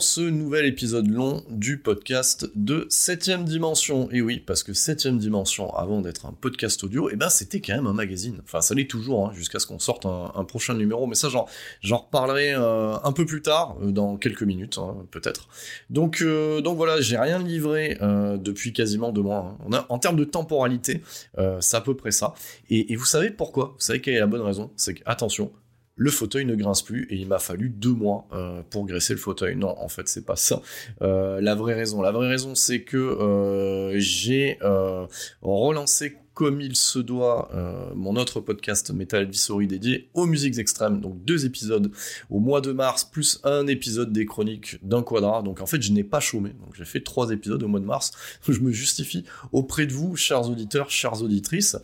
Ce nouvel épisode long du podcast de 7ème dimension. Et oui, parce que 7ème dimension, avant d'être un podcast audio, eh ben c'était quand même un magazine. Enfin, ça l'est toujours, hein, jusqu'à ce qu'on sorte un, prochain numéro, mais ça j'en reparlerai euh, un peu plus tard, euh, dans quelques minutes, hein, peut-être. Donc, euh, donc voilà, j'ai rien livré depuis quasiment deux mois. Hein. En termes de temporalité, c'est à peu près ça. Et, et vous savez pourquoi? Vous savez quelle est la bonne raison? C'est que, attention, le fauteuil ne grince plus et il m'a fallu deux mois euh, pour graisser le fauteuil. Non, en fait, c'est pas ça. Euh, la vraie raison, la vraie raison, c'est que euh, j'ai relancé comme il se doit euh, mon autre podcast Metal Advisory dédié aux musiques extrêmes. Donc deux épisodes au mois de mars, plus un épisode des chroniques d'un quadra. Donc en fait, je n'ai pas chômé. Donc j'ai fait trois épisodes au mois de mars. Je me justifie auprès de vous, chers auditeurs, chères auditrices.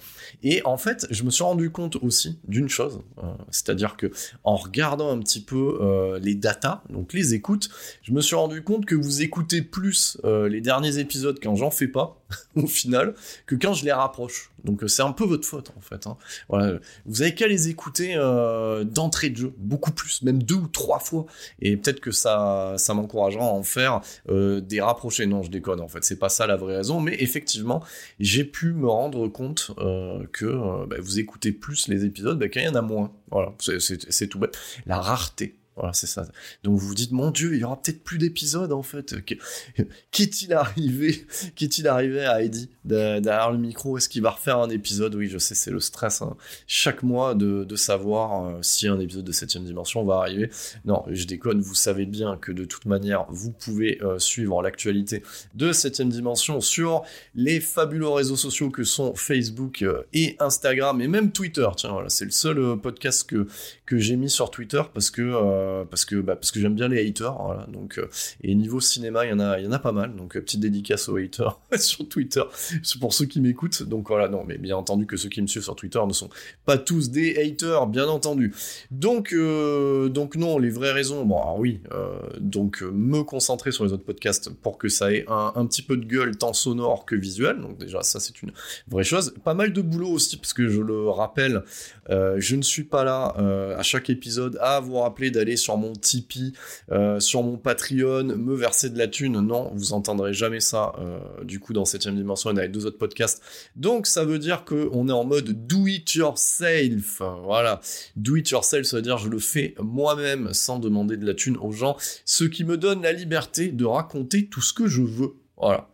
Et en fait, je me suis rendu compte aussi d'une chose. Euh, c'est-à-dire que en regardant un petit peu euh, les datas, donc les écoutes, je me suis rendu compte que vous écoutez plus les derniers épisodes quand j'en fais pas au final que quand je les rapproche. Donc euh, c'est un peu votre faute en fait. Hein. Voilà. Vous avez qu'à les écouter euh, d'entrée de jeu, beaucoup plus, même deux ou trois fois. Et peut-être que ça, ça m'encouragera à en faire euh, des rapprochés. Non, je déconne en fait, c'est pas ça la vraie raison. Mais effectivement, j'ai pu me rendre compte que bah, vous écoutez plus les épisodes bah, quand il y en a moins. Voilà, c'est tout bête. La rareté voilà, c'est ça. Donc vous vous dites, mon Dieu, il y aura peut-être plus d'épisodes en fait. Qu'est-il arrivé? Qu'est-il arrivé à Eddie derrière le micro? Est-ce qu'il va refaire un épisode? Oui, je sais, c'est le stress hein. chaque mois de, savoir euh, si un épisode de 7 dimension va arriver. Non, je déconne, vous savez bien que de toute manière, vous pouvez euh, suivre l'actualité de 7 dimension sur les fabuleux réseaux sociaux que sont Facebook euh, et Instagram et même Twitter. Tiens, voilà, c'est le seul podcast que, que j'ai mis sur Twitter parce que euh, parce que bah, parce que j'aime bien les haters voilà, donc euh, et niveau cinéma il y en a il y en a pas mal. Donc euh, petite dédicace aux haters sur Twitter. Pour ceux qui m'écoutent. Donc voilà non mais bien entendu que ceux qui me suivent sur Twitter ne sont pas tous des haters bien entendu. Donc donc non les vraies raisons bon alors oui donc me concentrer sur les autres podcasts pour que ça ait un, un petit peu de gueule tant sonore que visuel. Donc déjà ça c'est une vraie chose. Pas mal de boulot aussi parce que je le rappelle je ne suis pas là à chaque épisode à vous rappeler d'aller sur mon Tipeee, euh, sur mon Patreon, me verser de la thune. Non, vous entendrez jamais ça euh, du coup dans 7ème dimension et avec deux autres podcasts. Donc ça veut dire qu'on est en mode do it yourself. Voilà. Do it yourself, ça veut dire je le fais moi-même sans demander de la thune aux gens, ce qui me donne la liberté de raconter tout ce que je veux. Voilà.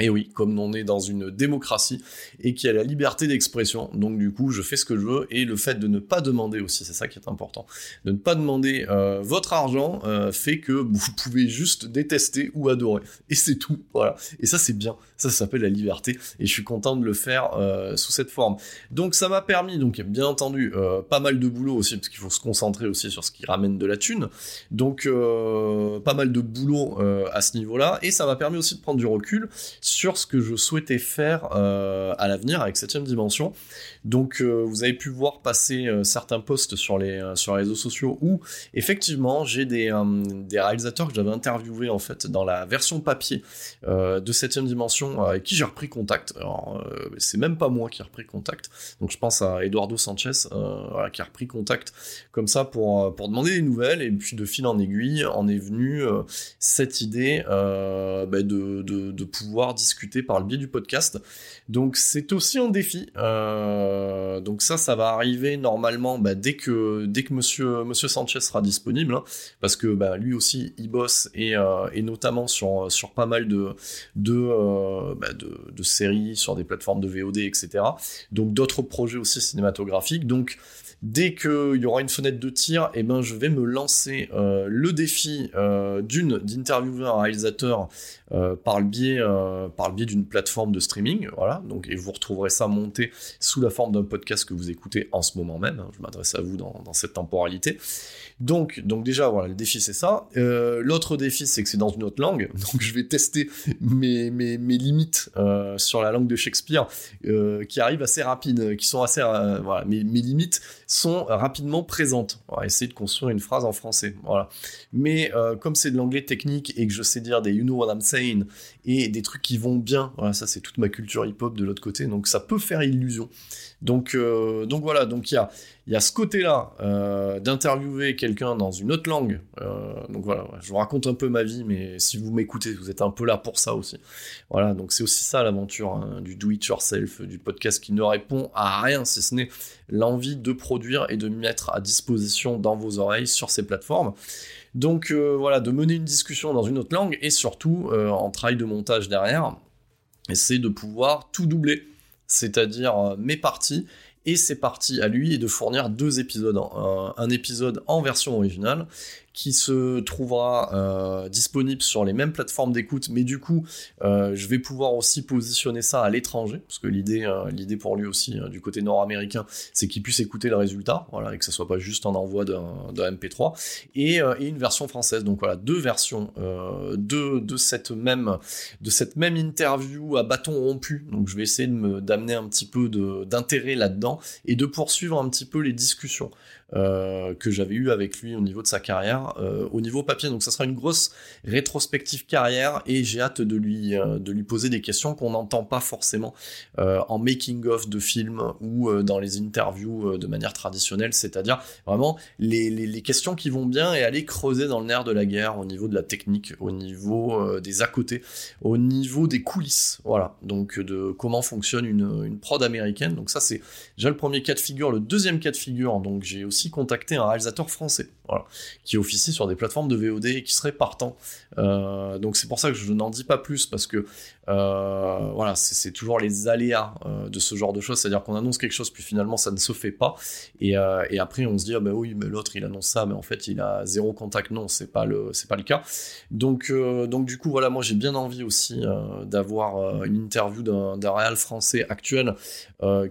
Et oui, comme on est dans une démocratie et qu'il y a la liberté d'expression, donc du coup, je fais ce que je veux et le fait de ne pas demander aussi, c'est ça qui est important, de ne pas demander euh, votre argent euh, fait que vous pouvez juste détester ou adorer et c'est tout, voilà. Et ça c'est bien, ça, s'appelle la liberté et je suis content de le faire euh, sous cette forme. Donc ça m'a permis, donc bien entendu, pas mal de boulot aussi parce qu'il faut se concentrer aussi sur ce qui ramène de la thune, donc pas mal de boulot à ce niveau-là et ça m'a permis aussi de prendre du recul ce que je souhaitais faire euh, à l'avenir avec 7ème dimension. Donc euh, vous avez pu voir passer euh, certains posts sur les, sur les réseaux sociaux où effectivement j'ai des, des réalisateurs que j'avais interviewés en fait dans la version papier de 7ème dimension avec qui j'ai repris contact. Alors c'est même pas moi qui ai repris contact. Donc je pense à Eduardo Sanchez qui a repris contact comme ça pour, pour demander des nouvelles et puis de fil en aiguille en est venu cette idée bah, de, de, pouvoir discuter par le biais du podcast. Donc c'est aussi un défi. Euh, donc ça, ça va arriver normalement bah, dès que dès que Monsieur Monsieur Sanchez sera disponible, hein, parce que bah, lui aussi il bosse et, euh, et, notamment sur sur pas mal de de, euh, bah, de séries sur des plateformes de VOD, etc. Donc d'autres projets aussi cinématographiques. Donc Dès qu'il y aura une fenêtre de tir, eh ben, je vais me lancer euh, le défi euh, d'une d'interviewer un réalisateur euh, par le biais par le biais d'une plateforme de streaming, voilà. Donc et vous retrouverez ça monté sous la forme d'un podcast que vous écoutez en ce moment même. Hein. je m'adresse à vous dans, dans cette temporalité. Donc, donc déjà, voilà, le défi c'est ça. L'autre défi c'est que c'est dans une autre langue, donc je vais tester mes, mes, mes limites sur la langue de Shakespeare, qui arrivent assez rapides, qui sont assez, voilà, mes, mes limites sont rapidement présentes. On va essayer de construire une phrase en français, voilà. Mais comme c'est de l'anglais technique et que je sais dire des you know what I'm saying et des trucs qui vont bien, voilà, ça c'est toute ma culture hip-hop de l'autre côté, donc ça peut faire illusion. Donc, donc voilà, donc il y a y a ce côté-là euh, d'interviewer quelqu'un dans une autre langue. Euh, donc voilà, je vous raconte un peu ma vie, mais si vous m'écoutez, vous êtes un peu là pour ça aussi. Voilà, donc c'est aussi ça l'aventure hein, du do it yourself, du podcast qui ne répond à rien si ce n'est l'envie de produire et de mettre à disposition dans vos oreilles sur ces plateformes. Donc euh, voilà, de mener une discussion dans une autre langue et surtout en travail de montage derrière, c'est de pouvoir tout doubler, c'est-à-dire mes parties et c'est parti à lui de fournir deux épisodes. un épisode en version originale qui se trouvera euh, disponible sur les mêmes plateformes d'écoute, mais du coup, euh, je vais pouvoir aussi positionner ça à l'étranger, parce que l'idée, euh, pour lui aussi, du côté nord-américain, c'est qu'il puisse écouter le résultat, voilà, et que ça soit pas juste un envoi d'un, MP3, et, une version française. Donc voilà, deux versions de, cette même, interview à bâton rompu. Donc je vais essayer de me, d'amener un petit peu d'intérêt là-dedans, et de poursuivre un petit peu les discussions. Euh, que j'avais eu avec lui au niveau de sa carrière, euh, au niveau papier. Donc ça sera une grosse rétrospective carrière et j'ai hâte de lui, euh, de lui poser des questions qu'on n'entend pas forcément en making of de films ou dans les interviews de manière traditionnelle, c'est-à-dire vraiment les, les, les, questions qui vont bien et aller creuser dans le nerf de la guerre au niveau de la technique, au niveau des à côté, au niveau des coulisses, voilà. Donc de comment fonctionne une, une prod américaine. Donc ça c'est déjà le premier cas de figure. Le deuxième cas de figure, donc j'ai aussi contacter un réalisateur français, qui officie sur des plateformes de VOD et qui serait partant. Euh, donc c'est pour ça que je n'en dis pas plus parce que euh, voilà, c'est toujours les aléas euh, de ce genre de choses, c'est-à-dire qu'on annonce quelque chose puis finalement ça ne se fait pas. Et, et après on se dit ah ben oui mais l'autre il annonce ça mais en fait il a zéro contact, non c'est pas le pas le cas. Donc donc du coup voilà moi j'ai bien envie aussi d'avoir une interview d'un réal français actuel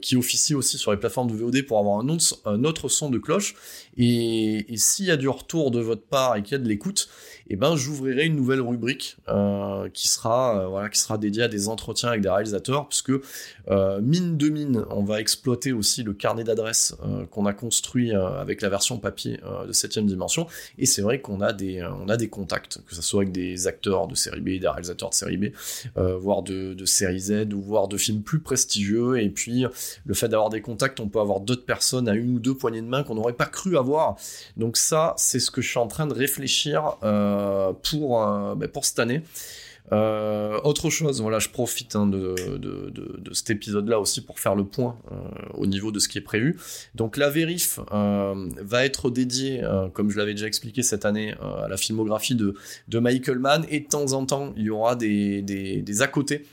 qui officie aussi sur les plateformes de VOD pour avoir un autre, un autre son de cloche. Et, s'il y a du retour de votre part et qu'il y a de l'écoute, eh ben j'ouvrirai une nouvelle rubrique euh, qui sera euh, voilà qui sera dédiée à des entretiens avec des réalisateurs, puisque euh, mine de mine, on va exploiter aussi le carnet d'adresses qu'on a construit avec la version papier de 7 dimension. Et c'est vrai qu'on a des on a des contacts, que ce soit avec des acteurs de série B, des réalisateurs de série B, voire de, de série Z ou voire de films plus prestigieux. Et puis le fait d'avoir des contacts, on peut avoir d'autres personnes à une ou deux poignées de main qu'on n'aurait pas cru avoir. Donc ça, c'est ce que je suis en train de réfléchir pour, euh, ben, pour cette année. Euh, autre chose, voilà, je profite hein, de, cet épisode-là aussi pour faire le point au niveau de ce qui est prévu. Donc la vérif va être dédiée, comme je l'avais déjà expliqué cette année, à la filmographie de, de Michael Mann, et de temps en temps, il y aura des, des, des à côté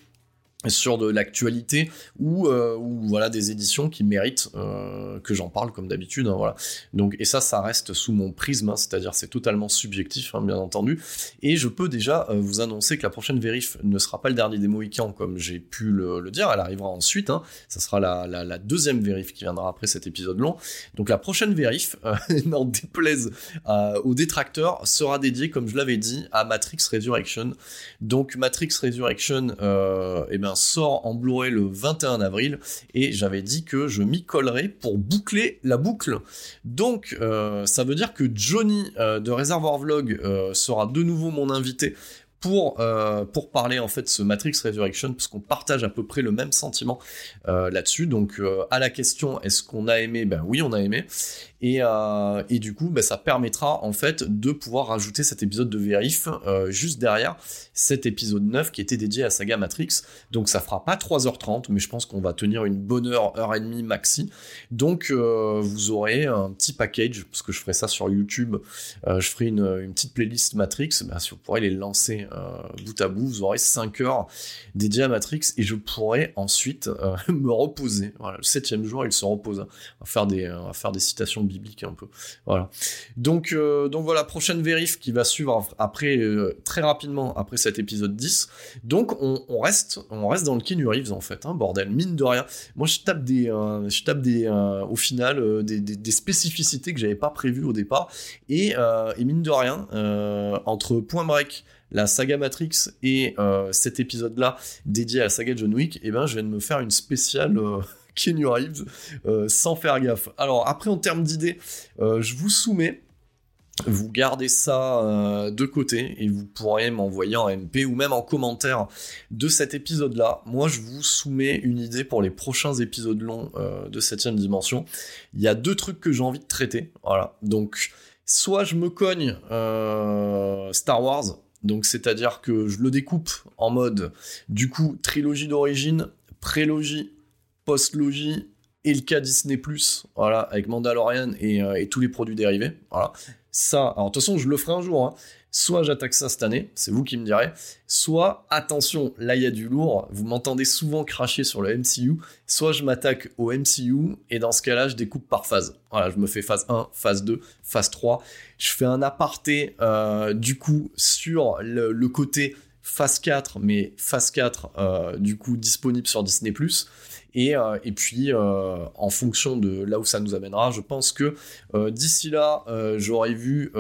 sur de l'actualité ou, euh, ou, voilà des éditions qui méritent euh, que j'en parle comme d'habitude hein, voilà. Donc et ça ça reste sous mon prisme hein, c'est-à-dire c'est totalement subjectif hein, bien entendu. Et je peux déjà euh, vous annoncer que la prochaine vérif ne sera pas le dernier des Mohicans comme j'ai pu le, dire elle arrivera ensuite ça sera la, la, deuxième vérif qui viendra après cet épisode long. Donc la prochaine vérif n'en déplaise aux détracteurs sera dédiée comme je l'avais dit à Matrix Resurrection. Donc Matrix Resurrection et eh ben sort en Blu-ray le 21 avril et j'avais dit que je m'y collerais pour boucler la boucle. Donc euh, ça veut dire que Johnny euh, de Reservoir Vlog euh, sera de nouveau mon invité pour, pour parler en fait ce Matrix Resurrection, parce qu'on partage à peu près le même sentiment là-dessus. Donc à la question est-ce qu'on a aimé? Ben oui, on a aimé. Euh, et, du coup, bah, ça permettra en fait de pouvoir rajouter cet épisode de vérif euh, juste derrière cet épisode 9 qui était dédié à Saga Matrix. Donc ça fera pas 3h30, mais je pense qu'on va tenir une bonne heure, heure et demie maxi. Donc euh, vous aurez un petit package, parce que je ferai ça sur YouTube, je ferai une, petite playlist Matrix, bah, si vous pourrez les lancer bout à bout, vous aurez 5 heures dédiées à Matrix et je pourrai ensuite me reposer. Voilà, le septième jour, il se repose. On va faire des, on faire des citations biblique un peu. Voilà. Donc, euh, donc voilà, prochaine vérif qui va suivre après, euh, très rapidement après cet épisode 10. Donc on, reste, on reste dans le Keanu Reeves en fait, hein, bordel, mine de rien. Moi je tape des, euh, je tape des, au final, des, spécificités que j'avais pas prévues au départ. Et, et mine de rien, entre Point Break, la saga Matrix et cet épisode-là dédié à la saga John Wick, eh ben je viens de me faire une spéciale Kenny Reeves euh, sans faire gaffe. Alors après en termes d'idées, euh, je vous soumets vous gardez ça euh, de côté et vous pourrez m'envoyer en MP ou même en commentaire de cet épisode-là. Moi, je vous soumets une idée pour les prochains épisodes longs de 7 dimension. Il y a deux trucs que j'ai envie de traiter. Voilà. Donc, soit je me cogne Star Wars, donc c'est-à-dire que je le découpe en mode, du coup, trilogie d'origine, prélogie post-logie et le cas Disney voilà, avec Mandalorian euh, et, tous les produits dérivés. Voilà. Ça, alors de toute façon, je le ferai un jour. Hein. Soit j'attaque ça cette année, c'est vous qui me direz. Soit, attention, là il y a du lourd. Vous m'entendez souvent cracher sur le MCU. Soit je m'attaque au MCU et dans ce cas-là, je découpe par phase. Voilà, je me fais phase 1, phase 2, phase 3. Je fais un aparté euh, du coup sur le, côté phase 4, mais phase 4 euh, du coup disponible sur Disney +. Euh, et, puis, euh, en fonction de là où ça nous amènera, je pense que euh, d'ici là, j'aurai vu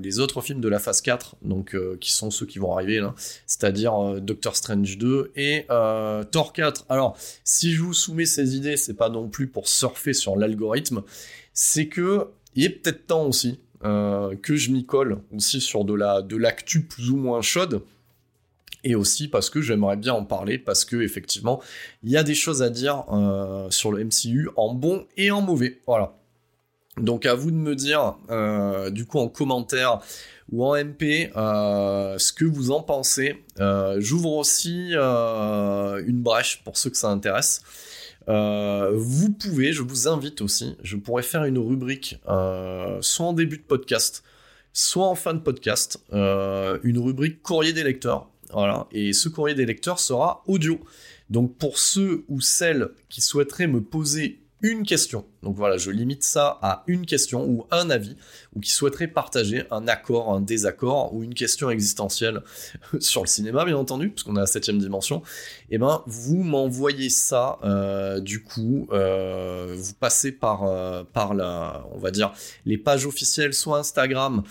les autres films de la phase 4, donc qui sont ceux qui vont arriver là, c'est-à-dire Doctor Strange 2 et Thor 4. Alors, si je vous soumets ces idées, c'est pas non plus pour surfer sur l'algorithme, c'est que il est peut-être temps aussi que je m'y colle aussi sur de la de l'actu plus ou moins chaude et aussi parce que j'aimerais bien en parler, parce que effectivement, il y a des choses à dire euh, sur le MCU en bon et en mauvais. Voilà. Donc à vous de me dire, euh, du coup en commentaire ou en MP, euh, ce que vous en pensez. J'ouvre aussi une brèche pour ceux que ça intéresse. vous pouvez, je vous invite aussi, je pourrais faire une rubrique, soit en début de podcast, soit en fin de podcast, une rubrique courrier des lecteurs voilà. Et ce courrier des lecteurs sera audio. Donc pour ceux ou celles qui souhaiteraient me poser une question. Donc voilà, je limite ça à une question ou un avis, ou qui souhaiterait partager un accord, un désaccord, ou une question existentielle sur le cinéma, bien entendu, puisqu'on est à la septième dimension. Et eh ben, vous m'envoyez ça, euh, du coup, euh, vous passez par, euh, par la, on va dire, les pages officielles, soit Instagram,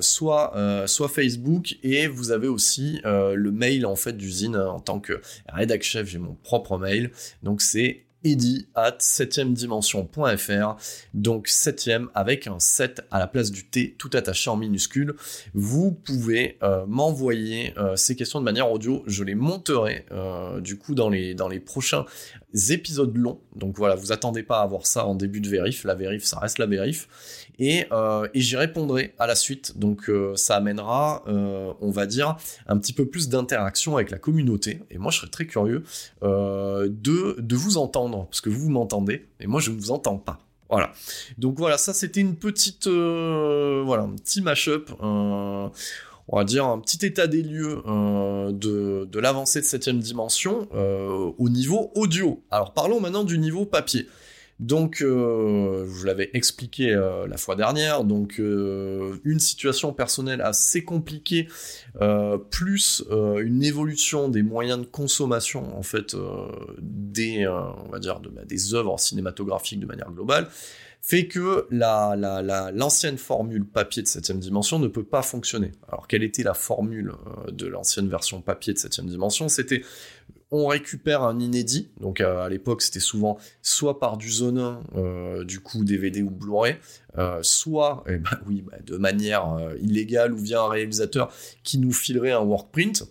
soit, soit Facebook, et vous avez aussi le mail, en fait, d'usine, en tant que rédac chef, j'ai mon propre mail, donc c'est Eddy at 7 dimension.fr. Donc 7 avec un 7 à la place du T, tout attaché en minuscule. Vous pouvez euh, m'envoyer euh, ces questions de manière audio. Je les monterai euh, du coup dans les, prochains épisodes longs. Donc voilà, vous attendez pas à avoir ça en début de vérif. La vérif, ça reste la vérif. Et, euh, et j'y répondrai à la suite. Donc euh, ça amènera, euh, on va dire, un petit peu plus d'interaction avec la communauté. Et moi, je serais très curieux de, vous entendre, parce que vous m'entendez, et moi, je ne vous entends pas. Voilà. Donc voilà, ça c'était une petite, voilà, un petit mashup. on va dire, un petit état des lieux de l'avancée de septième dimension au niveau audio. Alors parlons maintenant du niveau papier. Donc, euh, je l'avais expliqué euh, la fois dernière, donc euh, une situation personnelle assez compliquée, plus une évolution des moyens de consommation en fait des, on va dire, bah, des œuvres cinématographiques de manière globale, fait que l'ancienne la, formule papier de 7 dimension ne peut pas fonctionner. Alors quelle était la formule de l'ancienne version papier de 7 dimension? C'était on récupère un inédit, donc euh, à l'époque c'était souvent soit par du zone 1, euh, du coup DVD ou Blu-ray, euh, soit eh ben, oui, bah, de manière illégale ou via un réalisateur qui nous filerait un workprint.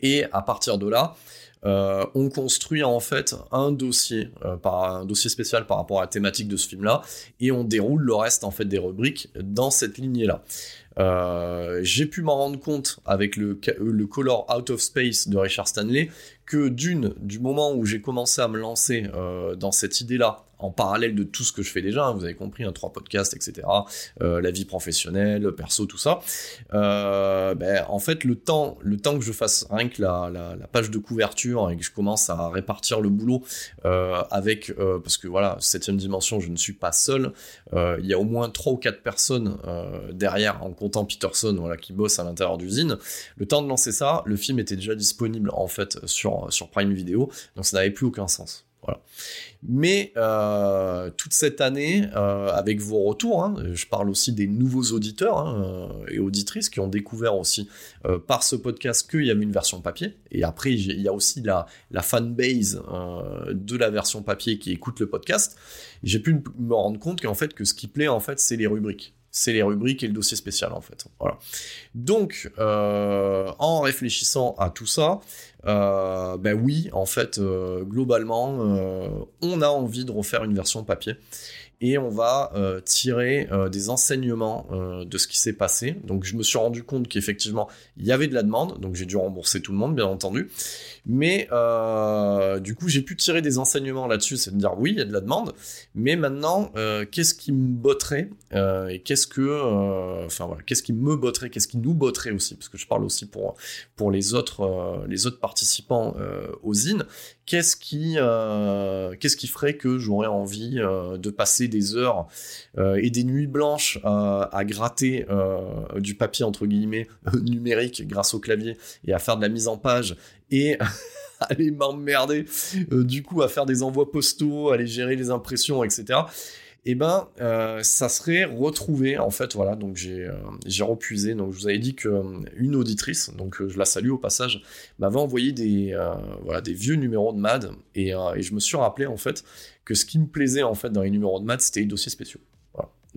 Et à partir de là, on construit en fait un dossier, par, un dossier spécial par rapport à la thématique de ce film-là, et on déroule le reste en fait des rubriques dans cette lignée-là. Euh, j'ai pu m'en rendre compte avec le, Color Out of Space de Richard Stanley que d'une, du moment où j'ai commencé à me lancer euh, dans cette idée-là, en parallèle de tout ce que je fais déjà, hein, vous avez compris, hein, trois podcasts, etc., euh, la vie professionnelle, perso, tout ça, ben, en fait, le temps, le temps que je fasse rien que la, page de couverture et que je commence à répartir le boulot avec, parce que voilà, septième dimension, je ne suis pas seul, il y a au moins trois ou quatre personnes derrière, en Peterson, voilà, qui bosse à l'intérieur d'usine. Le temps de lancer ça, le film était déjà disponible en fait sur sur, Prime Video, donc ça n'avait plus aucun sens. Voilà. Mais euh, toute cette année, euh, avec vos retours, hein, je parle aussi des nouveaux auditeurs hein, euh, et auditrices qui ont découvert aussi par ce podcast qu'il y avait une version papier. Et après, il y a aussi la, la fanbase de la version papier qui écoute le podcast. J'ai pu me rendre compte qu'en fait, que ce qui plaît, en fait, c'est les rubriques c'est les rubriques et le dossier spécial en fait. Donc, en réfléchissant à tout ça, euh, ben oui, en fait, euh, globalement, euh, on a envie de refaire une version papier et on va euh, tirer euh, des enseignements euh, de ce qui s'est passé. Donc je me suis rendu compte qu'effectivement il y avait de la demande, donc j'ai dû rembourser tout le monde bien entendu. Mais du coup j'ai pu tirer des enseignements là-dessus, c'est de dire oui il y a de la demande, mais maintenant qu'est-ce qui me botterait et qu'est-ce que, enfin voilà, qu'est-ce qui me botterait, qu'est-ce qui nous botterait aussi, parce que je parle aussi pour pour les autres les autres participants aux IN qu'est-ce qui, euh, qu'est-ce qui ferait que j'aurais envie euh, de passer des heures euh, et des nuits blanches à gratter du papier entre guillemets numérique grâce au clavier et à faire de la mise en page et aller m'emmerder du coup à faire des envois postaux, aller gérer les impressions, etc et eh ben euh, ça serait retrouvé en fait voilà. Donc j'ai euh, donc je vous avais dit que euh, auditrice donc je la salue au passage m'avait envoyé des voilà des vieux numéros de Mad. Et, et, je me suis rappelé en fait que ce qui me plaisait en fait dans les numéros de Mad c'était les dossiers spéciaux.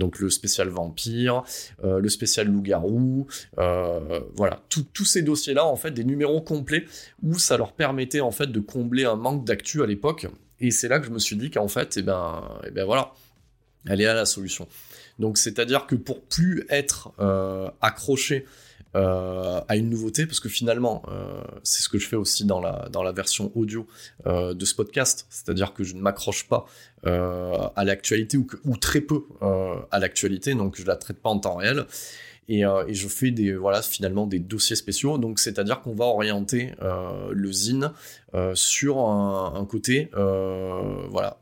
Donc le spécial vampire, le spécial loup-garou, voilà, tous ces dossiers-là, en fait, des numéros complets où ça leur permettait en fait de combler un manque d'actu à l'époque. Et c'est là que je me suis dit qu'en fait, eh ben, eh ben voilà, elle est à la solution. Donc c'est-à-dire que pour plus être euh, accroché euh, à une nouveauté, parce que finalement, euh, c'est ce que je fais aussi dans la, dans la version audio de ce podcast, c'est-à-dire que je ne m'accroche pas à l'actualité ou, très peu à l'actualité, donc je la traite pas en temps réel. Et, je fais des voilà finalement des dossiers spéciaux donc c'est à dire qu'on va orienter le zine sur un, côté voilà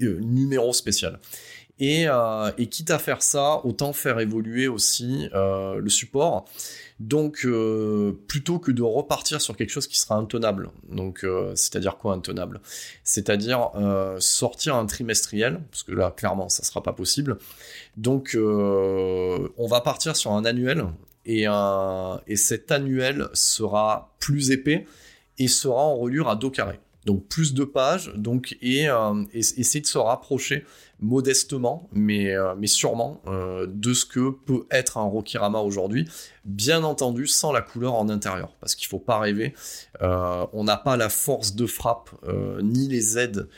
numéro spécial euh, et, quitte à faire ça, autant faire évoluer aussi euh, le support. Donc, euh, plutôt que de repartir sur quelque chose qui sera intenable. Donc, c'est-à-dire quoi intenable? C'est-à-dire sortir un trimestriel, parce que là, clairement, ça sera pas possible. Donc, on va partir sur un annuel, et, et cet annuel sera plus épais et sera en reliure à dos carré donc plus de pages, donc et, essayer de se rapprocher modestement, mais, euh, sûrement, euh, de ce que peut être un Rokirama aujourd'hui. Bien entendu, sans la couleur en intérieur, parce qu'il faut pas rêver. Euh, on n'a pas la force de frappe, ni les aides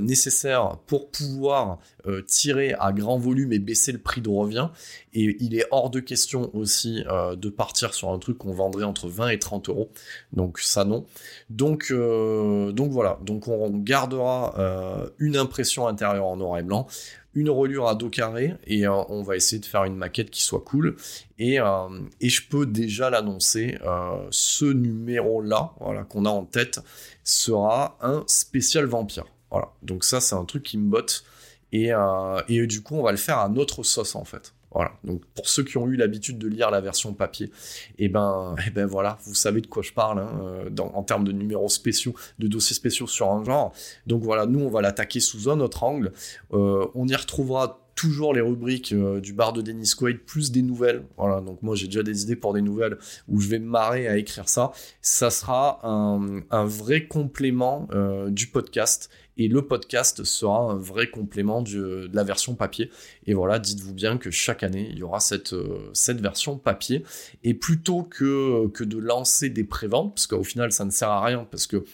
nécessaires pour pouvoir tirer à grand volume et baisser le prix de revient. Et il est hors de question aussi de partir sur un truc qu'on vendrait entre 20 et 30 euros. Donc ça non. Donc, donc voilà. Donc on gardera une impression intérieure en noir blanc. une relure à dos carré et on va essayer de faire une maquette qui soit cool. Et, et je peux déjà l'annoncer, ce numéro-là, voilà, qu'on a en tête, sera un spécial vampire. Voilà, donc ça c'est un truc qui me botte. Et, et du coup, on va le faire à notre sauce en fait. Voilà. Donc pour ceux qui ont eu l'habitude de lire la version papier, et eh ben, eh ben voilà, vous savez de quoi je parle hein, euh, en termes de numéros spéciaux, de dossiers spéciaux sur un genre. Donc voilà, nous on va l'attaquer sous un autre angle. Euh, on y retrouvera toujours les rubriques euh, du bar de Dennis Quaid plus des nouvelles. Voilà, donc moi j'ai déjà des idées pour des nouvelles où je vais me marrer à écrire ça. Ça sera un, vrai complément du podcast et le podcast sera un vrai complément de la version papier. Et voilà, dites-vous bien que chaque année, il y aura cette, euh, version papier. Et plutôt que, de lancer des préventes, parce qu'au final, ça ne sert à rien, parce que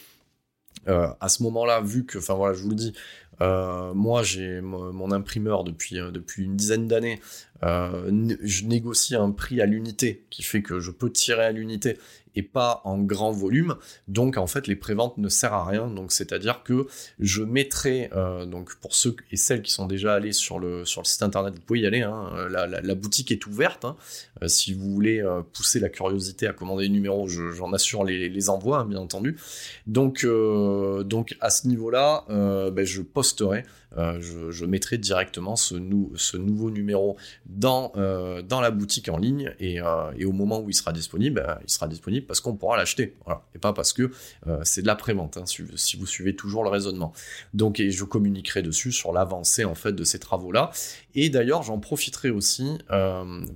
euh, à ce moment-là, vu que, enfin voilà, je vous le dis, euh, moi j'ai mon imprimeur depuis, depuis une dizaine d'années, je négocie un prix à l'unité qui fait que je peux tirer à l'unité et pas en grand volume. Donc en fait les préventes ne servent à rien. Donc c'est-à-dire que je mettrai euh, donc pour ceux et celles qui sont déjà allés sur le sur le site internet, vous pouvez y aller. Hein, la, boutique est ouverte. Hein. Euh, si vous voulez euh, pousser la curiosité à commander les numéros, j'en assure les, les envois hein, bien entendu. Donc donc à ce niveau-là, ben, je posterai euh, je, mettrai directement ce, nouveau numéro dans, euh, dans la boutique en ligne et, euh, et, au moment où il sera disponible, il sera disponible parce qu'on pourra l'acheter. Et pas parce que c'est de la prévente, hein, si, vous suivez toujours le raisonnement. Donc, je communiquerai dessus sur l'avancée en fait de ces travaux-là. Et d'ailleurs, j'en profiterai aussi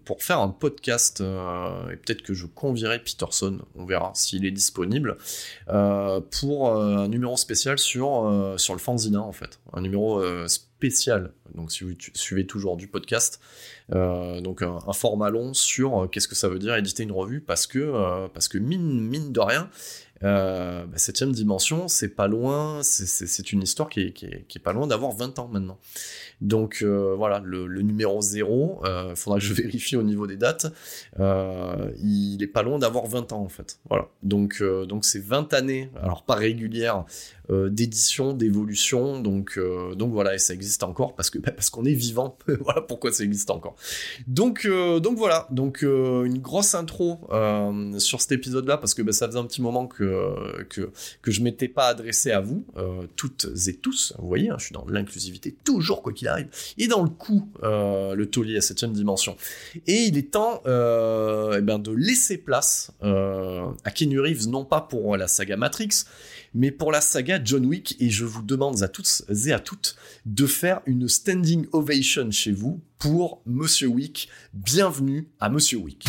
pour faire un podcast et peut-être que je convierai Peterson, on verra s'il est disponible, pour un numéro spécial sur, sur le fanzina en fait. Un numéro euh, spécial, donc si vous suivez toujours du podcast, euh, donc un, format long sur euh, qu'est-ce que ça veut dire éditer une revue, parce que, parce que mine, mine de rien, euh, bah, septième dimension, c'est pas loin, c'est une histoire qui est, pas loin d'avoir 20 ans maintenant. Donc euh, voilà, le, numéro 0, euh, faudra que je vérifie au niveau des dates, euh, il est pas loin d'avoir 20 ans en fait. Voilà, donc euh, donc c'est 20 années, alors pas régulières, d'édition, d'évolution, donc donc voilà, et ça existe encore parce que bah, parce qu'on est vivant. voilà pourquoi ça existe encore. Donc donc voilà, donc une grosse intro sur cet épisode-là parce que bah, ça faisait un petit moment que que, que, je m'étais pas adressé à vous, euh, toutes et tous. Vous voyez, hein, je suis dans l'inclusivité toujours, quoi qu'il arrive. Et dans le coup, euh, le taulier à septième dimension. Et il est temps euh, eh ben, de laisser place à Keanu Reeves, non pas pour la saga Matrix, mais pour la saga John Wick. Et je vous demande à toutes et à toutes de faire une standing ovation chez vous pour Monsieur Wick. Bienvenue à Monsieur Wick.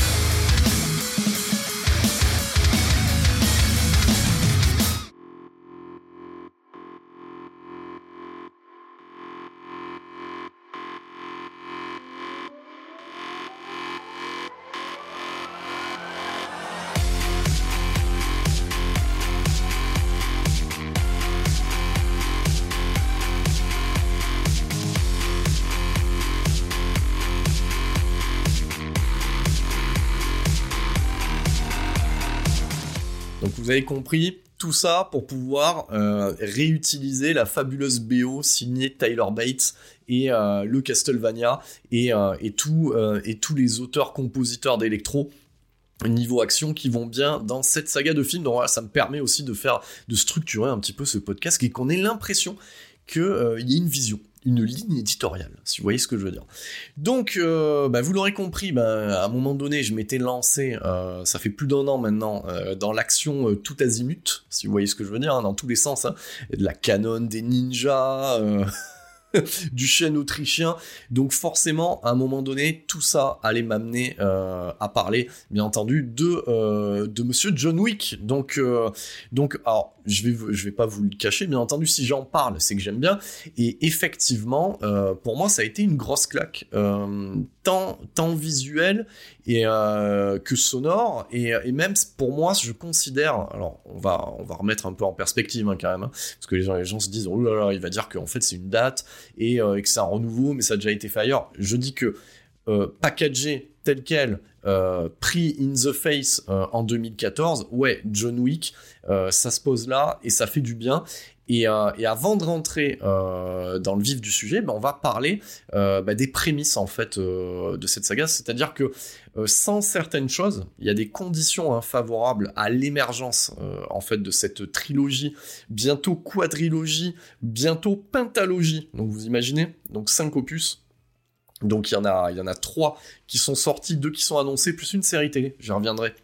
Vous avez compris, tout ça pour pouvoir euh, réutiliser la fabuleuse BO signée Tyler Bates et euh, le Castlevania et, euh, et, tous les auteurs-compositeurs d'électro niveau action qui vont bien dans cette saga de films. Donc voilà, ça me permet aussi de faire, de structurer un petit peu ce podcast et qu'on ait l'impression qu'il y ait une vision une ligne éditoriale, si vous voyez ce que je veux dire. Donc, euh, bah, vous l'aurez compris, bah, à un moment donné, je m'étais lancé, euh, ça fait plus d'un an maintenant, euh, dans l'action tout azimut, si vous voyez ce que je veux dire, hein, dans tous les sens, hein. de la canon, des ninjas, du chêne autrichien. Donc forcément, à un moment donné, tout ça allait m'amener euh, à parler, bien entendu, de euh, de Monsieur John Wick. Donc euh, donc alors je vais je vais pas vous le cacher, bien entendu, si j'en parle, c'est que j'aime bien. Et effectivement, pour moi, ça a été une grosse claque, tant tant visuel et que sonore et, et, même pour moi, je considère. Alors on va on va remettre un peu en perspective hein, quand même, hein, parce que les gens les gens se disent oh là là, il va dire qu'en fait c'est une date euh, et, que c'est un renouveau, mais ça a déjà été fait ailleurs. Je dis que euh, packagé tel quel, pris in the face en 2014, ouais, John Wick, ça se pose là et ça fait du bien. Et, avant de rentrer dans le vif du sujet, ben, on va parler ben, des prémices en fait de cette saga, c'est-à-dire que sans certaines choses, il y a des conditions hein, favorables à l'émergence en fait de cette trilogie, bientôt quadrilogie, bientôt pentalogie. Donc vous imaginez, donc cinq opus donc il y en a, il y en a trois qui sont sortis, deux qui sont annoncés, plus une série télé. J'y reviendrai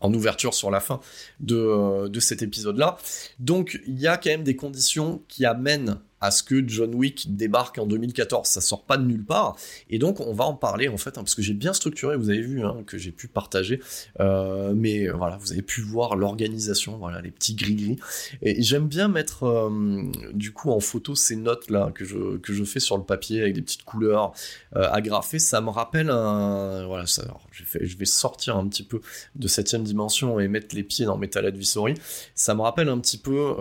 en ouverture sur la fin de, euh, de cet épisode-là. Donc il y a quand même des conditions qui amènent à ce que John Wick débarque en 2014. Ça sort pas de nulle part. Et donc, on va en parler, en fait, hein, parce que j'ai bien structuré, vous avez vu, hein, que j'ai pu partager. Euh, mais euh, voilà, vous avez pu voir l'organisation, voilà, les petits gris-gris. Et j'aime bien mettre, euh, du coup, en photo ces notes-là que je, que je fais sur le papier avec des petites couleurs agrafées. Ça me rappelle. Voilà, je, vais, sortir un petit peu de septième dimension et mettre les pieds dans Metal Advisory. Ça me rappelle un petit peu,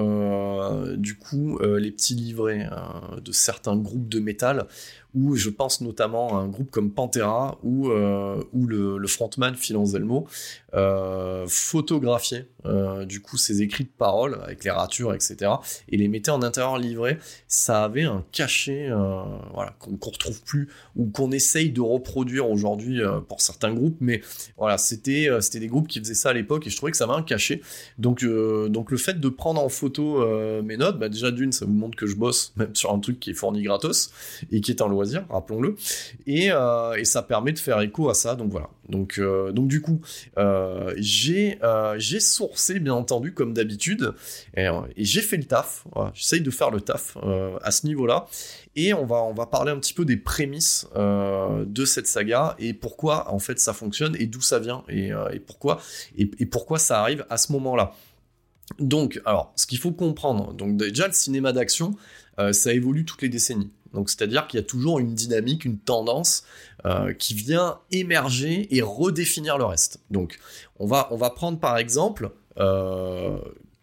du coup, les petits livrets euh, de certains groupes de métal où je pense notamment à un groupe comme Pantera, où, euh, le, frontman Phil Anselmo euh, photographiait euh, du coup ses écrits de parole avec les ratures, etc. et les mettait en intérieur livré. Ça avait un cachet voilà, qu'on ne retrouve plus ou qu'on essaye de reproduire aujourd'hui pour certains groupes, mais voilà, c'était c'était des groupes qui faisaient ça à l'époque et je trouvais que ça avait un cachet. Donc, donc le fait de prendre en photo mes notes, bah déjà d'une, ça vous montre que je bosse même sur un truc qui est fourni gratos et qui est en rappelons-le. Euh, et, ça permet de faire écho à ça. Donc voilà. Donc, euh, du coup, euh, j'ai j'ai sourcé, bien entendu, comme d'habitude, et, j'ai fait le taf. J'essaye de faire le taf à ce niveau-là. Et on va, on va parler un petit peu des prémices de cette saga et pourquoi en fait ça fonctionne et d'où ça vient et, pourquoi et, pourquoi ça arrive à ce moment-là. Donc, alors, ce qu'il faut comprendre, donc déjà le cinéma d'action, ça évolue toutes les décennies. Donc c'est-à-dire qu'il y a toujours une dynamique, une tendance euh, qui vient émerger et redéfinir le reste. Donc on va, on va prendre par exemple euh,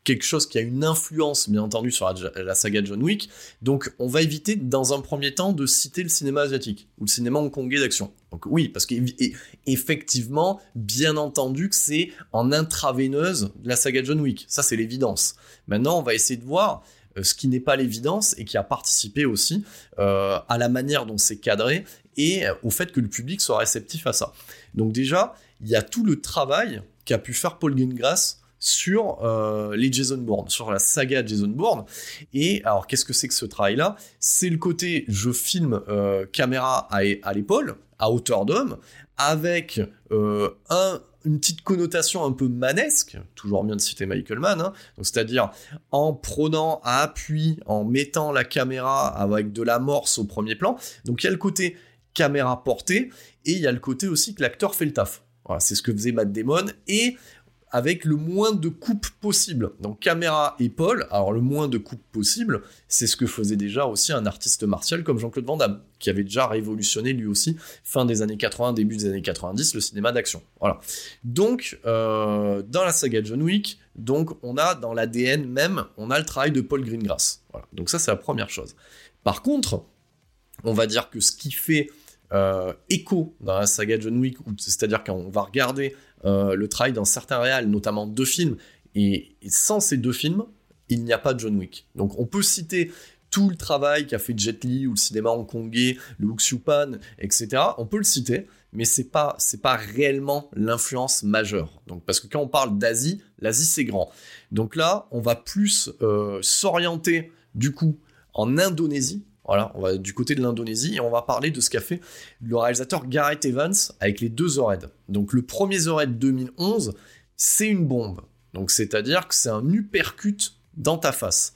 quelque chose qui a une influence bien entendu sur la, saga John Wick. Donc on va éviter dans un premier temps de citer le cinéma asiatique ou le cinéma hongkongais d'action. Donc oui, parce qu'effectivement, bien entendu que c'est en intraveineuse la saga John Wick. Ça c'est l'évidence. Maintenant on va essayer de voir ce qui n'est pas l'évidence et qui a participé aussi euh, à la manière dont c'est cadré et au fait que le public soit réceptif à ça. Donc déjà, il y a tout le travail qu'a pu faire Paul Greengrass sur euh, les Jason Bourne, sur la saga Jason Bourne. Et alors, qu'est-ce que c'est que ce travail-là? C'est le côté je filme caméra à l'épaule, à hauteur d'homme, avec un une petite connotation un peu manesque, toujours bien de citer Michael Mann, hein. c'est-à-dire en prenant à appui, en mettant la caméra avec de l'amorce au premier plan. Donc il y a le côté caméra portée et il y a le côté aussi que l'acteur fait le taf. C'est ce que faisait Matt Damon et avec le moins de coupe possible. Donc caméra épaule, alors le moins de coupe possible, c'est ce que faisait déjà aussi un artiste martial comme Jean-Claude Van Damme, qui avait déjà révolutionné lui aussi, fin des années 80, début des années 90, le cinéma d'action. Voilà. Donc, euh, dans la saga John Wick, donc on a dans l'ADN même, on a le travail de Paul Greengrass. Voilà. Donc ça, c'est la première chose. Par contre, on va dire que ce qui fait euh, écho dans la saga John Wick, c'est-à-dire qu'on va regarder le travail dans certains réals, notamment deux films, et, sans ces deux films, il n'y a pas de John Wick. Donc on peut citer tout le travail qu'a fait Jet Li ou le cinéma hongkongais, le Pan, etc. On peut le citer, mais c'est pas pas réellement l'influence majeure. Donc parce que quand on parle d'Asie, l'Asie c'est grand. Donc là, on va plus euh, s'orienter du coup en Indonésie voilà, on va du côté de l'Indonésie et on va parler de ce qu'a fait le réalisateur Gareth Evans avec les deux Zored. Donc le premier Zored 2011, c'est une bombe. Donc c'est-à-dire que c'est un uppercut dans ta face.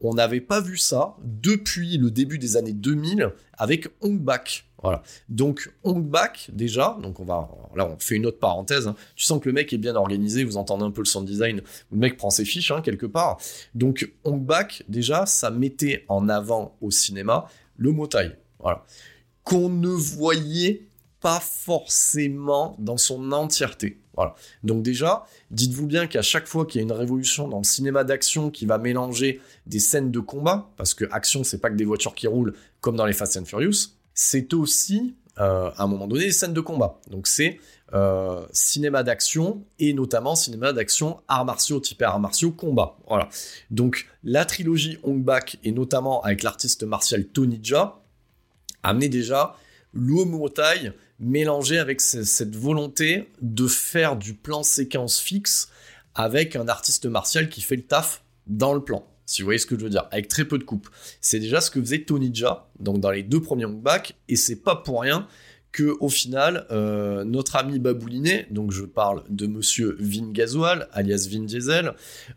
On n'avait pas vu ça depuis le début des années 2000 avec Hong Bak. Voilà. Donc Hong Bak déjà, donc on va là on fait une autre parenthèse. Hein. Tu sens que le mec est bien organisé, vous entendez un peu le sound design, le mec prend ses fiches hein, quelque part. Donc Hong Bak déjà, ça mettait en avant au cinéma le motai. Voilà. Qu'on ne voyait pas forcément dans son entièreté. Donc déjà, dites-vous bien qu'à chaque fois qu'il y a une révolution dans le cinéma d'action qui va mélanger des scènes de combat, parce que action c'est pas que des voitures qui roulent comme dans les Fast and Furious, c'est aussi à un moment donné des scènes de combat. Donc c'est cinéma d'action et notamment cinéma d'action arts martiaux, type arts martiaux, combat. Voilà. Donc la trilogie Hong Bak et notamment avec l'artiste martial Tony Jaa amenait déjà l'homme taille mélangé avec cette volonté de faire du plan séquence fixe avec un artiste martial qui fait le taf dans le plan. Si vous voyez ce que je veux dire, avec très peu de coupe. C'est déjà ce que faisait Tony Jaa, donc dans les deux premiers Bak, et c'est pas pour rien que au final, euh, notre ami Babouliné, donc je parle de Monsieur Vin Gasoil, alias Vin Diesel,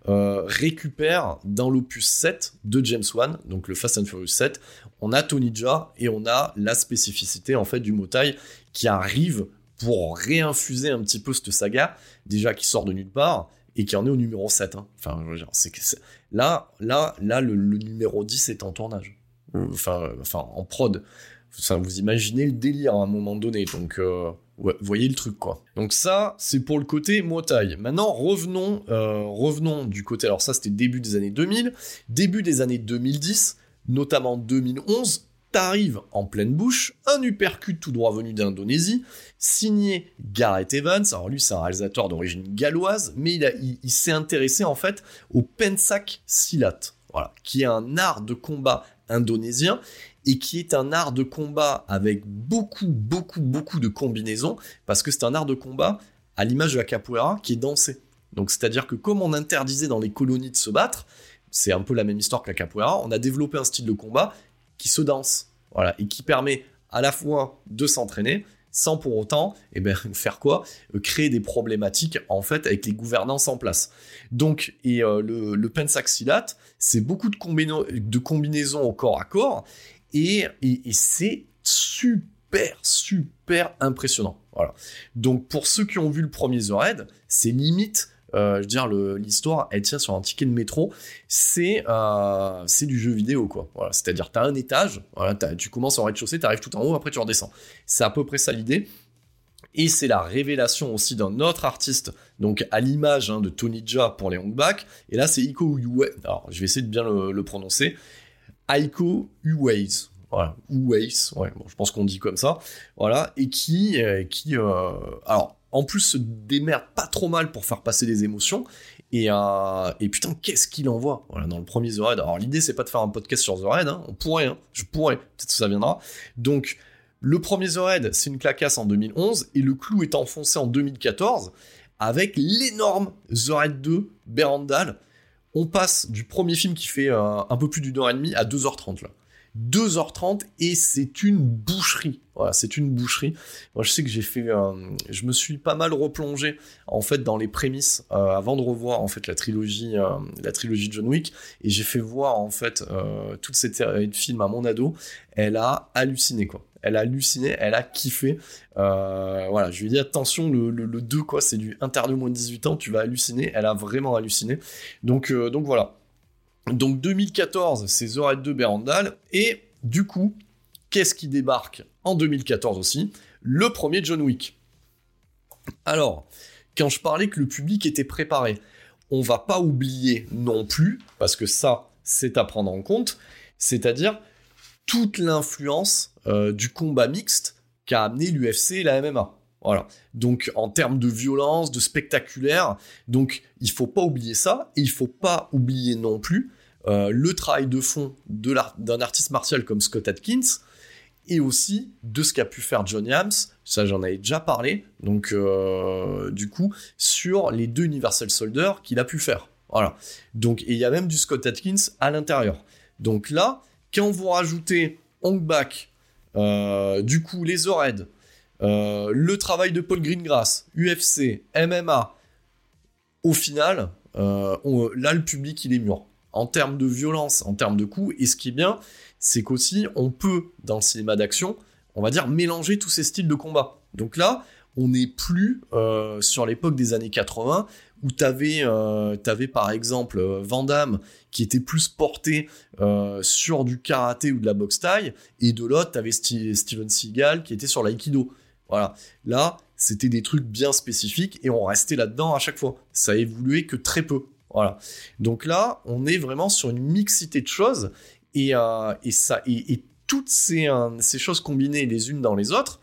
euh, récupère dans l'opus 7 de James Wan, donc le Fast and Furious 7, on a Tony Jaa et on a la spécificité en fait du Motai qui arrive pour réinfuser un petit peu cette saga, déjà qui sort de nulle part et qui en est au numéro 7. Hein. Enfin, c'est là, là, là, le, numéro 10 est en tournage. Enfin, enfin en prod vous imaginez le délire à un moment donné. Donc, euh, voyez le truc, quoi. Donc ça, c'est pour le côté Motai. Maintenant, revenons, euh, revenons du côté... Alors ça, c'était début des années 2000. Début des années 2010, notamment 2011, t'arrives en pleine bouche, un uppercut tout droit venu d'Indonésie, signé Gareth Evans. Alors lui, c'est un réalisateur d'origine galloise, mais il, s'est intéressé en fait au Pensak Silat, qui est un art de combat indonésien et qui est un art de combat avec beaucoup, beaucoup, beaucoup de combinaisons, parce que c'est un art de combat à l'image de la capoeira qui est dansé. Donc c'est-à-dire que comme on interdisait dans les colonies de se battre, c'est un peu la même histoire que la capoeira, on a développé un style de combat qui se danse, voilà, et qui permet à la fois de s'entraîner, sans pour autant eh ben, faire quoi? Créer des problématiques en fait avec les gouvernances en place. Donc, et euh, le, le pensaxilate, c'est beaucoup de, combinaisons au corps à corps, et, c'est super, super impressionnant. Voilà. Donc pour ceux qui ont vu le premier The Raid, c'est limite je veux dire, l'histoire, elle tient sur un ticket de métro. C'est euh, c'est du jeu vidéo, quoi. Voilà, C'est-à-dire, tu as un étage, tu commences en rez-de-chaussée, tu arrives tout en haut, après tu redescends. C'est à peu près ça l'idée. Et c'est la révélation aussi d'un autre artiste, donc à l'image hein, de Tony Jaa pour les Hongbak. Et là, c'est Iko Uwe. Alors, je vais essayer de bien le prononcer. Aiko Uways. Voilà, Uways, ouais, bon, je pense qu'on dit comme ça. Voilà, et qui, euh, qui euh, alors, en plus se démerde pas trop mal pour faire passer des émotions. Et, euh, et putain, qu'est-ce qu'il envoie? Voilà, dans le premier The Raid. Alors l'idée, c'est pas de faire un podcast sur The Raid, hein. on pourrait, hein. je pourrais, peut-être que ça viendra. Donc, le premier The Raid, c'est une clacasse en 2011, et le clou est enfoncé en 2014, avec l'énorme The Raid 2, Berandal, on passe du premier film qui fait euh, un peu plus d'une heure et demie à 2h30 là. 2h30 et c'est une boucherie. Voilà, c'est une boucherie. Moi, je sais que j'ai fait, euh, je me suis pas mal replongé en fait dans les prémices euh, avant de revoir en fait la trilogie, la trilogie John Wick et j'ai fait voir en fait toute cette de films à mon ado. Elle a halluciné quoi elle a halluciné, elle a kiffé. Euh, voilà, je lui ai dit attention, le, le, 2, quoi, c'est du interdit moins de 18 ans, tu vas halluciner. Elle a vraiment halluciné. Donc, euh, donc voilà. Donc 2014, c'est The 2 Berandal. Et du coup, qu'est-ce qui débarque en 2014 aussi? Le premier John Wick. Alors, quand je parlais que le public était préparé, on va pas oublier non plus, parce que ça, c'est à prendre en compte, c'est-à-dire toute l'influence euh, du combat mixte qu'a amené l'UFC et la MMA. Voilà. Donc en termes de violence, de spectaculaire, donc il faut pas oublier ça et il faut pas oublier non plus euh, le travail de fond d'un artiste martial comme Scott Atkins et aussi de ce qu'a pu faire John Yams, ça j'en avais déjà parlé, donc euh, du coup sur les deux Universal Soldier qu'il a pu faire. Voilà. Donc il y a même du Scott Atkins à l'intérieur. Donc là, quand vous rajoutez Hong Bak euh, du coup, les Ored, le travail de Paul Greengrass, UFC, MMA, au final, euh, là, le public, il est mûr. En termes de violence, en termes de coups, et ce qui est bien, c'est qu'aussi, on peut, dans le cinéma d'action, on va dire, mélanger tous ces styles de combat. Donc là, on n'est plus sur l'époque des années 80 où tu avais, euh, par exemple euh, Van Damme qui était plus porté euh, sur du karaté ou de la boxe taille, et de l'autre, tu avais Steven Seagal qui était sur l'aïkido. Voilà. Là, c'était des trucs bien spécifiques et on restait là-dedans à chaque fois. Ça a évolué que très peu. Voilà. Donc là, on est vraiment sur une mixité de choses et, et ça, et, toutes ces, ces choses combinées les unes dans les autres,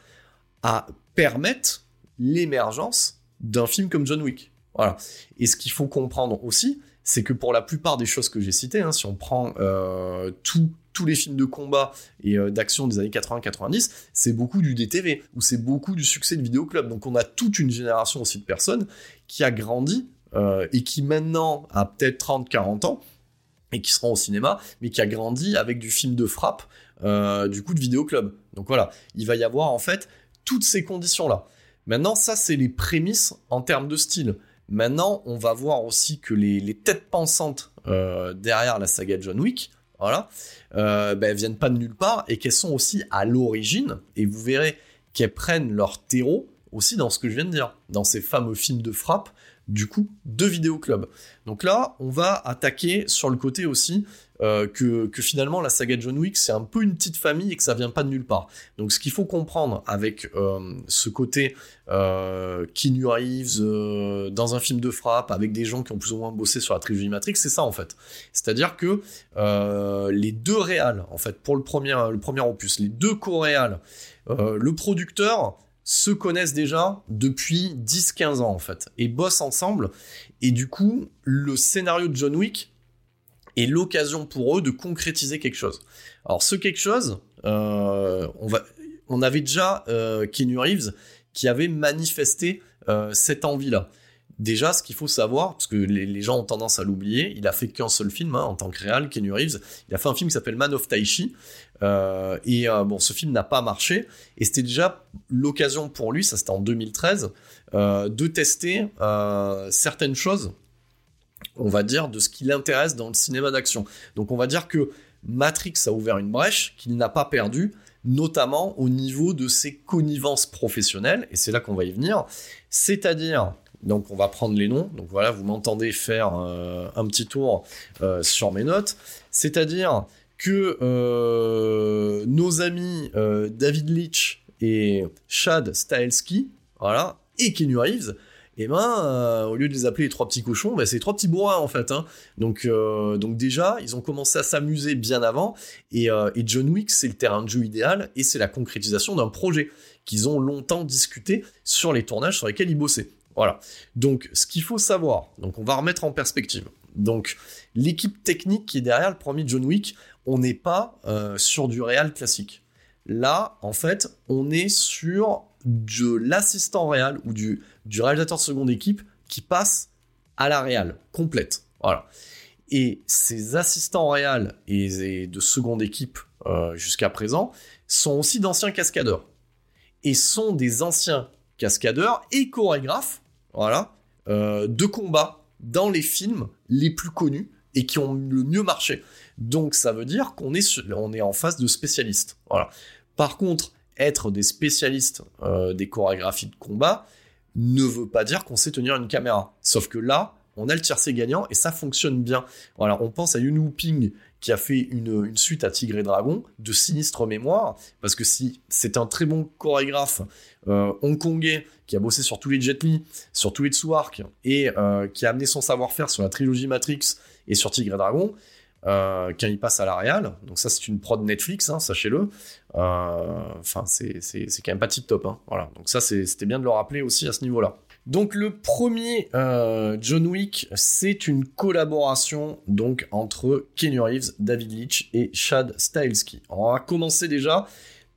à permettre l'émergence d'un film comme John Wick. Voilà. Et ce qu'il faut comprendre aussi, c'est que pour la plupart des choses que j'ai citées, hein, si on prend euh, tous les films de combat et euh, d'action des années 80-90, c'est beaucoup du DTV, ou c'est beaucoup du succès de vidéoclub. Donc on a toute une génération aussi de personnes qui a grandi euh, et qui maintenant a peut-être 30-40 ans, et qui seront au cinéma, mais qui a grandi avec du film de frappe, du coup de vidéoclub. Donc voilà, il va y avoir en fait toutes ces conditions-là. Maintenant, ça, c'est les prémices en termes de style. Maintenant, on va voir aussi que les, têtes pensantes euh, derrière la saga John Wick, voilà, euh, ben, viennent pas de nulle part et qu'elles sont aussi à l'origine, et vous verrez qu'elles prennent leur terreau aussi dans ce que je viens de dire, dans ces fameux films de frappe, du coup, de vidéoclub. Donc là, on va attaquer sur le côté aussi euh, que, finalement la saga John Wick c'est un peu une petite famille et que ça vient pas de nulle part. Donc ce qu'il faut comprendre avec euh, ce côté euh, Keanu Reeves euh, dans un film de frappe avec des gens qui ont plus ou moins bossé sur la trilogie Matrix, c'est ça en fait. C'est-à-dire que les deux réals en fait pour le premier le premier opus, les deux co-réals, le producteur se connaissent déjà depuis 10-15 ans en fait et bossent ensemble et du coup le scénario de John Wick et l'occasion pour eux de concrétiser quelque chose. Alors ce quelque chose, euh, on, va, on avait déjà euh, Reeves qui avait manifesté euh, cette envie-là. Déjà, ce qu'il faut savoir, parce que les, gens ont tendance à l'oublier, il a fait qu'un seul film hein, en tant que réal, Keanu Reeves. Il a fait un film qui s'appelle Man of Taichi. Euh, et euh, bon, ce film n'a pas marché. Et c'était déjà l'occasion pour lui, ça c'était en 2013, de tester certaines choses on va dire, de ce qui l'intéresse dans le cinéma d'action. Donc on va dire que Matrix a ouvert une brèche qu'il n'a pas perdue, notamment au niveau de ses connivences professionnelles, et c'est là qu'on va y venir, c'est-à-dire, donc on va prendre les noms, donc voilà, vous m'entendez faire euh, un petit tour euh, sur mes notes, c'est-à-dire que euh, nos amis David Leitch et Chad Stahelski, voilà, et Keanu Reeves, et eh ben au lieu de les appeler les trois petits cochons, ben, c'est trois petits bourrins en fait. Hein. Donc, donc déjà, ils ont commencé à s'amuser bien avant, euh, et, John Wick, c'est le terrain de jeu idéal, et c'est la concrétisation d'un projet qu'ils ont longtemps discuté sur les tournages sur lesquels ils bossaient. Voilà. Donc, ce qu'il faut savoir, donc on va remettre en perspective. Donc, l'équipe technique qui est derrière le premier John Wick, on n'est pas sur du réal classique. Là, en fait, on est sur de l'assistant réal ou du, du réalisateur de seconde équipe qui passe à la réal complète. Voilà. Et ces assistants réal et, de seconde équipe euh, jusqu'à présent sont aussi d'anciens cascadeurs et sont des anciens cascadeurs et chorégraphes, voilà, euh, de combat dans les films les plus connus et qui ont le mieux marché. Donc ça veut dire qu'on est, on est en face de spécialistes. Par contre, être des spécialistes euh, des chorégraphies de combat ne veut pas dire qu'on sait tenir une caméra. Sauf que là, on a le tiercé gagnant et ça fonctionne bien. Voilà, on pense à Yun Ping qui a fait une, suite à Tigre et Dragon de sinistre mémoire, parce que si c'est un très bon chorégraphe euh, hongkongais qui a bossé sur tous les Jet Li, sur tous les Tsuark, et euh, qui a amené son savoir-faire sur la trilogie Matrix et sur Tigre et Dragon, euh, quand il passe à la Real. Donc ça, c'est une prod Netflix, hein, sachez-le. Enfin, c'est quand même pas tip top. Hein. Voilà. Donc ça, c'était bien de le rappeler aussi à ce niveau-là. Donc le premier euh, John Wick, c'est une collaboration donc entre Kenny Reeves, David Leitch et Chad Stahelski. On va commencer déjà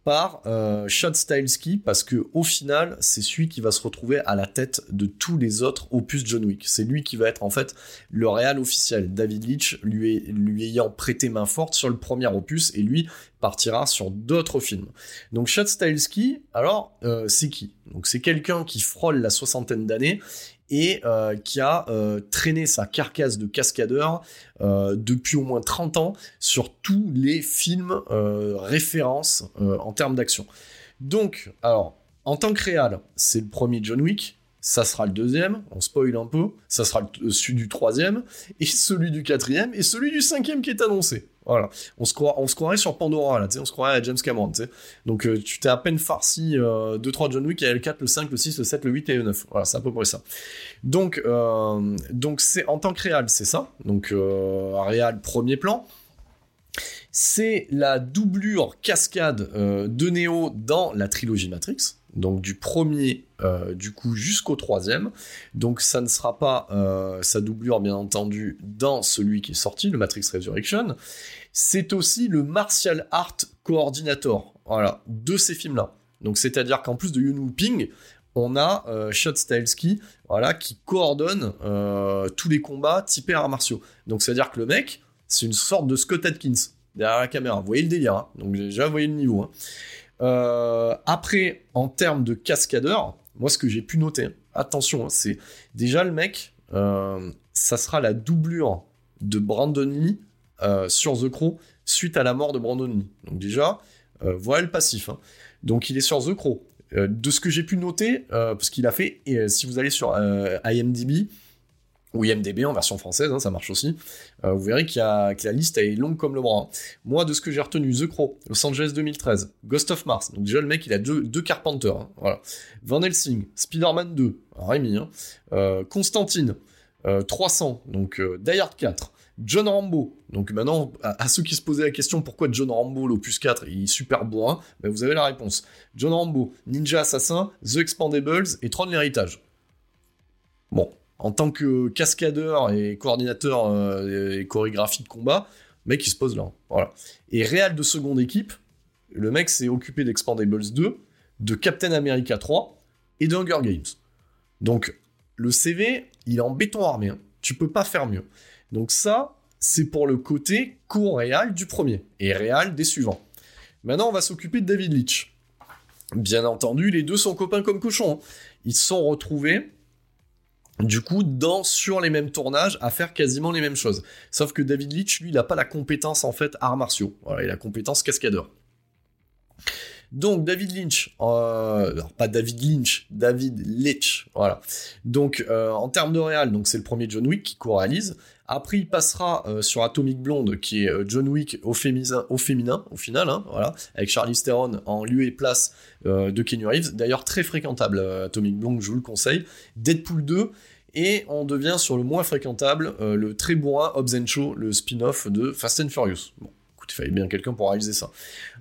par euh, Chad Stahelski parce que au final c'est celui qui va se retrouver à la tête de tous les autres opus John Wick. C'est lui qui va être en fait le réal officiel. David Leitch lui, lui ayant prêté main forte sur le premier opus et lui partira sur d'autres films. Donc Chad alors euh, c'est qui? Donc c'est quelqu'un qui frôle la soixantaine d'années et euh, qui a euh, traîné sa carcasse de cascadeur depuis au moins 30 ans sur tous les films références en termes d'action. Donc, alors, en tant que réal, c'est le premier John Wick, ça sera le deuxième, on spoil un peu, ça sera celui du troisième, et celui du quatrième, et celui du cinquième qui est annoncé. Voilà. On se, croirait, on se croirait sur Pandora, là, on se croirait à James Cameron, sais. Donc, euh, tu t'es à peine farci 2-3 euh, John Wick, il y a le 4, le 5, le 6, le 7, le 8 et le 9. Voilà, c'est à peu près ça. Donc, euh, donc c'est en tant que réal, c'est ça. Donc, réal premier plan. C'est la doublure cascade euh, de Neo dans la trilogie Matrix, donc du premier euh, du coup jusqu'au troisième. Donc ça ne sera pas euh, sa doublure bien entendu dans celui qui est sorti, le Matrix Resurrection. C'est aussi le martial art coordinator, voilà, de ces films-là. Donc c'est-à-dire qu'en plus de Yun Ping, on a euh, Shot voilà, qui coordonne tous les combats typés arts martiaux. Donc c'est-à-dire que le mec, c'est une sorte de Scott Atkins derrière la caméra. Vous voyez le délire, hein donc déjà vous voyez le niveau. Hein. Euh, après, en termes de cascadeur, moi ce que j'ai pu noter, hein, attention, hein, c'est déjà le mec, euh, ça sera la doublure de Brandon Lee euh, sur The Crow suite à la mort de Brandon Lee. Donc déjà, voilà le passif. Donc il est sur The Crow. de ce que j'ai pu noter, parce qu'il a fait, si vous allez sur IMDb, ou IMDB en version française, hein, ça marche aussi. Euh, vous verrez qu'il que la liste est longue comme le bras. Moi, de ce que j'ai retenu, The Crow, Los Angeles 2013, Ghost of Mars, donc déjà le mec il a deux, deux Carpenter, hein. Van Helsing, Spider-Man 2, Rémi, hein, euh, Constantine, 300, euh, donc Die Hard 4, John Rambo, donc maintenant, à, ceux qui se posaient la question pourquoi John Rambo, l'opus 4, il est super bourrin, ben vous avez la réponse. John Rambo, Ninja Assassin, The Expandables et Tron l'héritage. Bon, en tant que cascadeur et coordinateur euh, et chorégraphie de combat, le mec il se pose là. Voilà. Et réel de seconde équipe, le mec s'est occupé d'Expandables 2, de Captain America 3 et de Hunger Games. Donc le CV, il est en béton armé. Hein. Tu peux pas faire mieux. Donc ça, c'est pour le côté co-réal du premier et réal des suivants. Maintenant, on va s'occuper de David Leitch. Bien entendu, les deux sont copains comme cochons. Hein. Ils se sont retrouvés du coup, dans, sur les mêmes tournages, à faire quasiment les mêmes choses. Sauf que David Leitch, lui, il n'a pas la compétence, en fait, arts martiaux. Voilà, il a la compétence cascadeur. Donc, David Lynch, euh, pas David Lynch, David Leitch, voilà. Donc, euh, en termes de réal, donc c'est le premier John Wick qui co-réalise. Après, il passera euh, sur Atomic Blonde, qui est John Wick au, féminin, au final, hein, voilà, avec Charlie Theron en lieu et place de Kenny Reeves. D'ailleurs, très fréquentable, Atomic Blonde, je vous le conseille. Deadpool 2, et on devient sur le moins fréquentable, euh, le très bourrin Hobbs Show, le spin-off de Fast and Furious. Il fallait bien quelqu'un pour réaliser ça.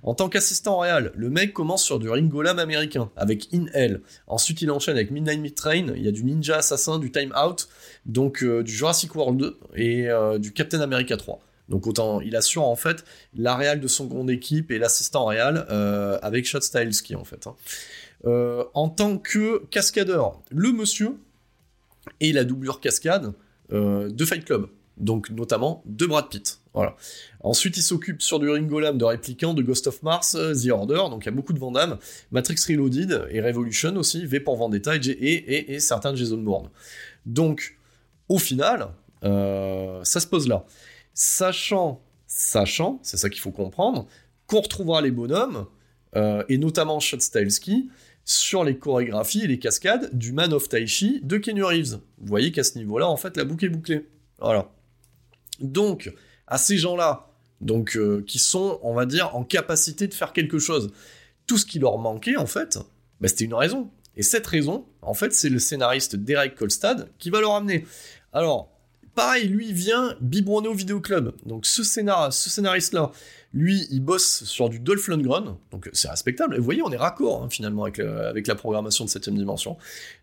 En tant qu'assistant réel, le mec commence sur du Ringolam américain, avec In Hell. Ensuite, il enchaîne avec Midnight Mid Train, il y a du Ninja Assassin, du Time Out, donc euh, du Jurassic World 2 et euh, du Captain America 3. Donc autant il assure en fait la réal de son seconde équipe et l'assistant réal avec Shot Styles en fait. Hein. en tant que cascadeur, le monsieur, et la doublure cascade euh, de Fight Club, donc notamment de Brad Pitt. Voilà. Ensuite, il s'occupe sur du Ringolam de répliquant de Ghost of Mars, euh, The Order, donc il y a beaucoup de Vandam, Matrix Reloaded et Revolution aussi, V pour Vendetta et, et, et, certains de Jason Bourne. Donc, au final, euh, ça se pose là. Sachant, sachant, c'est ça qu'il faut comprendre, qu'on retrouvera les bonhommes, et notamment Shot Ski, sur les chorégraphies et les cascades du Man of Taichi de Kenny Reeves. Vous voyez qu'à ce niveau-là, en fait, la boucle est bouclée. Voilà. Donc, à ces gens-là, donc euh, qui sont, on va dire, en capacité de faire quelque chose, tout ce qui leur manquait, en fait, bah, c'était une raison. Et cette raison, en fait, c'est le scénariste Derek Kolstad qui va leur amener. Alors, pareil, lui vient Bibrono Video Club. Donc ce, scénar ce scénariste-là, lui, il bosse sur du Dolph Lundgren, donc c'est respectable. Et vous voyez, on est raccord hein, finalement avec, avec, la programmation de 7ème dimension.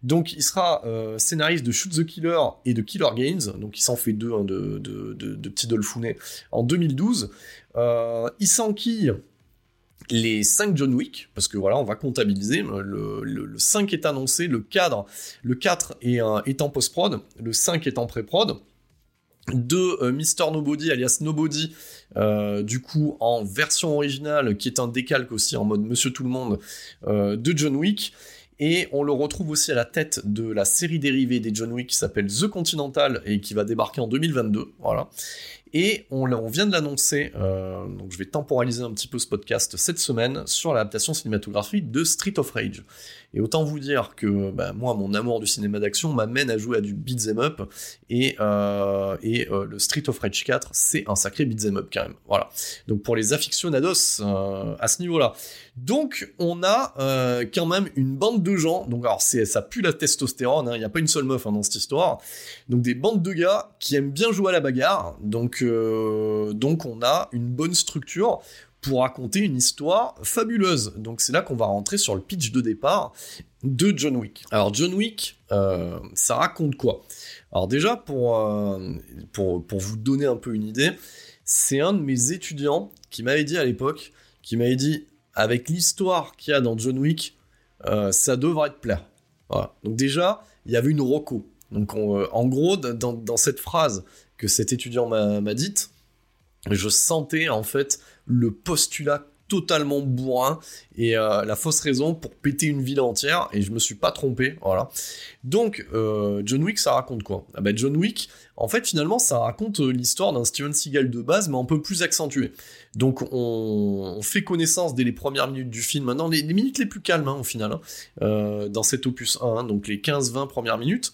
Donc il sera euh, scénariste de Shoot the Killer et de Killer Games, donc il s'en fait deux hein, de, de, de, petits en 2012. Euh, il s'enquille les 5 John Wick, parce que voilà, on va comptabiliser, le, le, 5 est annoncé, le cadre, le 4 est, est en post-prod, le 5 est en pré-prod, de euh, Mr. Nobody alias Nobody, euh, du coup en version originale, qui est un décalque aussi en mode Monsieur Tout le Monde euh, de John Wick. Et on le retrouve aussi à la tête de la série dérivée des John Wick qui s'appelle The Continental et qui va débarquer en 2022. Voilà. Et on, vient de l'annoncer, donc je vais temporaliser un petit peu ce podcast cette semaine sur l'adaptation cinématographique de Street of Rage. Et autant vous dire que bah, moi, mon amour du cinéma d'action m'amène à jouer à du beat'em up, et, euh, euh, le Street of Rage 4, c'est un sacré beat'em up quand même. Voilà. Donc pour les aficionados euh, à ce niveau-là. Donc on a quand même une bande de gens, donc alors ça pue la testostérone, hein, il n'y a pas une seule meuf hein, dans cette histoire, donc des bandes de gars qui aiment bien jouer à la bagarre, Donc, donc on a une bonne structure pour raconter une histoire fabuleuse. Donc c'est là qu'on va rentrer sur le pitch de départ de John Wick. Alors John Wick, ça raconte quoi? Alors déjà, pour, pour, pour, vous donner un peu une idée, c'est un de mes étudiants qui m'avait dit à l'époque, qui m'avait dit, avec l'histoire qu'il y a dans John Wick, euh, ça devrait te plaire. Donc déjà, il y avait une roco. Donc euh, en gros, dans, cette phrase que cet étudiant m'a dite, je sentais en fait le postulat totalement bourrin et euh, la fausse raison pour péter une ville entière et je me suis pas trompé voilà. Donc euh, John Wick ça raconte quoi? Bah, John Wick en fait finalement ça raconte euh, l'histoire d'un Steven Seagal de base mais un peu plus accentué. Donc on, fait connaissance dès les premières minutes du film maintenant les, minutes les plus calmes hein, au final hein, dans cet opus 1 hein, donc les 15-20 premières minutes.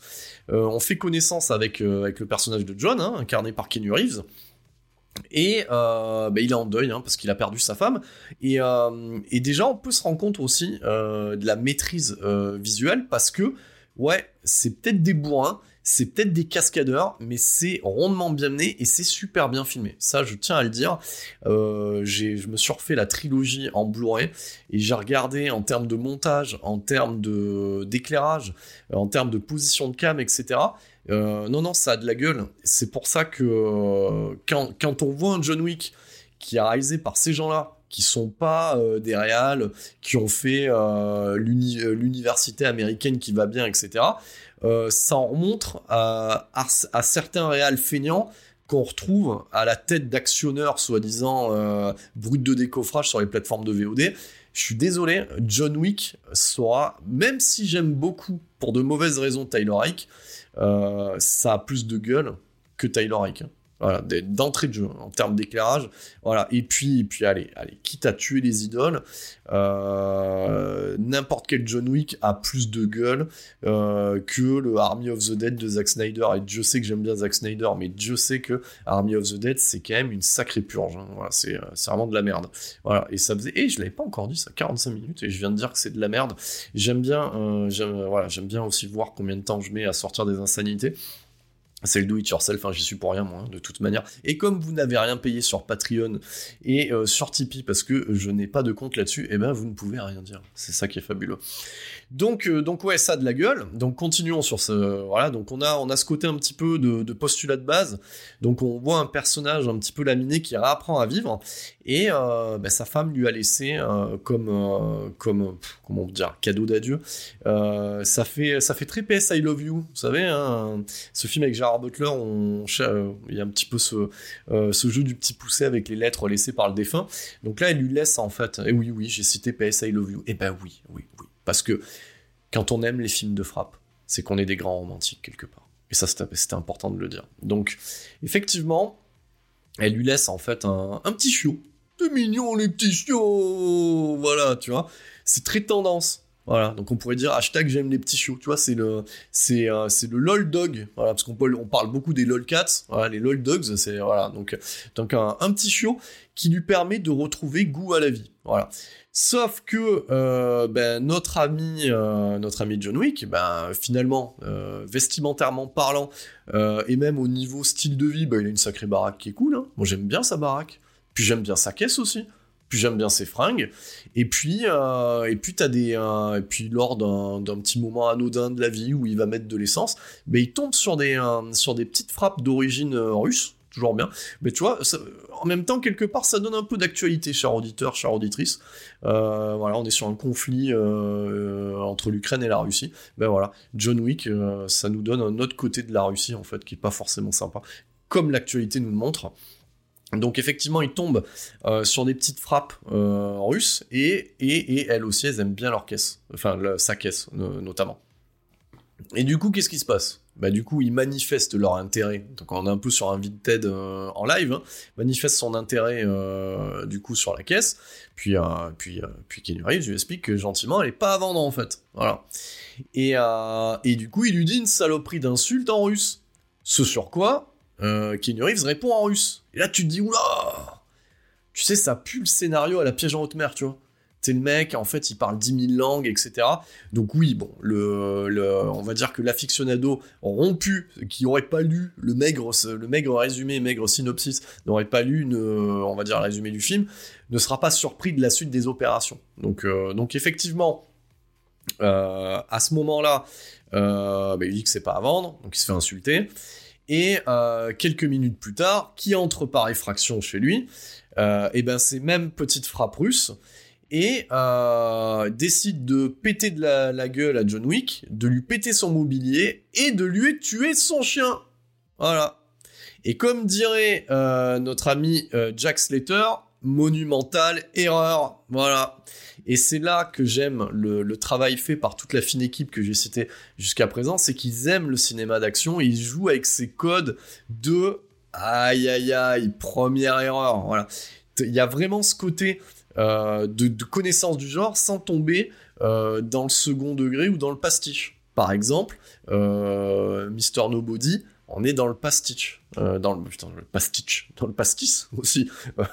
On fait connaissance avec, avec le personnage de John incarné par Kenny Reeves et euh, bah, il est en deuil hein, parce qu'il a perdu sa femme. Et, euh, et, déjà, on peut se rendre compte aussi euh, de la maîtrise visuelle parce que, ouais, c'est peut-être des bourrins, c'est peut-être des cascadeurs, mais c'est rondement bien mené et c'est super bien filmé. Ça, je tiens à le dire. je me suis refait la trilogie en Blu-ray et j'ai regardé en termes de montage, en termes d'éclairage, en termes de position de cam, etc. Euh, non, non, ça a de la gueule. C'est pour ça que euh, quand, on voit un John Wick qui est réalisé par ces gens-là, qui sont pas euh, des réals, qui ont fait l'université américaine qui va bien, etc., ça en montre à, certains réals feignants qu'on retrouve à la tête d'actionneurs soi-disant bruts de décoffrage sur les plateformes de VOD. Je suis désolé, John Wick sera, même si j'aime beaucoup, pour de mauvaises raisons, Tyler Ike, euh, ça a plus de gueule que Tyler Ike. D'entrée de jeu en termes d'éclairage. Voilà, et puis, puis allez, allez, quitte à tuer les idoles, euh, n'importe quel John Wick a plus de gueule euh, que le Army of the Dead de Zack Snyder. Et Dieu sait que j'aime bien Zack Snyder, mais Dieu sait que Army of the Dead, c'est quand même une sacrée purge. Hein. Voilà, c'est vraiment de la merde. Voilà, et ça faisait. Et je l'avais pas encore dit, ça 45 minutes, et je viens de dire que c'est de la merde. J'aime bien, j'aime bien aussi voir combien de temps je mets à sortir des insanités. C'est le do it yourself, hein, j'y suis pour rien moi, hein, de toute manière. Et comme vous n'avez rien payé sur Patreon et euh, sur Tipeee parce que je n'ai pas de compte là-dessus, eh ben vous ne pouvez rien dire. C'est ça qui est fabuleux. Donc, euh, donc ouais, ça a de la gueule. Donc continuons sur ce, voilà. Donc on a, on a ce côté un petit peu de, postulat de base. Donc on voit un personnage un petit peu laminé qui réapprend à vivre et euh, ben, sa femme lui a laissé comme, comme, comment dire, cadeau d'adieu. ça fait, ça fait très PS I Love You, vous savez, hein, ce film avec Gérard Butler, euh, il y a un petit peu euh, ce, jeu du petit poussé avec les lettres laissées par le défunt. Donc là, elle lui laisse en fait. Et oui, oui, j'ai cité PS I Love You. Et ben oui, oui, oui. Parce que quand on aime les films de frappe, c'est qu'on est des grands romantiques quelque part. Et ça, c'était important de le dire. Donc, effectivement, elle lui laisse en fait un, un petit chiot. C'est mignon les petits chiots Voilà, tu vois. C'est très tendance. Voilà, donc on pourrait dire hashtag j'aime les petits chiots, tu vois, c'est le c'est euh, c'est le lol dog, voilà, parce qu'on on parle beaucoup des lol cats, les lol dogs, c'est voilà, donc donc un, petit chiot qui lui permet de retrouver goût à la vie, voilà. Sauf que euh, ben, notre ami euh, notre ami John Wick, ben finalement vestimentairement parlant et même au niveau style de vie, ben, il a une sacrée baraque qui est cool, hein. Moi j'aime bien sa baraque, puis j'aime bien sa caisse aussi j'aime bien ses fringues. Et puis, euh, et puis t'as des, euh, et puis lors d'un petit moment anodin de la vie où il va mettre de l'essence, mais il tombe sur des, euh, sur des petites frappes d'origine russe, toujours bien. Mais tu vois, en même temps quelque part, ça donne un peu d'actualité, cher auditeur, chère auditrice. voilà, on est sur un conflit entre l'Ukraine et la Russie. Ben voilà, John Wick, ça nous donne un autre côté de la Russie en fait qui est pas forcément sympa, comme l'actualité nous le montre. Donc effectivement, ils tombent euh, sur des petites frappes euh, russes et, elles aussi, elles aiment bien leur caisse, enfin sa caisse notamment. Et du coup, qu'est-ce qui se passe? Bah, du coup, ils manifestent leur intérêt. Donc, on est un peu sur un vide TED euh, en live. Hein, manifeste son intérêt du coup sur la caisse. Puis, puis, puis Kenny Reeves lui explique que gentiment, elle est pas à vendre en fait. Et, du coup, il lui dit une saloperie d'insulte en russe. Ce sur quoi euh, Reeves répond en russe. Et là, tu te dis, oula Tu sais, ça pue le scénario à la piège en haute mer, tu vois. t'es le mec, en fait, il parle 10 000 langues, etc. Donc oui, bon, le, on va dire que l'aficionado rompu, qui aurait pas lu le maigre, le maigre résumé, maigre synopsis, n'aurait pas lu, une, on va dire, le résumé du film, ne sera pas surpris de la suite des opérations. Donc, euh, donc effectivement, euh, à ce moment-là, euh, bah, il dit que c'est pas à vendre, donc il se fait insulter. Et quelques minutes plus tard, qui entre par effraction chez lui, et ben c'est même petite frappe russe et euh, décide de péter de la, gueule à John Wick, de lui péter son mobilier et de lui tuer son chien. Voilà. Et comme dirait euh, notre ami euh, Jack Slater, monumentale erreur. Voilà. Et c'est là que j'aime le, travail fait par toute la fine équipe que j'ai cité jusqu'à présent, c'est qu'ils aiment le cinéma d'action ils jouent avec ces codes de aïe aïe aïe, première erreur. Voilà. Il y a vraiment ce côté euh, de, connaissance du genre sans tomber euh, dans le second degré ou dans le pastiche. Par exemple, euh, Mister Nobody, on est dans le pastiche, dans le putain, le pastiche, dans le pastis aussi,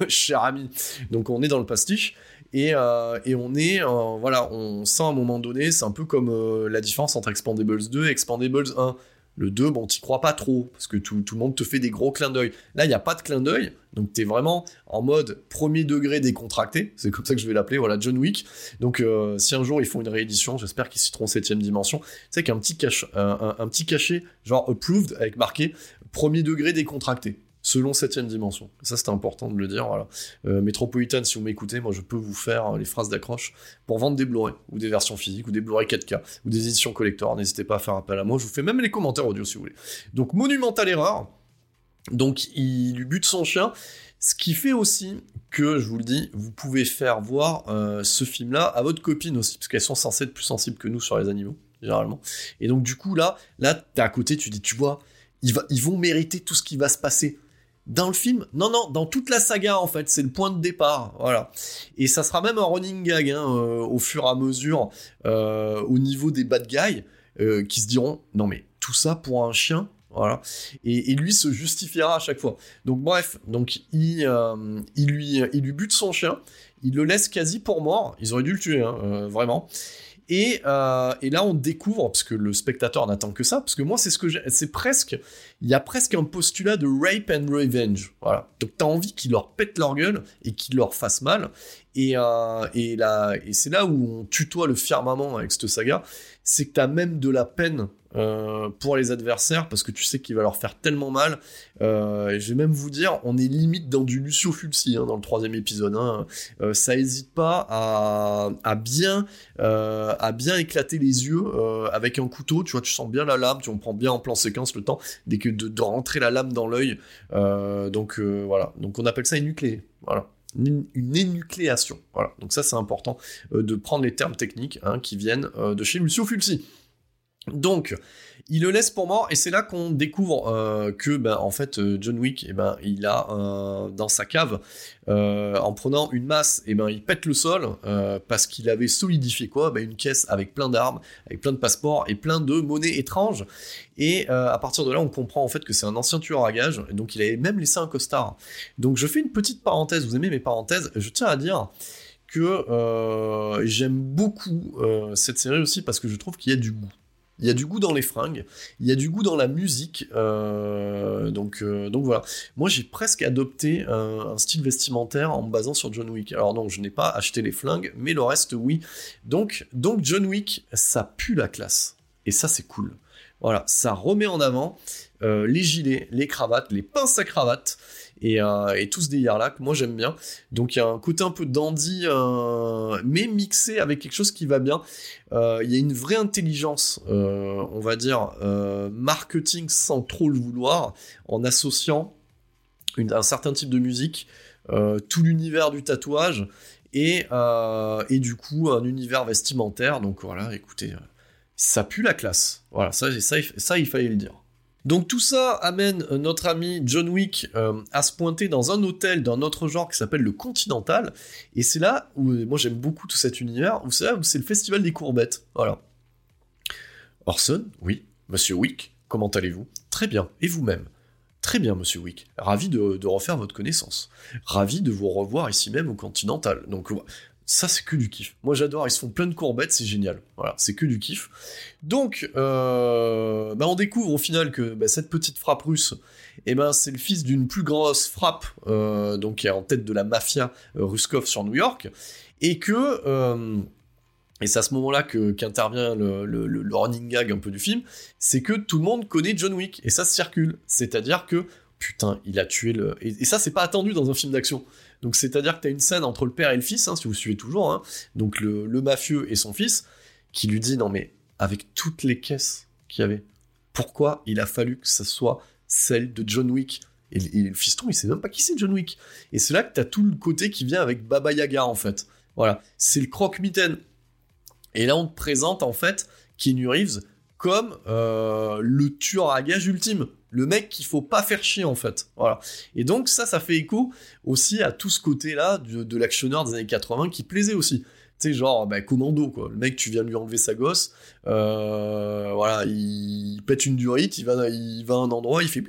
cher ami. Donc on est dans le pastiche et, et on est, voilà, on sent à un moment donné, c'est un peu comme la différence entre Expandables 2 et Expandables 1. Le 2, bon, t'y crois pas trop, parce que tout, le monde te fait des gros clins d'œil. Là, il n'y a pas de clin d'œil, donc t'es vraiment en mode premier degré décontracté, c'est comme ça que je vais l'appeler, voilà, John Wick. Donc euh, si un jour ils font une réédition, j'espère qu'ils citeront 7 dimension, c'est qu'un petit, un, petit cachet, genre approved, avec marqué premier degré décontracté selon septième dimension. Ça, c'est important de le dire. Voilà. Euh, Metropolitan, si vous m'écoutez, moi, je peux vous faire euh, les phrases d'accroche pour vendre des Blu-ray, ou des versions physiques, ou des Blu-ray 4K, ou des éditions collector. N'hésitez pas à faire appel à moi. Je vous fais même les commentaires audio si vous voulez. Donc, monumentale erreur. Donc, il lui bute son chien. Ce qui fait aussi que, je vous le dis, vous pouvez faire voir euh, ce film-là à votre copine aussi, parce qu'elles sont censées être plus sensibles que nous sur les animaux, généralement. Et donc, du coup, là, là, t'es à côté, tu dis, tu vois, ils vont mériter tout ce qui va se passer dans le film, non, non, dans toute la saga en fait, c'est le point de départ, voilà. Et ça sera même un running gag hein, euh, au fur et à mesure euh, au niveau des bad guys euh, qui se diront non mais tout ça pour un chien, voilà. Et, lui se justifiera à chaque fois. Donc bref, donc il, lui il lui bute son chien, il le laisse quasi pour mort. Ils auraient dû le tuer, hein, vraiment. Euh, et, là, on découvre, parce que le spectateur n'attend que ça, parce que moi, c'est ce que c'est presque, il y a presque un postulat de rape and revenge. Voilà. Donc, t'as envie qu'ils leur pètent leur gueule et qu'ils leur fassent mal. Et, euh, et, et c'est là où on tutoie le firmament avec cette saga, c'est que t'as même de la peine euh, pour les adversaires parce que tu sais qu'il va leur faire tellement mal. Euh, et je vais même vous dire, on est limite dans du Lucio Fulci hein, dans le troisième épisode. Hein. Ça hésite pas à, à bien à bien éclater les yeux avec un couteau. Tu vois, tu sens bien la lame, tu en prends bien en plan séquence le temps dès que de, rentrer la lame dans l'œil. donc voilà. Donc on appelle ça. Voilà une, énucléation. Voilà. Donc ça c'est important de prendre les termes techniques hein, qui viennent de chez Lucio Fulci. Donc, il le laisse pour mort et c'est là qu'on découvre euh, que ben en fait euh, John Wick eh ben il a dans sa cave euh, en prenant une masse et eh ben il pète le sol parce qu'il avait solidifié quoi? Ben, une caisse avec plein d'armes avec plein de passeports et plein de monnaies étranges. Et à partir de là on comprend en fait que c'est un ancien tueur à gages donc il avait même laissé un costard. Donc je fais une petite parenthèse vous aimez mes parenthèses je tiens à dire que j'aime beaucoup cette série aussi parce que je trouve qu'il y a du goût il y a du goût dans les fringues, il y a du goût dans la musique, euh, donc, euh, donc voilà. Moi j'ai presque adopté un, style vestimentaire en me basant sur John Wick. Alors non, je n'ai pas acheté les flingues, mais le reste oui. Donc, donc John Wick, ça pue la classe. Et ça c'est cool. Voilà, ça remet en avant euh, les gilets, les cravates, les pinces à cravate et, euh, et tout ce délire-là que moi j'aime bien. Donc il y a un côté un peu dandy, euh, mais mixé avec quelque chose qui va bien. Euh, il y a une vraie intelligence, on va dire, marketing sans trop le vouloir, en associant un certain type de musique, tout l'univers du tatouage, et, du coup un univers vestimentaire. Donc voilà, écoutez, ça pue la classe. Voilà, ça, ça, ça il fallait le dire. Donc tout ça amène euh, notre ami John Wick euh, à se pointer dans un hôtel d'un autre genre qui s'appelle le Continental. Et c'est là où euh, moi j'aime beaucoup tout cet univers, où c'est là où c'est le festival des courbettes. Voilà. Orson, oui. Monsieur Wick, comment allez-vous? Très bien. Et vous-même? Très bien, monsieur Wick. Ravi de, refaire votre connaissance. Ravi de vous revoir ici même au Continental. Donc ça c'est que du kiff. Moi j'adore, ils se font plein de courbettes, c'est génial. Voilà, c'est que du kiff. Donc, euh, bah, on découvre au final que bah, cette petite frappe russe, eh ben, c'est le fils d'une plus grosse frappe, euh, donc qui est en tête de la mafia euh, Ruskov sur New York, et que et c'est à ce moment-là que qu'intervient le, le, running gag un peu du film, c'est que tout le monde connaît John Wick et ça se circule. C'est-à-dire que putain, il a tué le et ça c'est pas attendu dans un film d'action. Donc c'est-à-dire que tu as une scène entre le père et le fils, hein, si vous suivez toujours, hein. donc le, mafieux et son fils, qui lui dit non mais avec toutes les caisses qu'il y avait, pourquoi il a fallu que ce soit celle de John Wick? Et, le fiston, il sait même pas qui c'est John Wick. Et c'est là que tu as tout le côté qui vient avec Baba Yaga en fait. Voilà, c'est le croque-mitaine. Et là on te présente en fait Keanu Reeves comme euh, le tueur à gage ultime le mec qu'il faut pas faire chier en fait. Voilà. Et donc ça, ça fait écho aussi à tout ce côté-là de, l'actionneur des années 80 qui plaisait aussi. Tu sais, genre, bah, commando, quoi. Le mec, tu viens lui enlever sa gosse, euh, voilà, il pète une durite, il va, il va à un endroit, il fait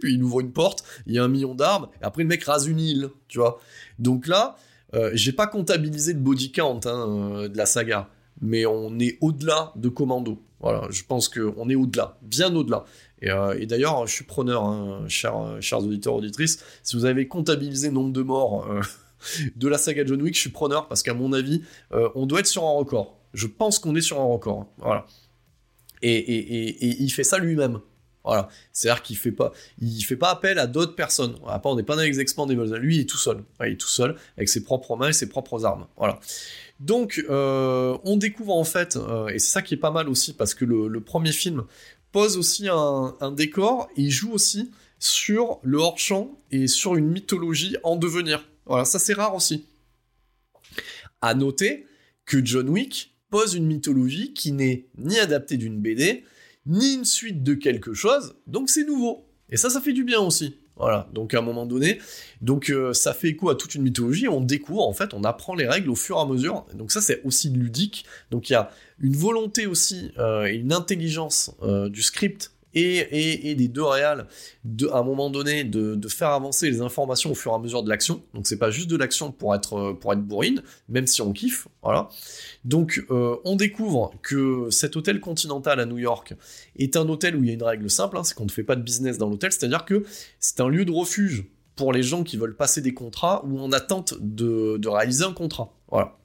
puis il ouvre une porte, il y a un million d'armes, et après le mec rase une île, tu vois. Donc là, euh, j'ai pas comptabilisé le body count hein, euh, de la saga, mais on est au-delà de commando. Voilà, je pense qu'on est au-delà, bien au-delà. Euh, et, d'ailleurs, je suis preneur, hein, chers, chers, auditeurs, auditrices. Si vous avez comptabilisé nombre de morts euh, de la saga John Wick, je suis preneur parce qu'à mon avis, euh, on doit être sur un record. Je pense qu'on est sur un record. Hein. voilà. Et, il fait ça lui-même. Voilà. C'est-à-dire qu'il fait fait pas appel à d'autres personnes. Après, on n'est pas dans les expandables. Lui, il est tout seul. il est tout seul avec ses propres mains et ses propres armes. Voilà. Donc, on découvre en fait, et c'est ça qui est pas mal aussi, parce que le premier film pose aussi un, décor il joue aussi sur le hors-champ et sur une mythologie en devenir. Voilà, ça c'est rare aussi. À noter que John Wick pose une mythologie qui n'est ni adaptée d'une BD, ni une suite de quelque chose, donc c'est nouveau. Et ça, ça fait du bien aussi. Voilà, donc à un moment donné, donc euh, ça fait écho à toute une mythologie, on découvre, en fait, on apprend les règles au fur et à mesure, donc ça c'est aussi ludique, donc il y a une volonté aussi euh, et une intelligence euh, du script et, des deux réals, à un moment donné, de, faire avancer les informations au fur et à mesure de l'action. Donc c'est pas juste de l'action pour être, pour être bourrine, même si on kiffe, voilà. Donc euh, on découvre que cet hôtel continental à New York est un hôtel où il y a une règle simple, hein, c'est qu'on ne fait pas de business dans l'hôtel, c'est-à-dire que c'est un lieu de refuge pour les gens qui veulent passer des contrats ou en attente de, de réaliser un contrat. Voilà.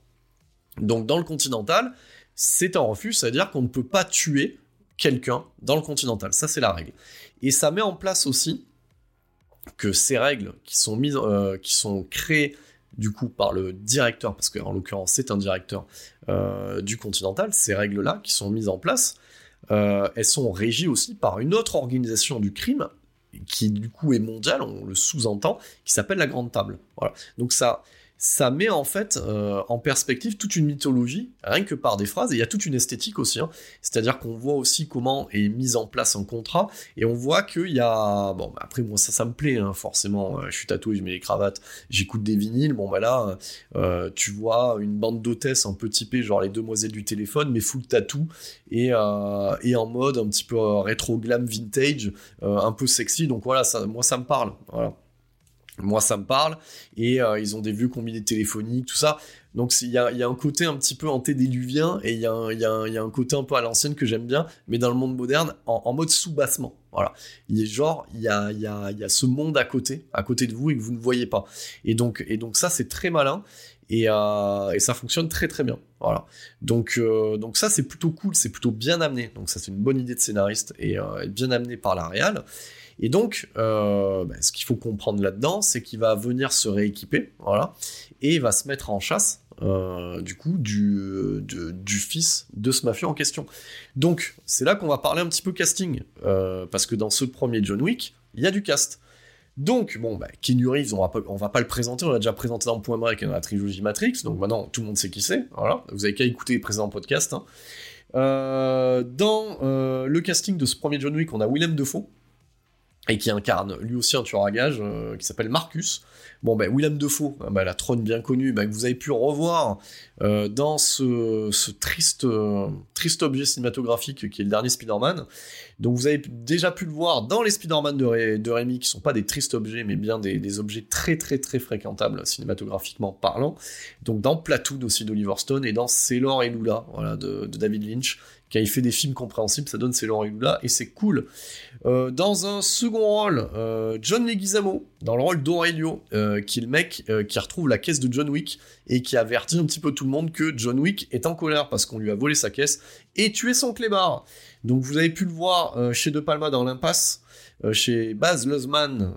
Donc dans le continental, c'est un refuge, c'est-à-dire qu'on ne peut pas tuer quelqu'un dans le continental. Ça, c'est la règle. Et ça met en place aussi que ces règles qui sont mises, euh, qui sont créées du coup par le directeur, parce qu'en l'occurrence c'est un directeur euh, du Continental, ces règles-là qui sont mises en place, euh, elles sont régies aussi par une autre organisation du crime qui du coup est mondiale, on le sous-entend, qui s'appelle la Grande Table. Voilà. Donc ça, ça met en fait euh, en perspective toute une mythologie, rien que par des phrases, et il y a toute une esthétique aussi. Hein. C'est-à-dire qu'on voit aussi comment est mis en place un contrat, et on voit qu'il y a... Bon, bah, après, moi, ça, ça me plaît, hein, forcément. Euh, je suis tatoué, je mets les cravates, j'écoute des vinyles. Bon, bah là, euh, tu vois une bande d'hôtesses un peu typée, genre les demoiselles du téléphone, mais full tatou, et, et en mode un petit peu rétro glam vintage, un peu sexy. Donc voilà, ça, moi, ça me parle. Voilà. Moi, ça me parle. Et euh, ils ont des vues combinées téléphoniques, tout ça. Donc, il y a, un côté un petit peu antédéluvien et il y, a un côté un peu à l'ancienne que j'aime bien, mais dans le monde moderne, en, mode sous-bassement. Voilà. Il est genre, il y a, y, a, ce monde à côté, à côté de vous et que vous ne voyez pas. Et donc, et ça, c'est très malin. Et, euh, ça fonctionne très très bien. Euh, donc ça, c'est plutôt cool, c'est plutôt bien amené. Donc, ça, c'est une bonne idée de scénariste et bien amené par la réal. Et donc, euh, bah, ce qu'il faut comprendre là-dedans, c'est qu'il va venir se rééquiper, voilà, et il va se mettre en chasse, euh, du coup, du, fils de ce mafieux en question. Donc, c'est là qu'on va parler un petit peu casting, euh, parce que dans ce premier John Wick, il y a du cast. Donc, bon, bah, Reeves, on va, pas, va pas le présenter, on l'a déjà présenté dans Point Break dans la trilogie Matrix, donc maintenant tout le monde sait qui c'est, voilà, vous avez qu'à écouter les précédents podcasts. Hein. dans le casting de ce premier John Wick, on a Willem Dafoe, et qui incarne lui aussi un tueur à gages qui s'appelle Marcus. Bon, ben, Willem Dafoe, hein, ben, la trône bien connue, ben, que vous avez pu revoir euh, dans ce, triste, euh, triste objet cinématographique qui est le dernier Spider-Man. Donc vous avez déjà pu le voir dans les Spider-Man de, de Rémi, qui sont pas des tristes objets, mais bien des, objets très très très fréquentables cinématographiquement parlant. Donc dans Platoon aussi d'Oliver Stone et dans Sailor et Lula, voilà, de David Lynch, quand il fait des films compréhensibles, ça donne ses Lula et c'est cool. Euh, dans un second rôle, euh, John Leguizamo, dans le rôle d'Aurelio, euh, qui est le mec qui retrouve la caisse de John Wick et qui avertit un petit peu tout le monde que John Wick est en colère parce qu'on lui a volé sa caisse et tué son clébard. Donc vous avez pu le voir chez De Palma dans l'impasse. chez Baz Luhrmann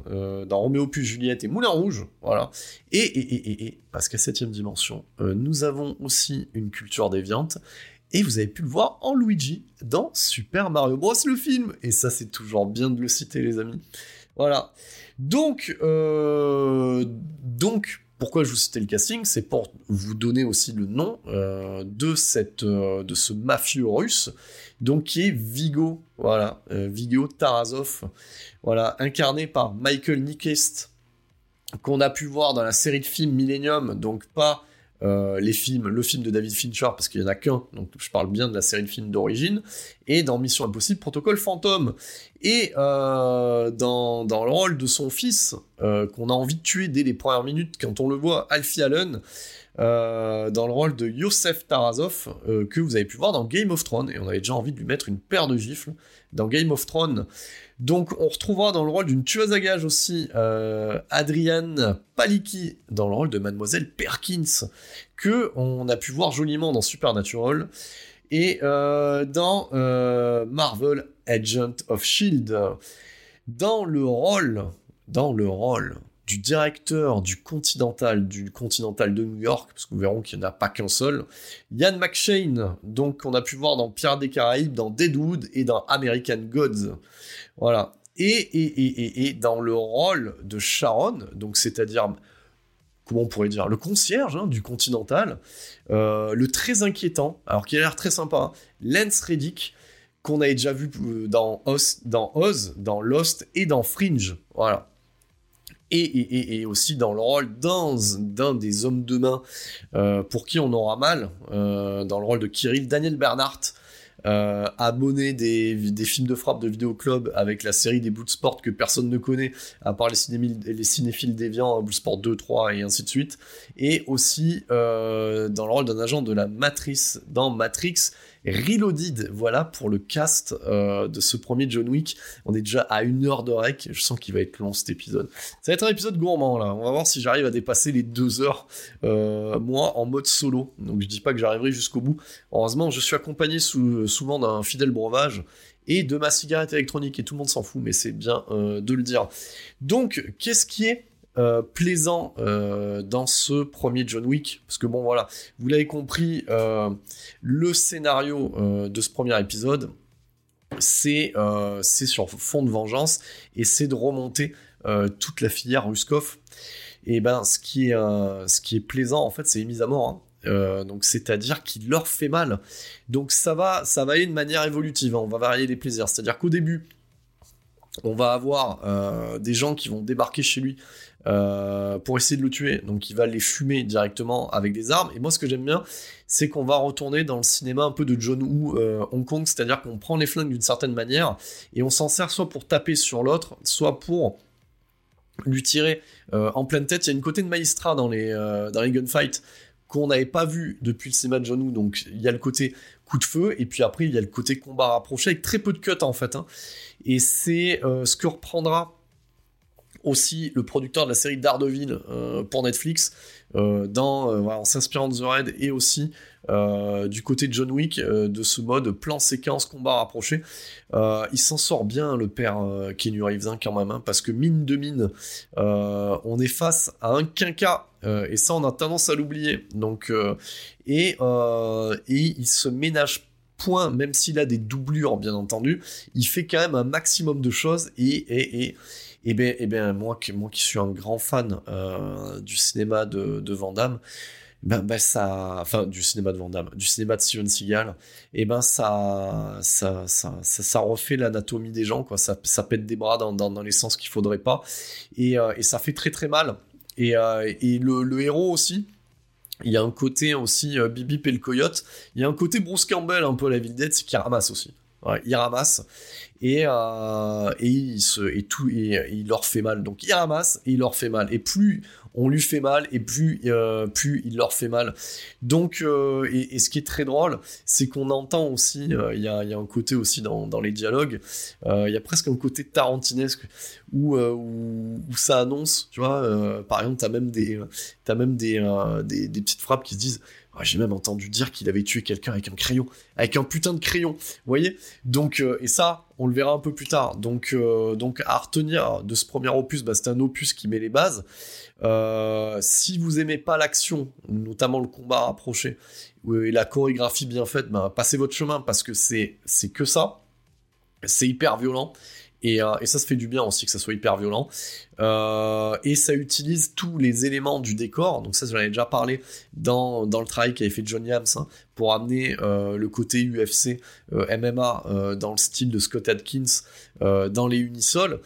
dans Roméo plus Juliette et Moulin Rouge, voilà. Et, et, et, et parce qu'à septième dimension, nous avons aussi une culture déviante, et vous avez pu le voir en Luigi dans Super Mario Bros. le film. Et ça, c'est toujours bien de le citer, les amis. Voilà. Donc, euh, donc pourquoi je vous citais le casting? C'est pour vous donner aussi le nom euh, de, cette, euh, de ce mafieux russe, donc qui est Vigo, voilà, Vigo Tarasov, voilà, incarné par Michael Nyquist, qu'on a pu voir dans la série de films Millennium, donc pas euh, les films, le film de David Fincher, parce qu'il n'y en a qu'un, donc je parle bien de la série de films d'origine, et dans Mission Impossible, Protocole Fantôme. Et euh, dans, le rôle de son fils, euh, qu'on a envie de tuer dès les premières minutes quand on le voit, Alfie Allen, dans le rôle de Yosef Tarasov, que vous avez pu voir dans Game of Thrones, et on avait déjà envie de lui mettre une paire de gifles dans Game of Thrones. Donc on retrouvera dans le rôle d'une tueuse à gages aussi euh, Adrienne Palicki dans le rôle de Mademoiselle Perkins que on a pu voir joliment dans Supernatural et euh, dans euh, Marvel Agent of Shield dans le rôle du directeur du Continental, du Continental de New York, parce que nous verrons qu'il n'y en a pas qu'un seul, Ian McShane, donc qu'on a pu voir dans Pierre des Caraïbes, dans Deadwood et dans American Gods. Voilà. Et, et, et, et, dans le rôle de Sharon, donc c'est-à-dire, comment on pourrait dire, le concierge hein, du Continental, euh, le très inquiétant, alors qu'il a l'air très sympa, hein, Lance Reddick, qu'on avait déjà vu euh, dans Oz, dans Oz, dans Lost et dans Fringe. Voilà et, aussi dans le rôle d'un des hommes de main euh, pour qui on aura mal, dans le rôle de Kirill, Daniel Bernhardt, euh, des, films de frappe de Vidéoclub avec la série des Sport que personne ne connaît, à part les, les cinéphiles déviants, Sport 2, 3 et ainsi de suite, et aussi dans le rôle d'un agent de la Matrice dans Matrix, Reloaded, voilà pour le cast euh, de ce premier John Wick. On est déjà à une heure de rec, je sens qu'il va être long cet épisode. Ça va être un épisode gourmand là, on va voir si j'arrive à dépasser les deux heures, euh, moi en mode solo. Donc je dis pas que j'arriverai jusqu'au bout. Heureusement, je suis accompagné souvent d'un fidèle breuvage et de ma cigarette électronique et tout le monde s'en fout, mais c'est bien euh, de le dire. Donc, qu'est-ce qui est euh, plaisant euh, dans ce premier John Wick parce que bon voilà vous l'avez compris euh, le scénario de ce premier épisode c'est sur fond de vengeance et c'est de remonter toute la filière Ruskov et ben ce qui est ce qui est plaisant en fait c'est les mises à mort hein. donc c'est-à-dire qu'il leur fait mal. Donc ça va, ça va aller de manière évolutive. Hein. On va varier les plaisirs. C'est-à-dire qu'au début, on va avoir des gens qui vont débarquer chez lui euh, pour essayer de le tuer. Donc il va les fumer directement avec des armes. Et moi ce que j'aime bien, c'est qu'on va retourner dans le cinéma un peu de John Woo euh, Hong Kong, c'est-à-dire qu'on prend les flingues d'une certaine manière et on s'en sert soit pour taper sur l'autre, soit pour lui tirer euh, en pleine tête. Il y a une côté de maestra dans les, dans les gunfights qu'on n'avait pas vu depuis le cinéma de John Woo. Donc il y a le côté coup de feu et puis après il y a le côté combat rapproché avec très peu de cuts en fait. Hein. Et c'est ce que reprendra aussi le producteur de la série Daredevil euh, pour Netflix, euh, dans, euh, en s'inspirant de The Raid et aussi du côté de John Wick, de ce mode plan séquence combat rapproché. il s'en sort bien le père Keanu Reeves hein, quand même, hein, parce que mine de mine, on est face à un quinca et ça on a tendance à l'oublier. Donc et, et il se ménage point, même s'il a des doublures bien entendu, il fait quand même un maximum de choses et eh bien, eh bien moi, qui, moi qui suis un grand fan euh, du cinéma de, de Van Damme, ben, ben, ça, enfin du cinéma de Van Damme, du cinéma de Steven Seagal, et ben ça, ça, ça, ça, refait l'anatomie des gens, quoi. Ça, pète des bras dans, dans, les sens qu'il faudrait pas, et, et, ça fait très très mal. Et, et le, héros aussi, il y a un côté aussi Bibi et le coyote, il y a un côté Bruce Campbell un peu la ville c'est qu'il ramasse aussi. Il ramasse et, euh, et, il se, et tout et, il leur fait mal. Donc il ramasse et il leur fait mal. Et plus on lui fait mal et plus, euh, plus il leur fait mal. Donc euh, et, ce qui est très drôle, c'est qu'on entend aussi, il y, a, un côté aussi dans, dans les dialogues, il y a presque un côté tarantinesque où, où, ça annonce, tu vois. par exemple, t'as même des, as même des, des, petites frappes qui se disent j'ai même entendu dire qu'il avait tué quelqu'un avec un crayon, avec un putain de crayon. Vous voyez? Donc, et ça, on le verra un peu plus tard. Donc, euh, à retenir de ce premier opus, bah, c'est un opus qui met les bases. Euh, si vous aimez pas l'action, notamment le combat rapproché et la chorégraphie bien faite, bah, passez votre chemin parce que c'est c'est que ça. C'est hyper violent. Et, et, ça se fait du bien aussi que ça soit hyper violent. Euh, et ça utilise tous les éléments du décor. Donc ça, j'en avais déjà parlé dans, dans le travail qu'avait fait John Yams hein, pour amener euh, le côté UFC, euh, MMA dans le style de Scott Adkins dans les unisols.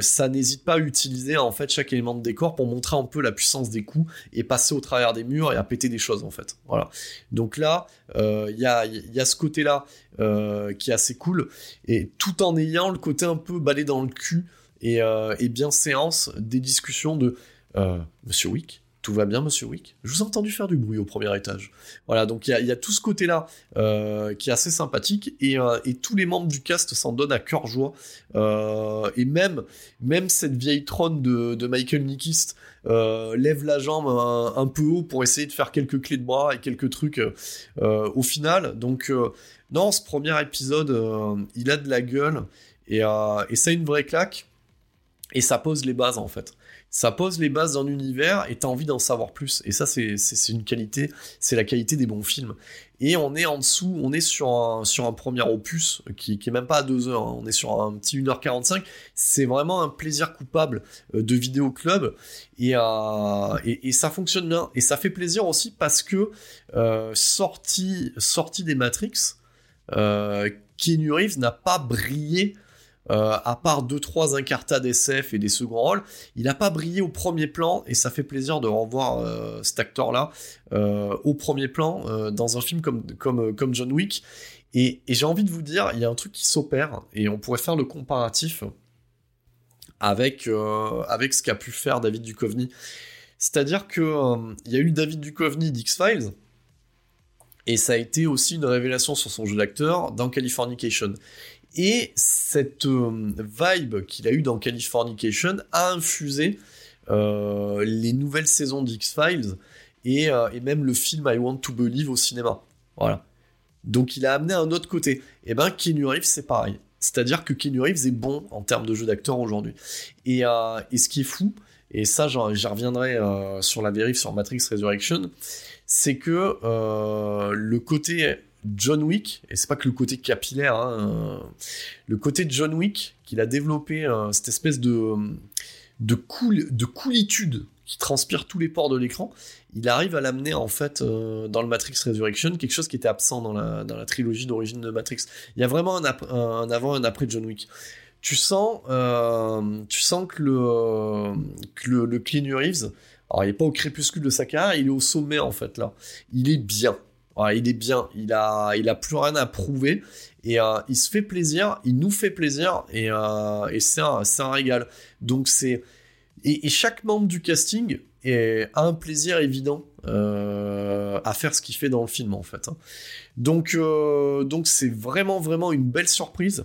ça n'hésite pas à utiliser en fait chaque élément de décor pour montrer un peu la puissance des coups et passer au travers des murs et à péter des choses en fait. Voilà. Donc là, il y a, y, a, ce côté-là qui est assez cool et tout en ayant le côté un peu balai dans le cul euh, et, bien séance des discussions de euh, Monsieur Wick, tout va bien, monsieur Wick? Je vous ai entendu faire du bruit au premier étage. Voilà, donc il y, a tout ce côté-là euh, qui est assez sympathique et, tous les membres du cast s'en donnent à cœur joie. et même, cette vieille trône de, Michael Nickist lève la jambe un, peu haut pour essayer de faire quelques clés de bras et quelques trucs au final. Donc, non, ce premier épisode, il a de la gueule et, et ça a une vraie claque. Et ça pose les bases en fait. Ça pose les bases d'un univers et t'as envie d'en savoir plus. Et ça, c'est une qualité, c'est la qualité des bons films. Et on est en dessous, on est sur un, premier opus qui, qui est même pas à 2 heures, hein. on est sur un petit 1h45. C'est vraiment un plaisir coupable euh, de vidéo club euh, et, ça fonctionne bien. Et ça fait plaisir aussi parce que euh, sorti, des Matrix, euh, Keanu n'a pas brillé euh, à part deux trois incartades SF et des seconds rôles, il n'a pas brillé au premier plan et ça fait plaisir de revoir euh, cet acteur-là euh, au premier plan dans un film comme, comme, comme John Wick. Et, j'ai envie de vous dire, il y a un truc qui s'opère et on pourrait faire le comparatif avec, avec ce qu'a pu faire David Duchovny. C'est-à-dire que il y a eu David Duchovny d'X-Files, et ça a été aussi une révélation sur son jeu d'acteur dans Californication. Et cette euh, vibe qu'il a eu dans Californication a infusé euh, les nouvelles saisons d'X-Files euh, et, même le film I Want to Believe au cinéma. Voilà. Donc il a amené un autre côté. Et eh ben Keanu Reeves c'est pareil. C'est-à-dire que Keanu Reeves est bon en termes de jeu d'acteur aujourd'hui. Et, et, ce qui est fou, et ça j'y reviendrai sur la vérif sur Matrix Resurrection, c'est que le côté John Wick, et c'est pas que le côté capillaire, hein, euh, le côté de John Wick qu'il a développé, euh, cette espèce de, de, cool, de coolitude qui transpire tous les ports de l'écran, il arrive à l'amener en fait euh, dans le Matrix Resurrection, quelque chose qui était absent dans la, dans la trilogie d'origine de Matrix. Il y a vraiment un, avant et un après John Wick. Tu sens, tu sens que le, que le, Reeves, alors il est pas au crépuscule de sa carrière, il est au sommet en fait là. Il est bien il est bien, il a, il a plus rien à prouver et euh, il se fait plaisir, il nous fait plaisir et, euh, et c'est un, régal. Donc c'est et, chaque membre du casting a un plaisir évident euh, à faire ce qu'il fait dans le film en fait. Hein. Donc donc c'est vraiment vraiment une belle surprise.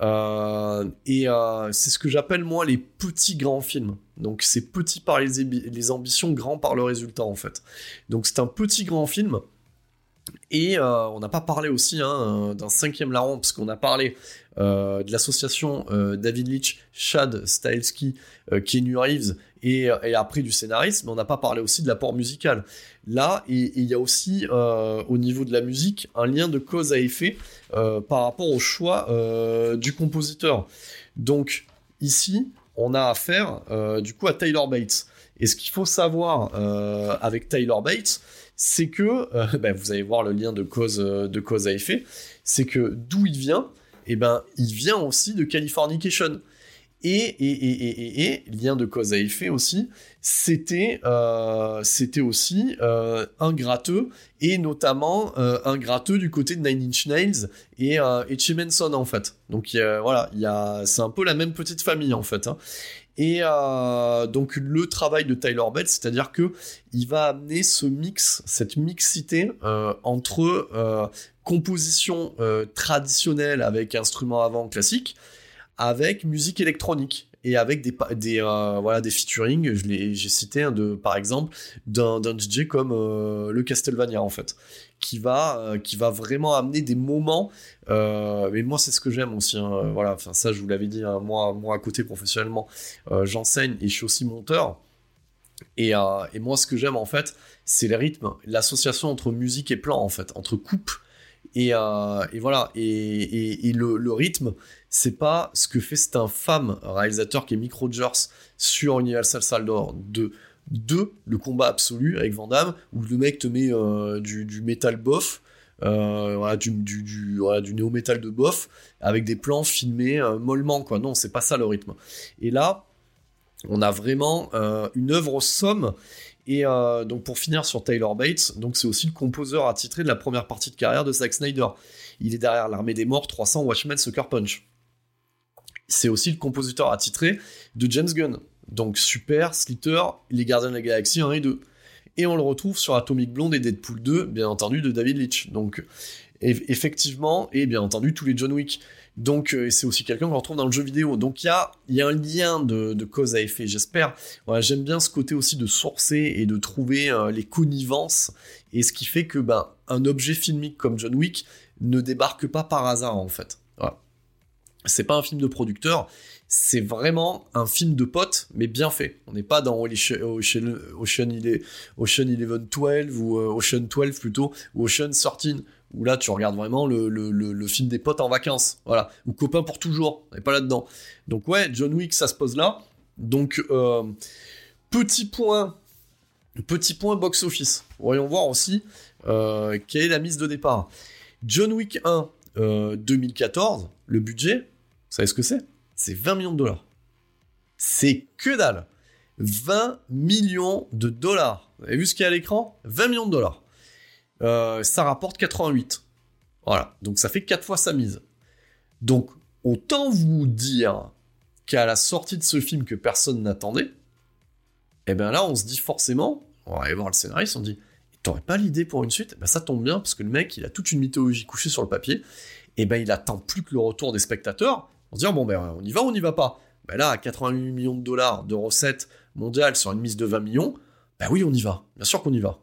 et c'est ce que j'appelle moi les petits grands films. Donc c'est petit par les, les ambitions, grand par le résultat en fait. Donc c'est un petit grand film et euh, on n'a pas parlé aussi hein, euh, d'un cinquième larron, parce qu'on a parlé euh, de l'association David Leitch, Chad Stahelski, Keanu Reeves, et, et, après du scénariste, mais on n'a pas parlé aussi de l'apport musical. Là, il y a aussi au niveau de la musique un lien de cause à effet par rapport au choix du compositeur. Donc ici, on a affaire du coup à Taylor Bates. Et ce qu'il faut savoir avec Taylor Bates, c'est que, ben, vous allez voir le lien de cause, de cause à effet, c'est que d'où il vient, et eh ben, il vient aussi de Californication. Et, et, et, et, lien de cause à effet aussi, c'était euh, aussi euh, un gratteux, et notamment euh, un gratteux du côté de Nine Inch Nails et, euh, et Chimenson en fait. Donc voilà, c'est un peu la même petite famille en fait. Hein. Et euh, donc le travail de Tyler Bell, c'est-à-dire que il va amener ce mix, cette mixité euh, entre euh, composition traditionnelle avec instruments avant classiques, avec musique électronique et avec des, des voilà des featuring. J'ai cité un de par exemple d'un DJ comme le Castlevania en fait qui va qui va vraiment amener des moments mais moi c'est ce que j'aime aussi hein, voilà enfin ça je vous l'avais dit hein, moi moi à côté professionnellement j'enseigne et je suis aussi monteur. Et, moi ce que j'aime en fait c'est les rythmes l'association entre musique et plan en fait entre coupe et, euh, voilà, et, le, le, rythme, c'est pas ce que fait cet infâme réalisateur qui est Mick Rogers sur Universal Soldier de de le combat absolu avec Van Damme, où le mec te met euh, du, metal bof, euh, voilà, du, néo-metal de bof, avec des plans filmés euh, mollement, quoi. Non, c'est pas ça le rythme. Et là, on a vraiment une œuvre somme et donc pour finir sur Taylor Bates, c'est aussi le composeur attitré de la première partie de carrière de Zack Snyder. Il est derrière l'armée des morts, 300, Watchmen, Sucker Punch. C'est aussi le compositeur attitré de James Gunn. Donc Super, Slither, Les Gardiens de la Galaxie 1 et 2. Et on le retrouve sur Atomic Blonde et Deadpool 2, bien entendu, de David Leitch. Donc effectivement, et bien entendu tous les John Wick. Donc, euh, c'est aussi quelqu'un qu'on retrouve dans le jeu vidéo. Donc, il y a, y a un lien de, cause à effet, j'espère. J'aime bien ce côté aussi de sourcer et de trouver euh, les connivences. Et ce qui fait que, ben, un objet filmique comme John Wick ne débarque pas par hasard, en fait. C'est pas un film de producteur, c'est vraiment un film de potes, mais bien fait. On n'est pas dans Ocean, Ocean, Ocean, 11, 12 ou euh, Ocean 12 plutôt, ou Ocean 13 où là tu regardes vraiment le, film des potes en vacances, voilà, ou copains pour toujours, on n'est pas là-dedans. Donc ouais, John Wick, ça se pose là. Donc euh, petit point, petit point box-office. Voyons voir aussi euh, quelle est la mise de départ. John Wick 1, 2014, euh, le budget, vous savez ce que c'est? C'est 20 millions de dollars. C'est que dalle 20 millions de dollars. Vous avez vu ce qu'il y a à l'écran? 20 millions de dollars. Euh, ça rapporte 88. Voilà, donc ça fait 4 fois sa mise. Donc, autant vous dire qu'à la sortie de ce film que personne n'attendait, eh bien là, on se dit forcément, on va aller voir le scénariste, on dit, t'aurais pas l'idée pour une suite Ben ça tombe bien, parce que le mec, il a toute une mythologie couchée sur le papier, et ben il attend plus que le retour des spectateurs, en se disant, bon ben on y va, on n'y va pas? Ben là, à 88 millions de dollars de recettes mondiales sur une mise de 20 millions, ben oui, on y va, bien sûr qu'on y va.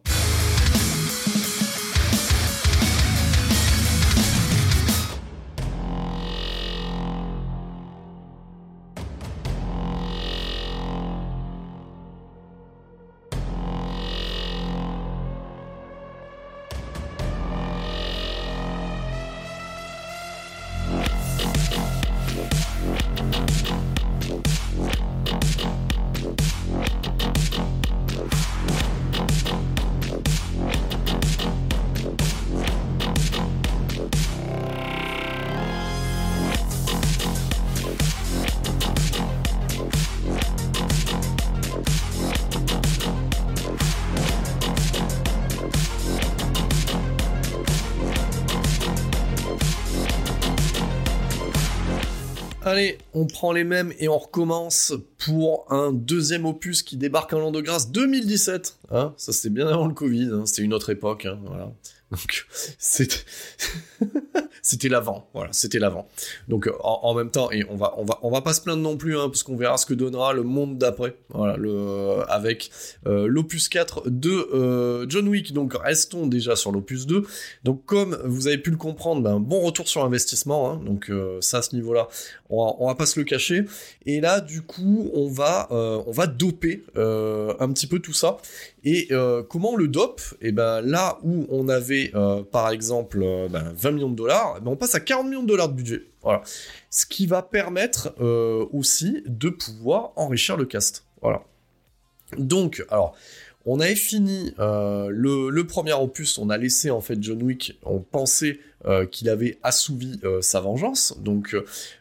Allez, on prend les mêmes et on recommence pour un deuxième opus qui débarque en l'an de grâce 2017. Hein ça c'était bien avant le Covid, hein. c'était une autre époque. Hein, voilà. Donc c'était l'avant, voilà, c'était l'avant. Donc en, même temps, et on va on va on va pas se plaindre non plus, hein, parce qu'on verra ce que donnera le monde d'après, voilà, le avec euh, l'opus 4 de euh, John Wick. Donc restons déjà sur l'opus 2. Donc comme vous avez pu le comprendre, ben, bon retour sur investissement. Donc euh, ça à ce niveau-là, on va, va pas se le cacher. Et là du coup, on va va doper un petit peu tout ça. Et euh, comment on le dope? Et eh ben là où on avait euh, par exemple 20 euh, ben, millions de dollars, eh ben, on passe à 40 millions de dollars de budget. Voilà. Ce qui va permettre aussi de pouvoir enrichir le cast. Voilà. Donc, alors, On avait fini le, premier opus, on a laissé en fait John Wick, on pensait qu'il avait assouvi sa vengeance. Donc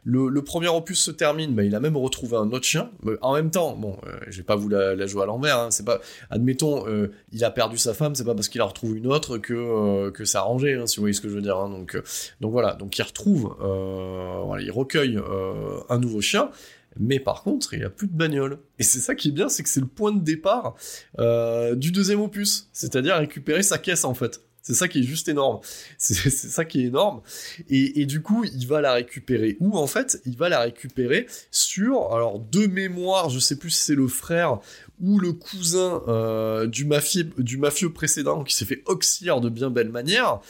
le, premier opus se termine, mais il a même retrouvé un autre chien. en même temps, bon, je vais pas vous la, jouer à l'envers, hein, c'est pas, admettons, il a perdu sa femme, c'est pas parce qu'il a retrouvé une autre que, ça a rangé, hein, si vous voyez ce que je veux dire. Hein. donc, donc voilà, donc il retrouve, voilà, il recueille un nouveau chien, mais par contre, il a plus de bagnole. Et c'est ça qui est bien, c'est que c'est le point de départ euh, du deuxième opus, c'est-à-dire récupérer sa caisse en fait. C'est ça qui est juste énorme. C'est ça qui est énorme. Et, du coup, il va la récupérer où En fait, il va la récupérer sur, alors, deux mémoires, je sais plus si c'est le frère ou le cousin euh, du, mafieux, du mafieux précédent qui s'est fait oxyre de bien belle manière.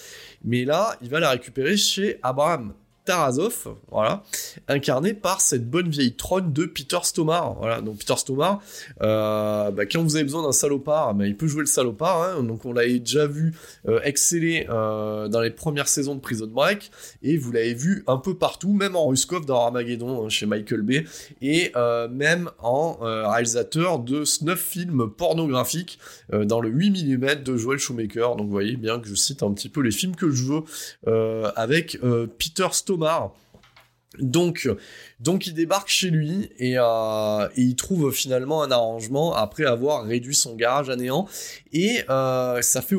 Mais là, il va la récupérer chez Abraham. Tarazov, voilà, incarné par cette bonne vieille trône de Peter Stomar. Voilà, donc Peter Stomar, euh, bah, quand vous avez besoin d'un salopard, bah, il peut jouer le salopard. Hein. donc on l'avait déjà vu euh, exceller euh, dans les premières saisons de Prison Break, et vous l'avez vu un peu partout, même en Ruskov dans Armageddon hein, chez Michael Bay, et même en réalisateur de snuff films pornographiques dans le 8 mm de Joel Shoemaker. Donc vous voyez bien que je cite un petit peu les films que je veux avec Peter Stomar donc, il débarque chez lui euh, et, il trouve finalement un arrangement après avoir réduit son garage à néant. Et euh, ça fait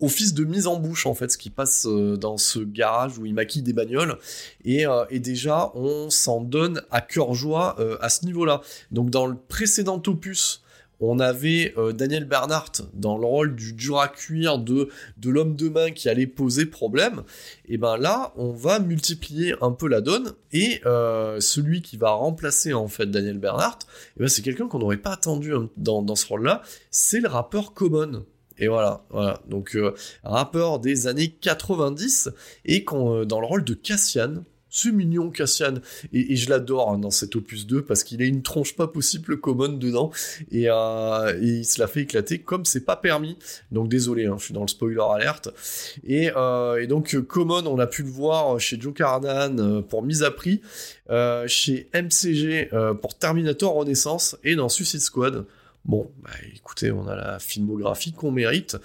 office de mise en bouche en fait ce qui passe euh, dans ce garage où il maquille des bagnoles. Et, déjà on s'en donne à cœur joie à ce niveau là donc dans le précédent opus on avait euh, Daniel Bernhardt dans le rôle du dur à cuire de, l'homme de main qui allait poser problème. Et ben là, on va multiplier un peu la donne et euh, celui qui va remplacer en fait Daniel Bernhardt, et ben c'est quelqu'un qu'on n'aurait pas attendu hein, dans, ce rôle-là. C'est le rappeur Common. Et voilà, voilà. Donc euh, rappeur des années 90 et dans le rôle de Cassian ce mignon Cassian et, je l'adore hein, dans cet opus 2 parce qu'il a une tronche pas possible common dedans. Euh, et, il se la fait éclater comme c'est pas permis. Donc désolé hein, je suis dans le spoiler alerte. Et, euh, donc common on a pu le voir chez Joe Carnan euh, pour mise à prix chez MCG pour Terminator Renaissance et dans Suicide Squad Bon, bah, écoutez, on a la filmographie qu'on mérite.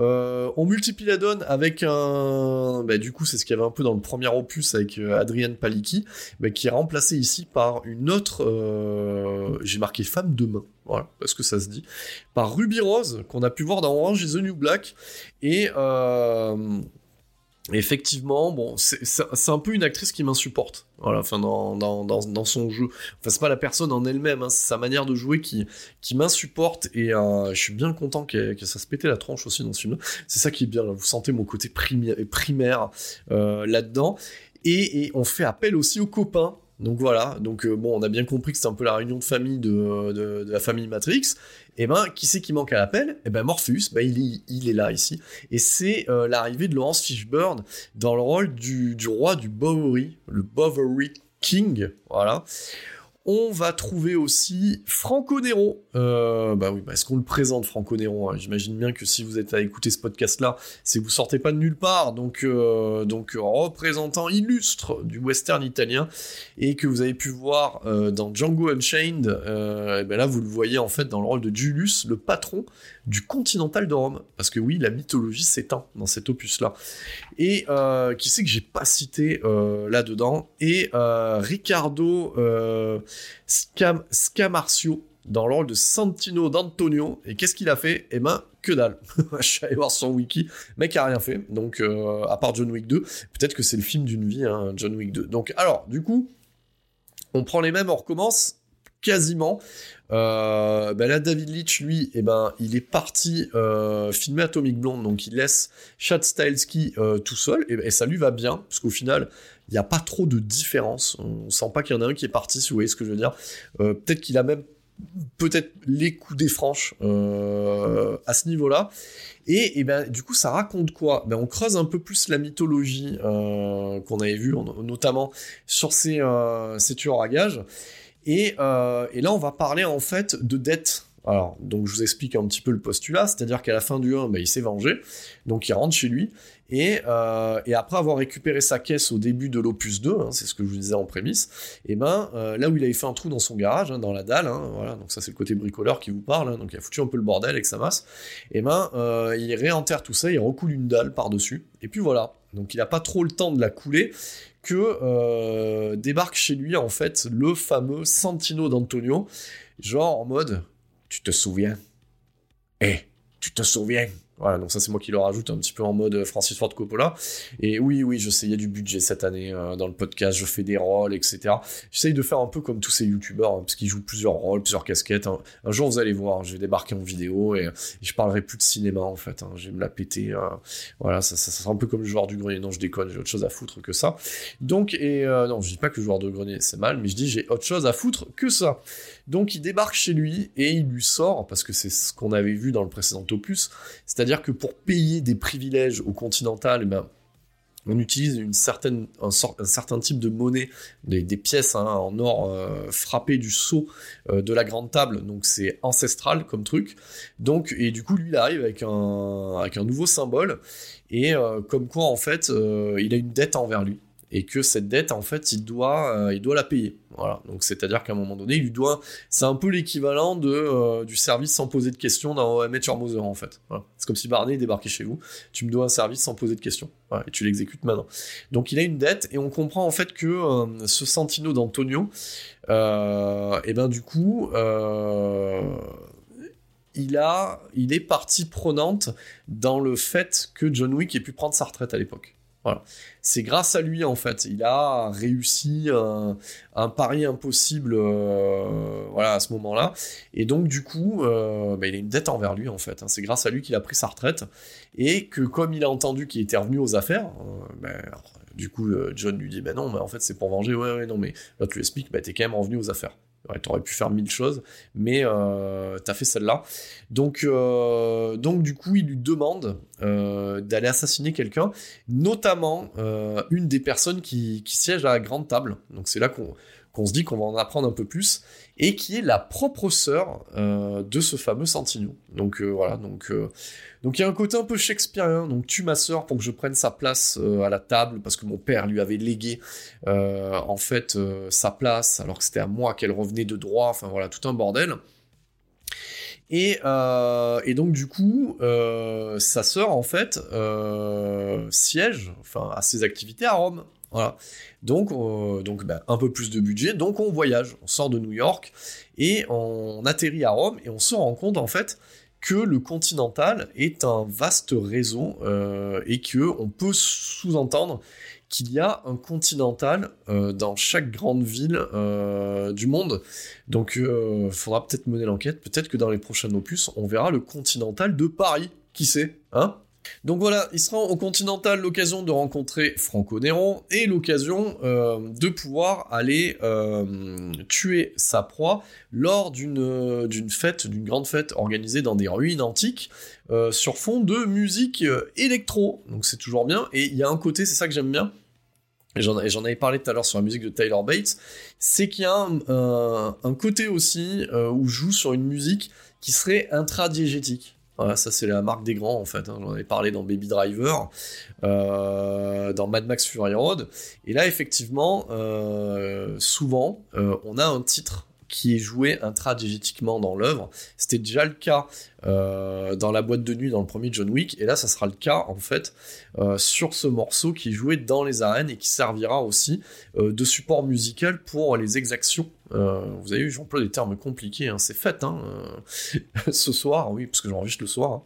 Euh, on multiplie la donne avec un... Bah, du coup, c'est ce qu'il y avait un peu dans le premier opus avec euh, Adrienne Palicki, bah, qui est remplacé ici par une autre... Euh, j'ai marqué femme de main, voilà, parce que ça se dit, par Ruby Rose, qu'on a pu voir dans Orange is the New Black, et effectivement, bon, c'est un peu une actrice qui m'insupporte. Voilà, enfin dans, dans, dans, son jeu. Enfin, c'est pas la personne en elle-même, hein, c'est sa manière de jouer qui, qui m'insupporte et euh, je suis bien content que, ça se pétait la tranche aussi dans ce film. C'est ça qui est bien, vous sentez mon côté primaire, primaire euh, là-dedans. Et, on fait appel aussi aux copains donc voilà, donc euh, bon, on a bien compris que c'est un peu la réunion de famille de, de, la famille Matrix. Et eh ben, qui c'est qui manque à l'appel? Et eh ben Morpheus, ben, il, est, il est là ici. Et c'est euh, l'arrivée de Laurence Fishburne dans le rôle du, du roi du Bowery, le Bowery King, voilà. On va trouver aussi Franco Nero. Euh, bah oui, bah, est-ce qu'on le présente Franco Nero hein? J'imagine bien que si vous êtes à écouter ce podcast-là, c'est que vous sortez pas de nulle part. Donc, euh, donc représentant illustre du western italien et que vous avez pu voir euh, dans Django Unchained. et ben là, vous le voyez en fait dans le rôle de Julius, le patron du Continental de Rome. Parce que oui, la mythologie s'éteint dans cet opus-là. Et qui sait que j'ai pas cité là-dedans? Et Ricardo Scam, Scamarcio dans le rôle de Santino d'Antonio. Et qu'est-ce qu'il a fait? Eh ben, que dalle. je suis allé voir son wiki. mec a rien fait. Donc, euh, à part John Wick 2, peut-être que c'est le film d'une vie, hein, John Wick 2. Donc, alors, du coup, on prend les mêmes, on recommence quasiment. Euh, ben là, David Leitch, lui, eh ben, il est parti euh, filmer Atomic Blonde, donc il laisse Chad Stahelski tout seul, et, et, ça lui va bien, parce qu'au final, il n'y a pas trop de différence. On sent pas qu'il y en a un qui est parti, si vous voyez ce que je veux dire. Euh, peut-être qu'il a même peut-être les coups des franches euh, à ce niveau-là. Et, ben, du coup, ça raconte quoi? Ben, On creuse un peu plus la mythologie euh, qu'on avait vue, notamment sur ces, ces tueurs à gages. Et, et, là, on va parler en fait de dette. Alors, donc je vous explique un petit peu le postulat, c'est-à-dire qu'à la fin du 1, ben, il s'est vengé, donc il rentre chez lui, Et, et, après avoir récupéré sa caisse au début de l'opus 2, hein, c'est ce que je vous disais en prémisse, et ben là où il avait fait un trou dans son garage, hein, dans la dalle, hein, voilà, donc ça c'est le côté bricoleur qui vous parle, donc il a foutu un peu le bordel avec sa masse, et ben il réenterre tout ça, il recoule une dalle par-dessus, et puis voilà. Donc il n'a pas trop le temps de la couler, que euh, débarque chez lui en fait le fameux Santino d'Antonio, genre en mode tu te souviens? Eh, tu te souviens? Voilà, donc ça c'est moi qui le rajoute un petit peu en mode euh, Francis Ford Coppola. Et oui, oui, je sais, il y a du budget cette année euh, dans le podcast, je fais des rôles, etc. J'essaye de faire un peu comme tous ces youtubeurs, hein, parce qu'ils jouent plusieurs rôles, plusieurs casquettes. Hein. Un jour vous allez voir, je vais débarquer en vidéo et, je parlerai plus de cinéma en fait. Hein. Je vais me la péter. Euh, voilà, ça, ça, sera un peu comme le joueur du grenier. Non, je déconne, j'ai autre chose à foutre que ça. Donc, et non, je dis pas que le joueur de grenier c'est mal, mais je dis j'ai autre chose à foutre que ça. Donc il débarque chez lui et il lui sort, parce que c'est ce qu'on avait vu dans le précédent opus, c'est-à-dire que pour payer des privilèges au Continental, eh ben, on utilise une certaine, un, certain type de monnaie, des, pièces hein, en or euh, frappées du sceau euh, de la grande table, donc c'est ancestral comme truc. Donc, et du coup, lui, il arrive avec un, avec un nouveau symbole, et euh, comme quoi, en fait, il a une dette envers lui et que cette dette, en fait, il doit, euh, il doit la payer. Voilà. Donc, c'est-à-dire qu'à un moment donné, il doit. C'est un peu l'équivalent de euh, du service sans poser de questions Met Your Mother, en fait. C'est comme si Barney débarquait chez vous. Tu me dois un service sans poser de questions. Et tu l'exécutes maintenant. Donc, il a une dette, et on comprend en fait que euh, ce Santino d'Antonio, et ben du coup. il, a, il est partie prenante dans le fait que John Wick ait pu prendre sa retraite à l'époque. C'est grâce à lui en fait, il a réussi un, pari impossible euh, voilà à ce moment-là, et donc du coup, euh, bah, il a une dette envers lui en fait. Hein. C'est grâce à lui qu'il a pris sa retraite et que comme il a entendu qu'il était revenu aux affaires, euh, bah, du coup John lui dit bah non, mais en fait c'est pour venger, ouais ouais non mais là tu expliques, bah t'es quand même revenu aux affaires. T'aurais pu faire mille choses, mais euh, t'as fait celle-là. Donc, euh, donc du coup, il lui demande euh, d'aller assassiner quelqu'un, notamment une des personnes qui, qui siège à la grande table. Donc c'est là qu'on se dit qu'on va en apprendre un peu plus, et qui est la propre sœur euh, de ce fameux Santignon. Donc euh, voilà, donc euh, donc il y a un côté un peu shakespearien. Donc tue ma sœur pour que je prenne sa place à la table parce que mon père lui avait légué en fait sa place alors que c'était à moi qu'elle revenait de droit. Enfin voilà, tout un bordel. Et, et, donc du coup, sa sœur en fait siège, enfin, à ses activités à Rome. Voilà. Donc, ben, un peu plus de budget, donc on voyage, on sort de New York et on atterrit à Rome et on se rend compte en fait que le Continental est un vaste réseau euh, et que on peut sous-entendre qu'il y a un Continental euh, dans chaque grande ville euh, du monde. Donc, il faudra peut-être mener l'enquête. Peut-être que dans les prochains opus, on verra le Continental de Paris. Qui sait, hein? Donc voilà, il sera au Continental l'occasion de rencontrer Franco Néron et l'occasion euh, de pouvoir aller euh, tuer sa proie lors d'une d'une fête, d'une grande fête organisée dans des ruines antiques euh, sur fond de musique électro. Donc c'est toujours bien. Et il y a un côté, c'est ça que j'aime bien. Et j'en avais parlé tout à l'heure sur la musique de Tyler Bates, c'est qu'il y a un, côté aussi où joue sur une musique qui serait intradiégétique. Ça c'est la marque des grands en fait. Hein. J'en avais parlé dans Baby Driver, euh, dans Mad Max Fury Road. Et là effectivement, euh, souvent, euh, on a un titre qui est joué intradigétiquement dans l'œuvre. C'était déjà le cas dans la boîte de nuit dans le premier John Wick, et là ça sera le cas en fait sur ce morceau qui est joué dans les arènes et qui servira aussi de support musical pour les exactions euh, vous avez vu, j'emploie des termes compliqués, hein, c'est fait, hein, euh, ce soir, oui, parce que j'enregistre le soir. Hein.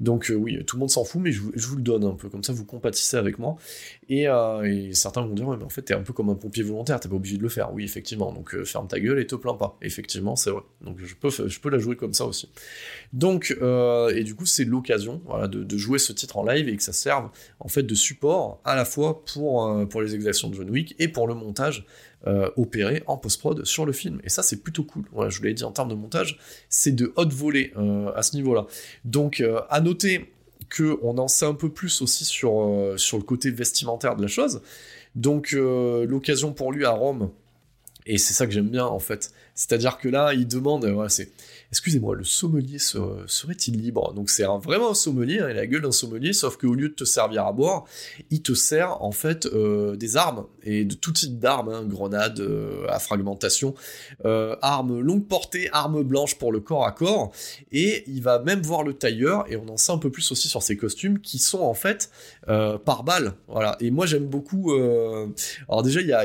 Donc euh, oui, tout le monde s'en fout, mais je, vous le donne un peu, comme ça vous compatissez avec moi. Et, certains vont dire, ouais, mais en fait, t'es un peu comme un pompier volontaire, t'es pas obligé de le faire. Oui, effectivement, donc ferme ta gueule et te plains pas. Effectivement, c'est vrai. Donc je peux, je peux la jouer comme ça aussi. Donc, et du coup, c'est l'occasion de, jouer ce titre en live et que ça serve en fait de support à la fois pour, pour les exactions de John Wick et pour le montage euh, opéré en post-prod sur le film. Et ça, c'est plutôt cool. Voilà, je vous l'ai dit en termes de montage, c'est de haute volée euh, à ce niveau-là. Donc, euh, à noter qu'on en sait un peu plus aussi sur, sur le côté vestimentaire de la chose. Donc, l'occasion pour lui à Rome, et c'est ça que j'aime bien en fait, C'est-à-dire que là, il demande, voilà, c'est excusez-moi, le sommelier serait-il libre? Donc c'est vraiment un sommelier, hein, il a la gueule d'un sommelier, sauf qu'au lieu de te servir à boire, il te sert en fait euh, des armes, et de tout type d'armes, hein, grenades euh, à fragmentation, euh, armes longue portée, armes blanches pour le corps à corps, et il va même voir le tailleur, et on en sait un peu plus aussi sur ses costumes, qui sont en fait par balle, voilà. Et moi j'aime beaucoup... alors déjà, il y a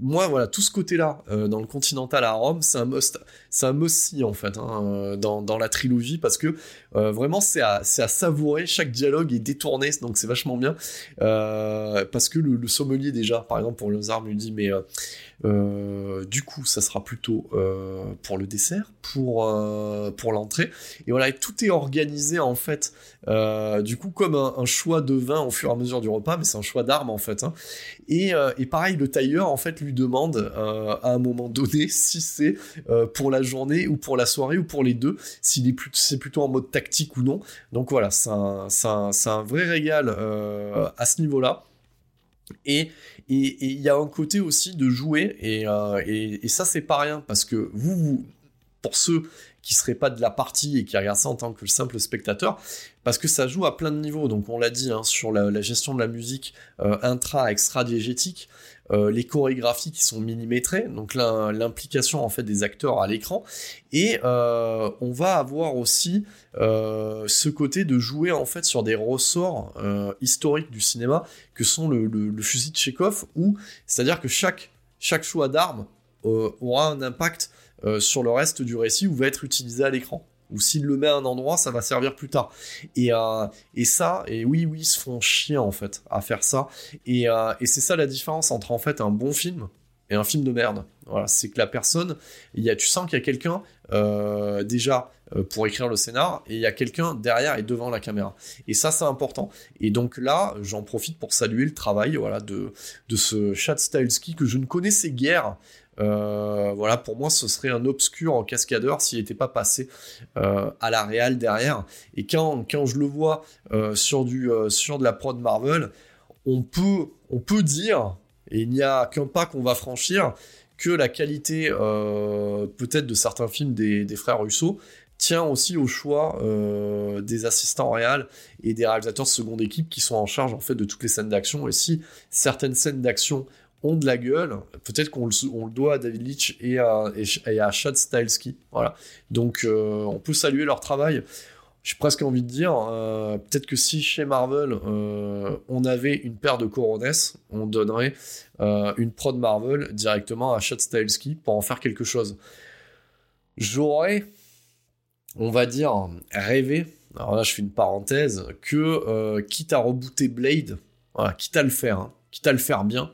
moi, voilà, tout ce côté-là, euh, dans le Continental à Rome, c'est un must, un must en fait, hein, euh, dans, la trilogie, parce que euh, vraiment, c'est à, savourer, chaque dialogue est détourné, donc c'est vachement bien, parce que le, sommelier déjà, par exemple, pour armes, lui dit, mais euh, du coup, ça sera plutôt euh, pour le dessert, pour, euh, pour l'entrée. Et voilà, tout est organisé en fait, du coup, comme un, choix de vin au fur et à mesure du repas, mais c'est un choix d'armes en fait. Hein. Et, et, pareil, le tailleur en fait lui demande à un moment donné si c'est pour la journée ou pour la soirée ou pour les deux, s'il est plus, c'est plutôt en mode tactique ou non. Donc voilà, c'est un, un, vrai régal à ce niveau-là. Et il y a un côté aussi de jouer, euh, et, et, ça c'est pas rien, parce que vous, vous, pour ceux qui seraient pas de la partie et qui regardent ça en tant que simple spectateur, parce que ça joue à plein de niveaux. Donc on l'a dit hein, sur la, gestion de la musique euh, intra, extra diégétique, euh, les chorégraphies qui sont millimétrées, donc l'implication en fait des acteurs à l'écran, et euh, on va avoir aussi euh, ce côté de jouer en fait sur des ressorts historiques du cinéma que sont le, fusil de Chekhov, c'est-à-dire que chaque chaque choix d'arme aura un impact sur le reste du récit ou va être utilisé à l'écran ou s'il le met à un endroit, ça va servir plus tard. Et, euh, et ça, et oui, oui, ils se font chier en fait à faire ça. Et, euh, et c'est ça la différence entre en fait un bon film et un film de merde. Voilà, c'est que la personne, il y a, tu sens qu'il y a quelqu'un euh, déjà pour écrire le scénar et il y a quelqu'un derrière et devant la caméra. Et ça, c'est important. Et donc là, j'en profite pour saluer le travail, voilà, de de ce Chad Stahelski que je ne connaissais guère. Euh, voilà, pour moi, ce serait un obscur en cascadeur s'il n'était pas passé euh, à la réal derrière. Et quand, quand je le vois euh, sur, du, sur de la prod Marvel, on peut, on peut dire, et il n'y a qu'un pas qu'on va franchir, que la qualité peut-être de certains films des, des, frères Russo tient aussi au choix des assistants réels et des réalisateurs de seconde équipe qui sont en charge en fait de toutes les scènes d'action. Et si certaines scènes d'action ont de la gueule. Peut-être qu'on le, doit à David Leitch et à, et, à Chad Stahelski. Voilà. Donc, euh, on peut saluer leur travail. J'ai presque envie de dire, euh, peut-être que si chez Marvel, euh, on avait une paire de Corones, on donnerait une prod Marvel directement à Chad Stahelski pour en faire quelque chose. J'aurais, on va dire, rêvé, alors là je fais une parenthèse, que quitte à rebooter Blade, quitte à le faire, hein, quitte à le faire bien,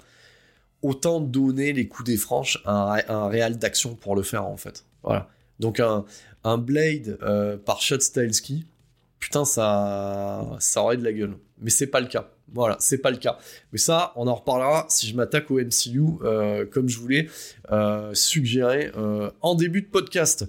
autant donner les coups des franches à un, réel d'action pour le faire en fait. Voilà. Donc un, Blade euh, par Shot putain ça ça aurait de la gueule. Mais c'est pas le cas. Voilà, c'est pas le cas. Mais ça, on en reparlera si je m'attaque au MCU, euh, comme je voulais euh, suggérer en début de podcast.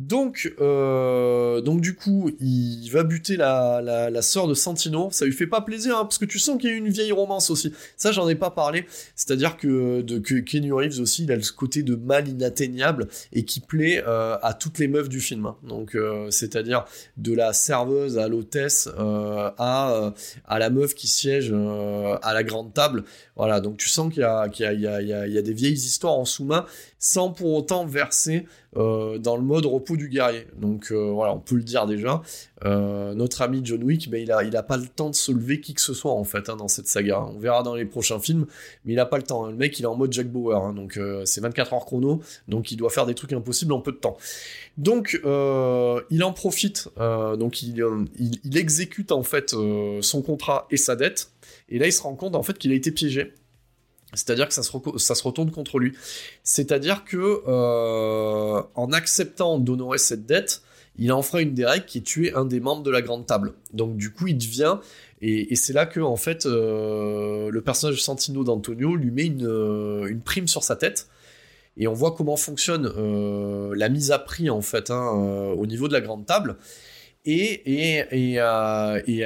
Donc, euh, donc du coup, il va buter la, la, sœur de Santino. Ça lui fait pas plaisir, hein, parce que tu sens qu'il y a une vieille romance aussi. Ça, j'en ai pas parlé. C'est-à-dire que, de, que Kenny Reeves aussi, il a le côté de mal inatteignable et qui plaît euh, à toutes les meufs du film. Hein. Donc, euh, c'est-à-dire de la serveuse à l'hôtesse à, la meuf qui siège à la grande table. Voilà, donc tu sens qu'il y, y, y, y a, des vieilles histoires en sous-main sans pour autant verser euh, dans le mode repos du guerrier. Donc euh, voilà, on peut le dire déjà. Euh, notre ami John Wick, mais il a, il a pas le temps de se lever qui que ce soit en fait hein, dans cette saga. On verra dans les prochains films, mais il a pas le temps. Le mec, il est en mode Jack Bauer, hein, donc c'est 24 heures chrono, donc il doit faire des trucs impossibles en peu de temps. Donc il en profite, donc il, il, exécute en fait son contrat et sa dette, et là il se rend compte en fait qu'il a été piégé. C'est-à-dire que ça se, retourne contre lui. C'est-à-dire que euh, en acceptant d'honorer cette dette, il en fera une des règles qui est tuer un des membres de la grande table. Donc du coup, il devient et, c'est là que en fait euh, le personnage de Santino d'Antonio lui met une, euh, une, prime sur sa tête. Et on voit comment fonctionne la mise à prix en fait hein, au niveau de la grande table. Euh, et,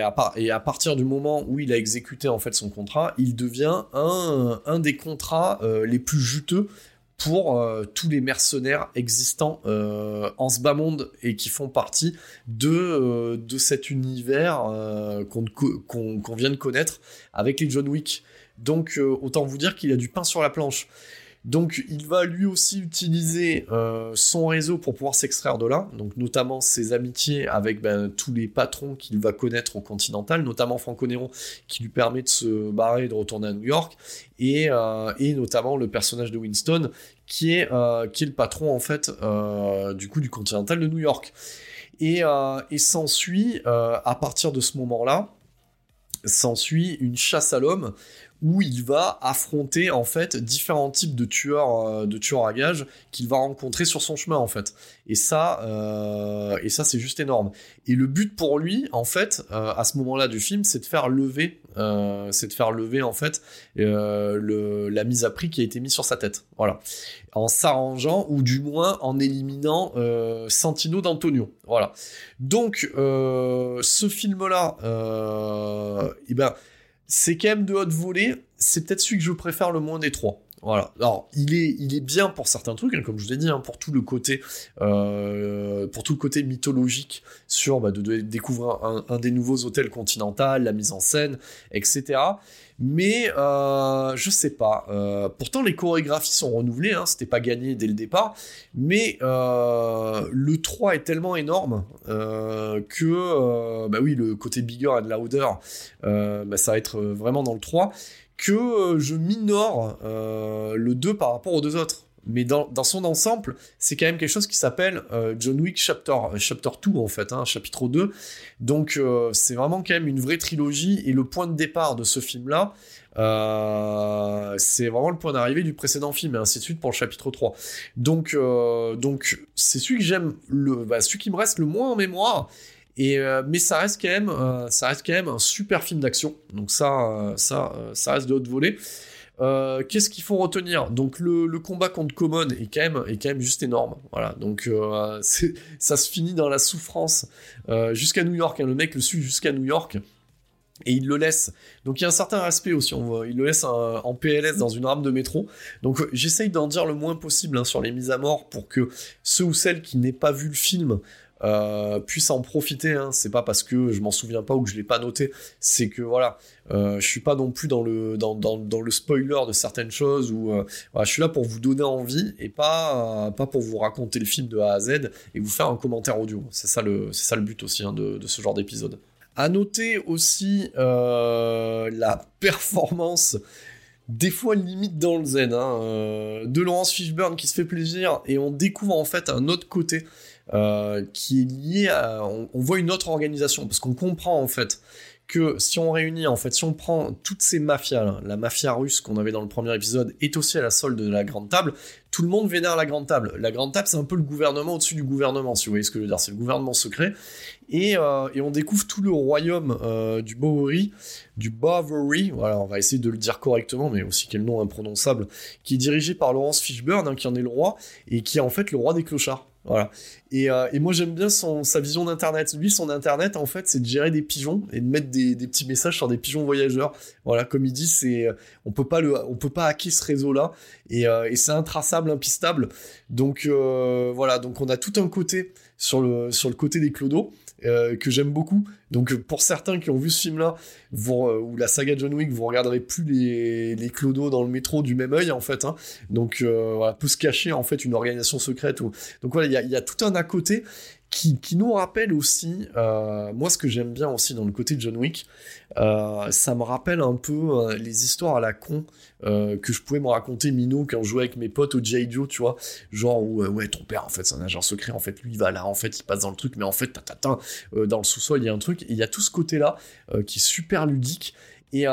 à, partir du moment où il a exécuté en fait son contrat, il devient un, des contrats euh, les plus juteux pour euh, tous les mercenaires existants en ce bas monde et qui font partie de, de cet univers qu'on vient de connaître avec les John Wick. Donc autant vous dire qu'il a du pain sur la planche. Donc il va lui aussi utiliser euh, son réseau pour pouvoir s'extraire de là, donc notamment ses amitiés avec ben, tous les patrons qu'il va connaître au Continental, notamment Franco Nero qui lui permet de se barrer et de retourner à New York, et, euh, notamment le personnage de Winston qui est, euh, le patron en fait du coup du Continental de New York. Et s'ensuit à partir de ce moment-là, s'ensuit une chasse à l'homme où il va affronter en fait différents types de tueurs euh, de tueurs à gages qu'il va rencontrer sur son chemin en fait. Et ça euh, c'est juste énorme. Et le but pour lui en fait euh, à ce moment-là du film c'est de faire lever c'est de faire lever en fait la mise à prix qui a été mise sur sa tête. Voilà. En s'arrangeant ou du moins en éliminant Santino d'Antonio. Voilà. Donc ce film là eh ben c'est quand même de haute volée. C'est peut-être celui que je préfère le moins des trois. Alors, il est, il est bien pour certains trucs, hein, comme je vous ai dit, hein, pour tout le côté, euh, pour tout le côté mythologique sur bah, de, découvrir un, des nouveaux hôtels continentaux, la mise en scène, etc. Mais euh, je sais pas. Euh, pourtant, les chorégraphies sont renouvelées. Hein, C'était pas gagné dès le départ, mais euh, le 3 est tellement énorme que, bah oui, le côté bigger and louder, bah, ça va être vraiment dans le 3 que euh, je minore euh, le 2 par rapport aux deux autres. Mais dans, son ensemble, c'est quand même quelque chose qui s'appelle euh, John Wick Chapter, Chapter 2 en fait, hein, chapitre 2. Donc c'est vraiment quand même une vraie trilogie et le point de départ de ce film-là, c'est vraiment le point d'arrivée du précédent film et ainsi de suite pour le chapitre 3. Donc donc c'est celui que j'aime, le, bah, celui qui me reste le moins en mémoire euh, mais ça reste quand même, euh, ça reste quand même un super film d'action. Donc ça, euh, ça, ça reste de haute volée. Qu'est-ce qu'il faut retenir? Donc le, combat contre Common est quand même, est quand même juste énorme. Voilà. Donc ça se finit dans la souffrance jusqu'à New York. Hein. Le mec le suit jusqu'à New York et il le laisse. Donc il y a un certain respect aussi. Il le laisse en PLS dans une rame de métro. Donc j'essaye d'en dire le moins possible hein, sur les mises à mort pour que ceux ou celles qui n'aient pas vu le film euh, puisse en profiter. Hein. C'est pas parce que je m'en souviens pas ou que je l'ai pas noté, c'est que voilà, euh, je suis pas non plus dans le dans, dans, le spoiler de certaines choses ou euh, je suis là pour vous donner envie et pas pas pour vous raconter le film de A à Z et vous faire un commentaire audio. C'est ça le c'est ça le but aussi hein, de, ce genre d'épisode. À noter aussi la performance des fois limite dans le zen, hein, de Laurence Fishburne qui se fait plaisir et on découvre en fait un autre côté euh, qui est lié à... On, voit une autre organisation, parce qu'on comprend en fait que si on réunit, en fait, si on prend toutes ces mafias, la mafia russe qu'on avait dans le premier épisode est aussi à la solde de la grande table, tout le monde vénère la grande table. La grande table, c'est un peu le gouvernement au-dessus du gouvernement, si vous voyez ce que je veux dire. C'est le gouvernement secret. Et, euh, on découvre tout le royaume euh, du Bowery, du Bavary, voilà, on va essayer de le dire correctement, mais aussi quel nom imprononçable, qui est dirigé par Laurence Fishburne, hein, qui en est le roi, et qui est en fait le roi des clochards. Voilà. Et, euh, et moi j'aime bien son, sa vision d'internet. Lui, son internet en fait, c'est de gérer des pigeons et de mettre des, des, petits messages sur des pigeons voyageurs. Voilà, comme il dit, c'est on peut pas le, on peut pas hacker ce réseau-là et, euh, et c'est intraçable, impistable. Donc euh, voilà, donc on a tout un côté sur le sur le côté des clodos. Euh, que j'aime beaucoup. Donc pour certains qui ont vu ce film-là, euh, ou la saga John Wick, vous regarderez plus les, les clodos dans le métro du même œil en fait. Hein. Donc euh, voilà, se cacher en fait une organisation secrète. Ou... Donc voilà, il y y a, tout un à côté qui, nous rappelle aussi, euh, moi ce que j'aime bien aussi dans le côté de John Wick, euh, ça me rappelle un peu euh, les histoires à la con que je pouvais me raconter Mino quand je jouais avec mes potes au J. Joe, tu vois, genre où ouais ton père en fait c'est un agent secret, en fait lui il va là, en fait il passe dans le truc, mais en fait ta dans le sous-sol il y a un truc, il y a tout ce côté là qui est super ludique et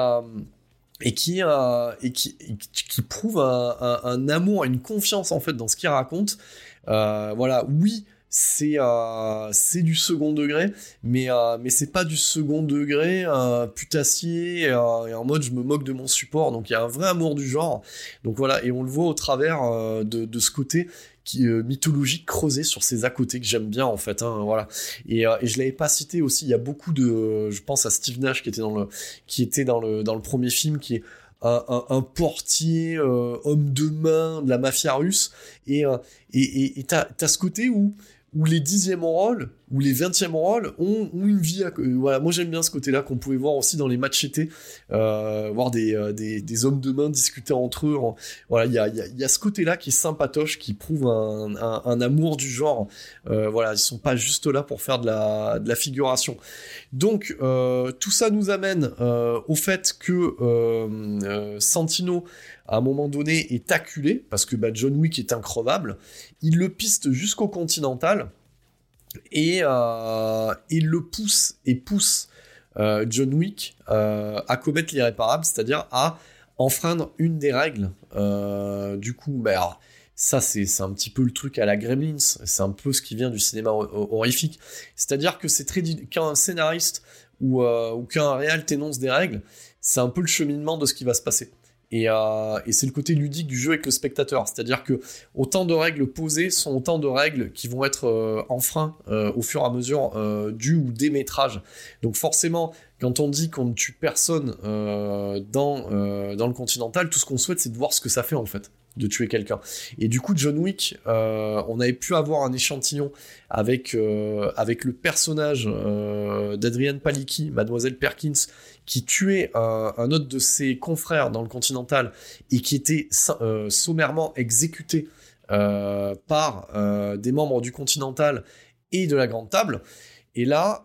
et qui, et qui, qui, prouve un, amour, une confiance en fait dans ce qu'il raconte. voilà, oui, c'est euh, c'est du second degré, mais euh, mais c'est pas du second degré euh, putassier et en mode je me moque de mon support. Donc il y a un vrai amour du genre. Donc voilà, et on le voit au travers de, de ce côté qui mythologique creusé sur ces à côté que j'aime bien en fait hein, voilà et, et je l'avais pas cité aussi il y a beaucoup de je pense à Steve Nash qui était dans le qui était dans le dans le premier film qui est un, portier homme de main de la mafia russe et et et t'as as ce côté où où les dixièmes rôles ou les vingtièmes rôles ont, ont, une vie. voilà, moi j'aime bien ce côté-là qu'on pouvait voir aussi dans les matchs été, euh, voir des, euh, des, des, hommes de main discuter entre eux. voilà, il y a, y, a, y a, ce côté-là qui est sympatoche, qui prouve un, un, un amour du genre. Euh, voilà, ils sont pas juste là pour faire de la, de la figuration. Donc euh, tout ça nous amène euh, au fait que euh, Santino à un moment donné est acculé parce que bah, John Wick est increvable. Il le piste jusqu'au Continental et euh, il le pousse et pousse euh, John Wick euh, à commettre l'irréparable, c'est-à-dire à enfreindre une des règles. du coup, bah, ça c'est un petit peu le truc à la Gremlins, c'est un peu ce qui vient du cinéma horrifique. C'est-à-dire que c'est très qu'un scénariste ou, ou qu'un réal t'énonce des règles, c'est un peu le cheminement de ce qui va se passer. Euh, et, c'est le côté ludique du jeu avec le spectateur. C'est-à-dire que autant de règles posées sont autant de règles qui vont être euh, enfreintes euh, au fur et à mesure du ou des métrages. Donc forcément, quand on dit qu'on ne tue personne dans, dans le Continental, tout ce qu'on souhaite, c'est de voir ce que ça fait en fait de tuer quelqu'un. Et du coup, John Wick, on avait pu avoir un échantillon avec, avec le personnage d'Adrienne Palicki, Mademoiselle Perkins, qui tuait un, autre de ses confrères dans le Continental et qui était euh, sommairement exécuté euh, par euh, des membres du Continental et de la Grande Table. Et là,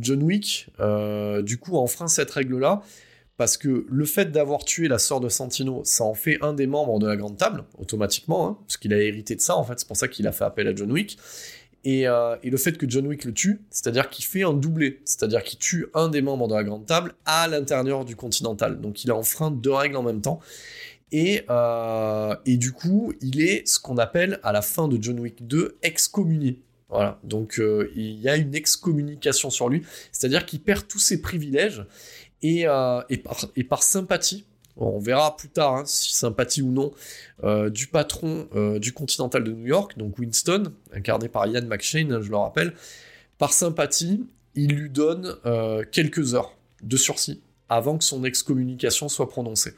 John Wick, du coup, enfreint cette règle-là, parce que le fait d'avoir tué la sœur de Santino, ça en fait un des membres de la Grande Table, automatiquement, hein, parce qu'il a hérité de ça, en fait, c'est pour ça qu'il a fait appel à John Wick. Euh, et, le fait que John Wick le tue, c'est-à-dire qu'il fait un doublé, c'est-à-dire qu'il tue un des membres de la grande table à l'intérieur du continental. Donc il a enfreint deux règles en même temps. Et, euh, et du coup, il est ce qu'on appelle à la fin de John Wick 2 excommunié. Voilà, donc euh, il y a une excommunication sur lui, c'est-à-dire qu'il perd tous ses privilèges et, et, par, et par sympathie on verra plus tard hein, si sympathie ou non euh, du patron euh, du Continental de New York, donc Winston, incarné par Ian McShane, hein, je le rappelle. Par sympathie, il lui donne euh, quelques heures de sursis avant que son excommunication soit prononcée.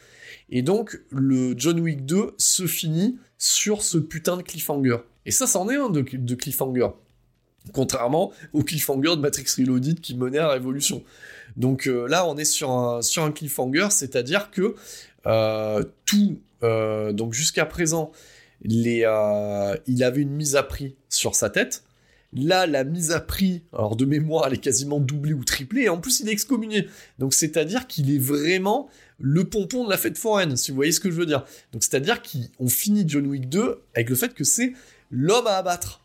Et donc, le John Wick 2 se finit sur ce putain de cliffhanger. Et ça, c'en est un de, cliffhanger. Contrairement au cliffhanger de Matrix Reloaded qui menait à Révolution. Donc euh, là, on est sur un, sur un cliffhanger, c'est-à-dire que euh, tout, euh, donc jusqu'à présent, il avait une mise à prix sur sa tête. Là, la mise à prix, alors de mémoire, elle est quasiment doublée ou triplée, et en plus, il est excommunié. Donc, c'est-à-dire qu'il est vraiment le pompon de la fête foraine, si vous voyez ce que je veux dire. Donc, c'est-à-dire qu'on finit John Wick 2 avec le fait que c'est l'homme à abattre.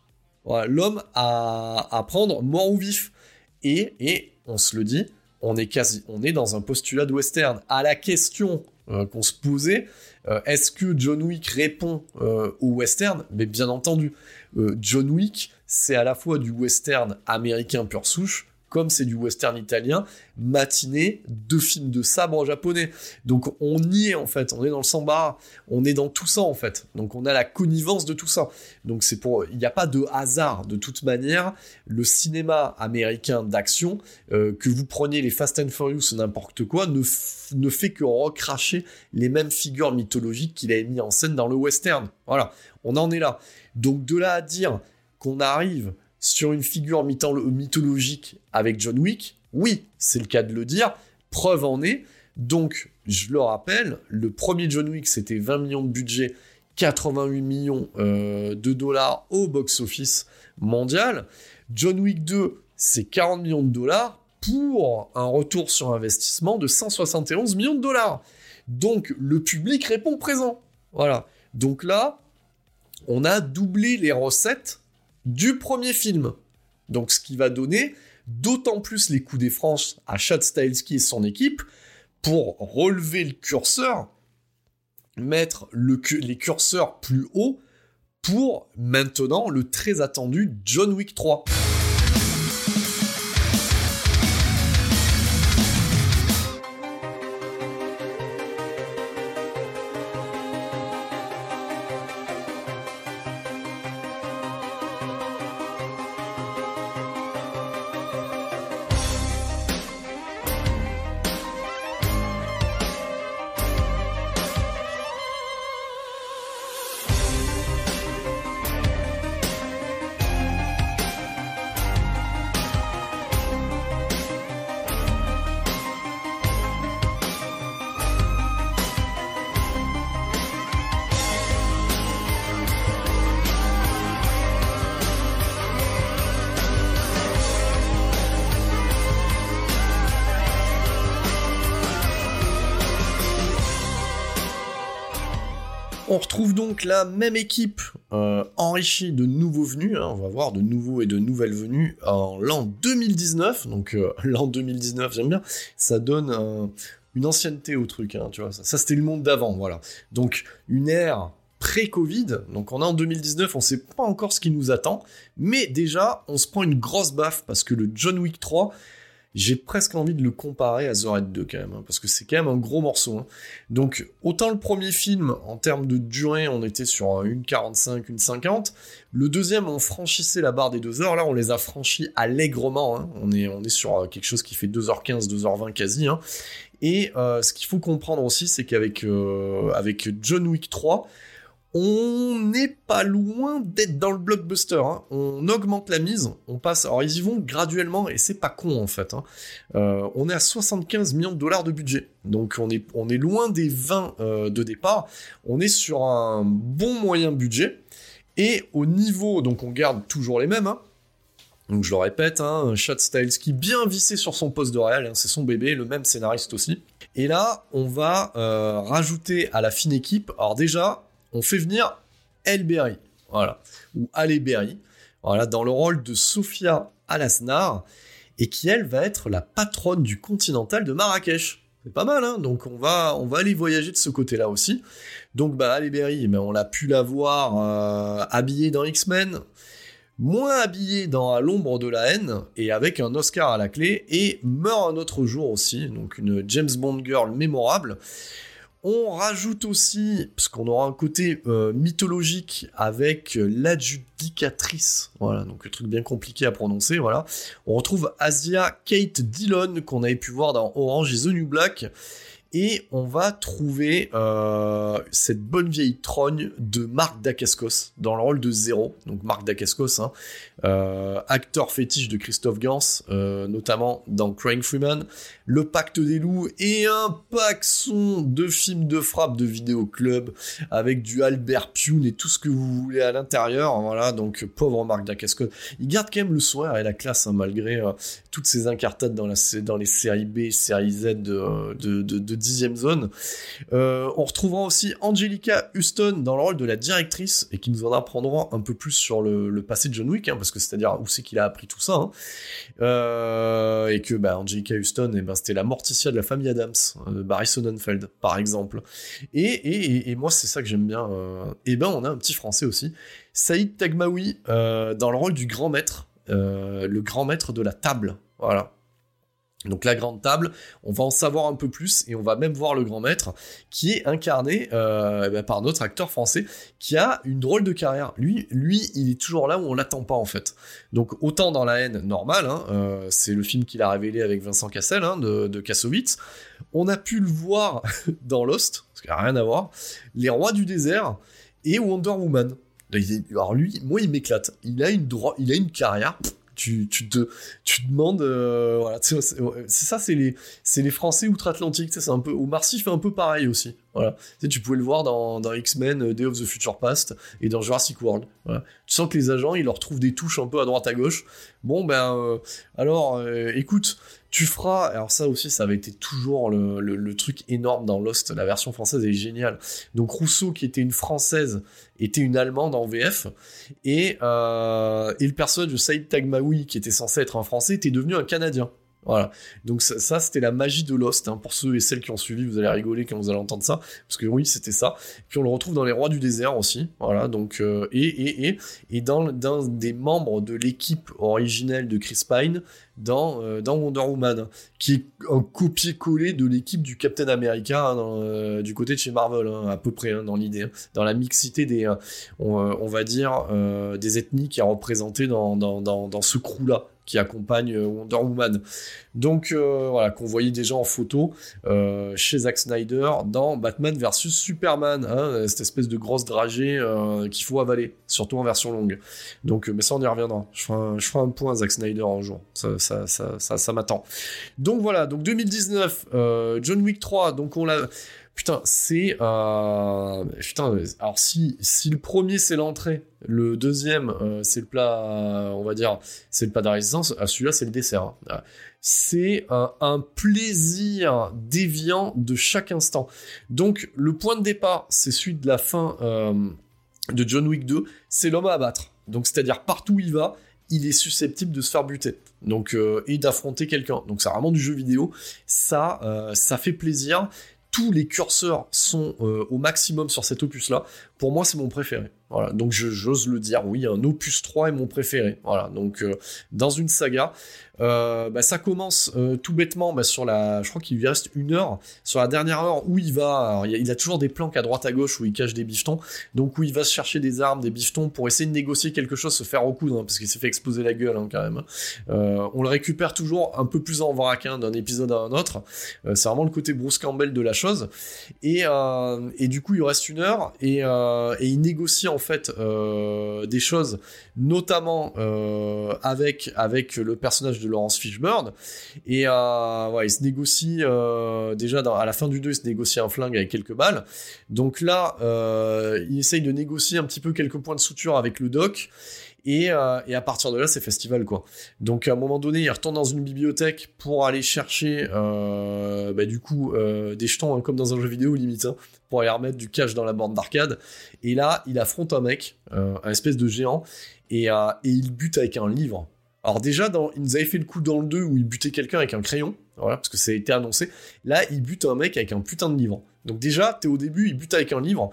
L'homme à, à prendre mort ou vif. Et, et on se le dit, on est quasi, on est dans un postulat de western. À la question euh, qu'on se posait, euh, est-ce que John Wick répond euh, au western? Mais bien entendu, John Wick, c'est à la fois du western américain pur souche, comme c'est du western italien, matinée de films de sabre japonais. Donc on y est en fait, on est dans le samba, on est dans tout ça en fait. Donc on a la connivence de tout ça. Donc c'est pour, il n'y a pas de hasard de toute manière. Le cinéma américain d'action, euh, que vous preniez les Fast and Furious ou n'importe quoi, ne, ne fait que recracher les mêmes figures mythologiques qu'il a mis en scène dans le western. Voilà, on en est là. Donc de là à dire qu'on arrive sur une figure mythologique avec John Wick, oui, c'est le cas de le dire, preuve en est. Donc, je le rappelle, le premier John Wick, c'était 20 millions de budget, 88 millions euh, de dollars au box-office mondial. John Wick 2, c'est 40 millions de dollars pour un retour sur investissement de 171 millions de dollars. Donc, le public répond présent. Voilà. Donc là, on a doublé les recettes du premier film. Donc ce qui va donner d'autant plus les coups des France à Chad Stahelski et son équipe pour relever le curseur, mettre les curseurs plus haut pour maintenant le très attendu John Wick 3. Même équipe euh, enrichie de nouveaux venus, hein. on va voir de nouveaux et de nouvelles venues en l'an 2019, donc euh, l'an 2019 j'aime bien, ça donne une ancienneté au truc, hein, tu vois, ça, ça c'était le monde d'avant, voilà. Donc une ère pré-Covid, donc on est en 2019, on sait pas encore ce qui nous attend, mais déjà on se prend une grosse baffe parce que le John Wick 3 j'ai presque envie de le comparer à The Red 2 quand même, hein, parce que c'est quand même un gros morceau. Hein. Donc autant le premier film, en termes de durée, on était sur une 45, une 50. Le deuxième, on franchissait la barre des 2 heures. Là, on les a franchis allègrement. Hein. On, est, on sur euh, quelque chose qui fait 2h15, 2h20 quasi. Et euh, ce qu'il faut comprendre aussi, c'est qu'avec euh, John Wick 3, on n'est pas loin d'être dans le blockbuster. Hein. On augmente la mise, on passe. Alors ils y vont graduellement et c'est pas con en fait. Hein. Euh, on est à 75 millions de dollars de budget, donc on est on est loin des 20 euh, de départ. On est sur un bon moyen budget et au niveau donc on garde toujours les mêmes. Hein. Donc je le répète, hein, Chad qui bien vissé sur son poste de réel, c'est son bébé, le même scénariste aussi. Et là, on va euh, rajouter à la fine équipe. Alors déjà, on fait venir El Berry, voilà, ou Ale Berry, voilà, dans le rôle de Sophia Alasnar, et qui elle va être la patronne du Continental de Marrakech. C'est pas mal, hein Donc on va, aller voyager de ce côté-là aussi. Donc bah Ale Berry, on l'a pu la voir euh, habillée dans X-Men, moins habillée dans l'ombre de la haine, et avec un Oscar à la clé, et meurt un autre jour aussi, donc une James Bond girl mémorable. On rajoute aussi, parce qu'on aura un côté euh, mythologique avec euh, l'adjudicatrice, voilà, donc un truc bien compliqué à prononcer, voilà. On retrouve Asia Kate Dillon, qu'on avait pu voir dans Orange et The New Black, et on va trouver euh, cette bonne vieille trogne de Marc Dacascos dans le rôle de Zéro. Donc Marc Dacascos, hein, euh, acteur fétiche de Christophe Gans, euh, notamment dans Crying Freeman, Le Pacte des loups et un paxon de films de frappe de vidéo club avec du Albert Pune et tout ce que vous voulez à l'intérieur. Voilà, donc pauvre Marc Dacascos. Il garde quand même le soin et la classe hein, malgré toutes ces incartades dans, la, dans les séries B, séries Z de, de, zone. Euh, on retrouvera aussi Angelica Houston dans le rôle de la directrice et qui nous en apprendra un peu plus sur le, passé de John Wick, hein, parce que c'est-à-dire où c'est qu'il a appris tout ça. Hein. Euh, et que bah, Angelica Houston, et eh ben, c'était la Morticia de la famille Adams, euh, de Barry Sonnenfeld, par exemple. Et, moi, c'est ça que j'aime bien. et eh ben, on a un petit français aussi, Saïd Tagmaoui, dans le rôle du grand maître, le grand maître de la table. Voilà. Donc la grande table, on va en savoir un peu plus et on va même voir le grand maître qui est incarné euh, eh ben, par notre acteur français qui a une drôle de carrière. Lui, lui, il est toujours là où on l'attend pas en fait. Donc autant dans la haine normale, hein, euh, c'est le film qu'il a révélé avec Vincent Cassel hein, de, de. On a pu le voir dans Lost, parce qu'il a rien à voir, Les Rois du désert et Wonder Woman. Alors lui, moi il m'éclate. Il a une carrière tu, tu te tu demandes euh, voilà c'est ça c'est les les Français outre-Atlantique c'est un peu ou Marcy fait un peu pareil aussi voilà tu, tu pouvais le voir dans, dans X-Men euh, Day of the Future Past et dans Jurassic World voilà. tu sens que les agents ils leur trouvent des touches un peu à droite à gauche bon ben euh, alors écoute tu feras, alors ça aussi, ça avait été toujours le, truc énorme dans Lost, la version française est géniale. Donc Rousseau, qui était une française, était une allemande en VF, et, euh, et le personnage de Saïd Tagmaoui, qui était censé être un français, était devenu un canadien. Voilà. Donc ça, c'était la magie de Lost. Hein. Pour ceux et celles qui ont suivi, vous allez rigoler quand vous allez entendre ça, parce que oui, c'était ça. Puis on le retrouve dans les Rois du désert aussi. Voilà. Donc euh, et et et et dans des membres de l'équipe originelle de Chris Pine dans euh, dans Wonder Woman, qui est un copier-coller de l'équipe du Captain America hein, euh, du côté de chez Marvel, hein, à peu près dans l'idée, dans la mixité des, on, on, va dire des ethnies qui est représentée dans dans dans, dans ce crew là qui accompagne euh, Wonder Woman. Donc euh, voilà, qu'on voyait déjà en photo euh, chez Zack Snyder dans Batman versus Superman, hein, cette espèce de grosse dragée qu'il faut avaler, surtout en version longue. Donc, mais ça on y reviendra. Je ferai un, je ferai point Zack Snyder un jour. Ça, ça m'attend. Donc voilà, donc 2019, John Wick 3, donc on l'a Putain, c'est euh, putain. Alors si si le premier c'est l'entrée, le deuxième euh, c'est le plat, on va dire, c'est le plat de résistance. À celui-là c'est le dessert. Hein. C'est un plaisir déviant de chaque instant. Donc le point de départ, c'est celui de la fin euh, de John Wick 2. C'est l'homme à abattre. Donc c'est-à-dire partout où il va, il est susceptible de se faire buter. Donc et d'affronter quelqu'un. Donc c'est vraiment du jeu vidéo. Ça, ça fait plaisir tous les curseurs sont euh, au maximum sur cet opus là. Pour moi, c'est mon préféré. Donc j'ose le dire, oui, un opus 3 est mon préféré. Voilà, donc euh, dans une saga, euh, bah, ça commence euh, tout bêtement bah, sur la, je crois qu'il lui reste une heure, sur la dernière heure où il va, il, a, toujours des planques à droite à gauche où il cache des biftons, donc où il va se chercher des armes, des biftons pour essayer de négocier quelque chose, se faire recoudre, hein, parce qu'il s'est fait exploser la gueule hein, quand même. Hein. On le récupère toujours un peu plus en vrac d'un épisode à un autre. c'est vraiment le côté Bruce Campbell de la chose. Et, et du coup, il reste une heure et, et il négocie en fait des choses, notamment avec avec le personnage de Laurence Fishburne. Et euh, il se négocie, euh, déjà à la fin du 2, il se négocie un flingue avec quelques balles. Donc là, euh, il essaye de négocier un petit peu quelques points de suture avec le doc. Et, à partir de là, c'est festival, quoi. Donc, à un moment donné, il retourne dans une bibliothèque pour aller chercher, bah, du coup, des jetons, hein, comme dans un jeu vidéo, limite, hein, pour aller remettre du cash dans la borne d'arcade. Et là, il affronte un mec, un espèce de géant, et, il bute avec un livre. Alors déjà, il nous avait fait le coup dans le 2 où il butait quelqu'un avec un crayon, parce que ça a été annoncé. Là, il bute un mec avec un putain de livre. Donc déjà, t'es au début, il bute avec un livre,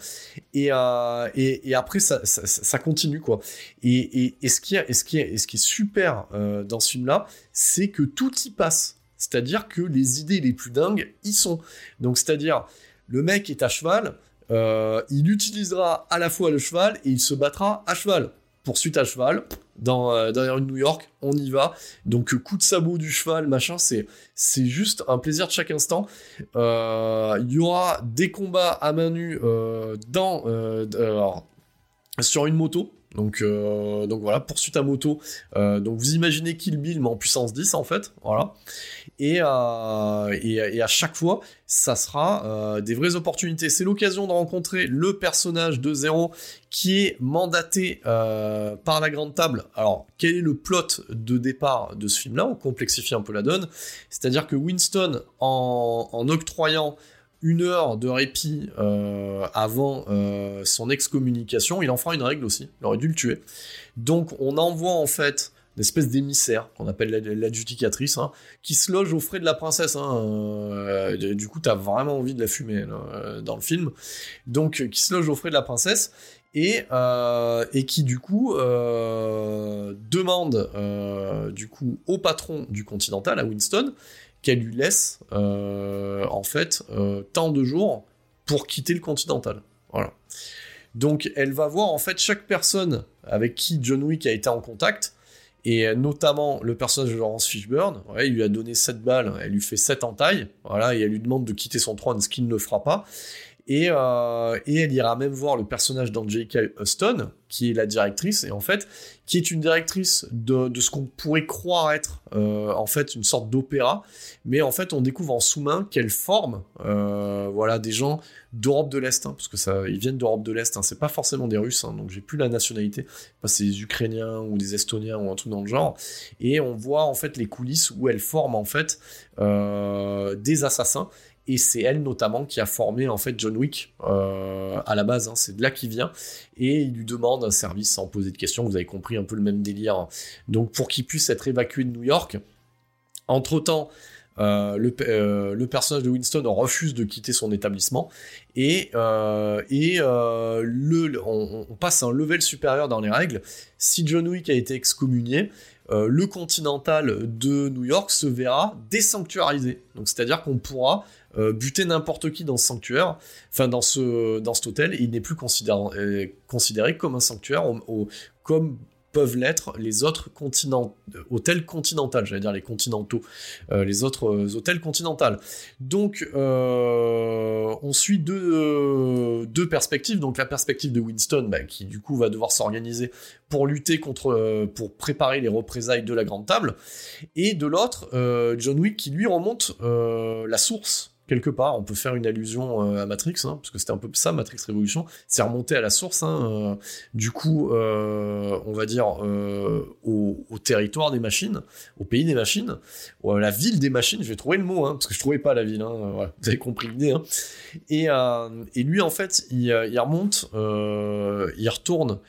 et, euh, et, après, ça, ça, continue, quoi. Et, et, ce, qui est, ce, qui est, ce qui est super euh, dans ce film-là, c'est que tout y passe. C'est-à-dire que les idées les plus dingues y sont. Donc c'est-à-dire, le mec est à cheval, euh, il utilisera à la fois le cheval et il se battra à cheval poursuite à cheval dans euh, derrière une New York, on y va. Donc coup de sabot du cheval, machin, c'est c'est juste un plaisir de chaque instant. Euh, il y aura des combats à main nue euh, dans sur une moto. Donc, euh, donc voilà, poursuite à moto. Euh, donc vous imaginez Kill Bill, mais en puissance 10 en fait. Voilà. Et, euh, et, à chaque fois, ça sera des vraies opportunités. C'est l'occasion de rencontrer le personnage de Zero qui est mandaté par la grande table. Alors, quel est le plot de départ de ce film-là? On complexifie un peu la donne. C'est-à-dire que Winston, en, en octroyant une heure de répit euh, avant euh, son excommunication, il en fera une règle aussi. Il aurait dû le tuer. Donc on envoie en fait une espèce d'émissaire qu'on appelle l'adjudicatrice, hein, qui se loge aux frais de la princesse. Hein, euh, du coup, t'as vraiment envie de la fumer dans le film. Donc, qui se loge aux frais de la princesse et, qui du coup demande du coup au patron du Continental, à Winston, qu'elle lui laisse euh, en fait euh, tant de jours pour quitter le Continental. Voilà. Donc elle va voir en fait chaque personne avec qui John Wick a été en contact, et notamment le personnage de Laurence Fishburne, il lui a donné 7 balles, elle lui fait 7 en taille, voilà, et elle lui demande de quitter son trône, ce qu'il ne fera pas. Et, euh, et, elle ira même voir le personnage d'Angelica Huston, qui est la directrice, et en fait, qui est une directrice de, ce qu'on pourrait croire être euh, en fait une sorte d'opéra, mais en fait on découvre en sous-main qu'elle forme euh, voilà des gens d'Europe de l'Est, hein, parce que ça ils viennent d'Europe de l'Est, hein, c'est pas forcément des Russes, hein, donc j'ai plus la nationalité, c'est des Ukrainiens ou des Estoniens ou un truc dans le genre, et on voit en fait les coulisses où elle forme en fait des assassins et c'est elle notamment qui a formé en fait John Wick euh, à la base, hein, c'est de là qu'il vient, et il lui demande un service sans poser de questions, vous avez compris un peu le même délire, donc pour qu'il puisse être évacué de New York. Entre-temps, euh, euh, le, personnage de Winston refuse de quitter son établissement et, et le, on, on, passe à un level supérieur dans les règles. Si John Wick a été excommunié, le Continental de New York se verra désanctuarisé. Donc c'est-à-dire qu'on pourra euh, buter n'importe qui dans ce sanctuaire, enfin dans ce dans cet hôtel, il n'est plus considéré, euh, considéré comme un sanctuaire, comme peuvent l'être les autres continents, hôtels continentaux, j'allais dire les continentaux, euh, les autres hôtels continentaux. Donc, on suit deux, deux, perspectives. Donc, la perspective de Winston, bah, qui du coup va devoir s'organiser pour lutter contre, pour préparer les représailles de la Grande Table, et de l'autre, John Wick qui lui remonte la source quelque part. On peut faire une allusion à Matrix, hein, parce que c'était un peu ça, Matrix Révolution. C'est remonté à la source, hein, du coup, on va dire, au, territoire des machines, au pays des machines, la ville des machines, je vais trouver le mot, hein, parce que je trouvais pas la ville, vous avez compris l'idée. Et, et, lui, en fait, il, il remonte, il retourne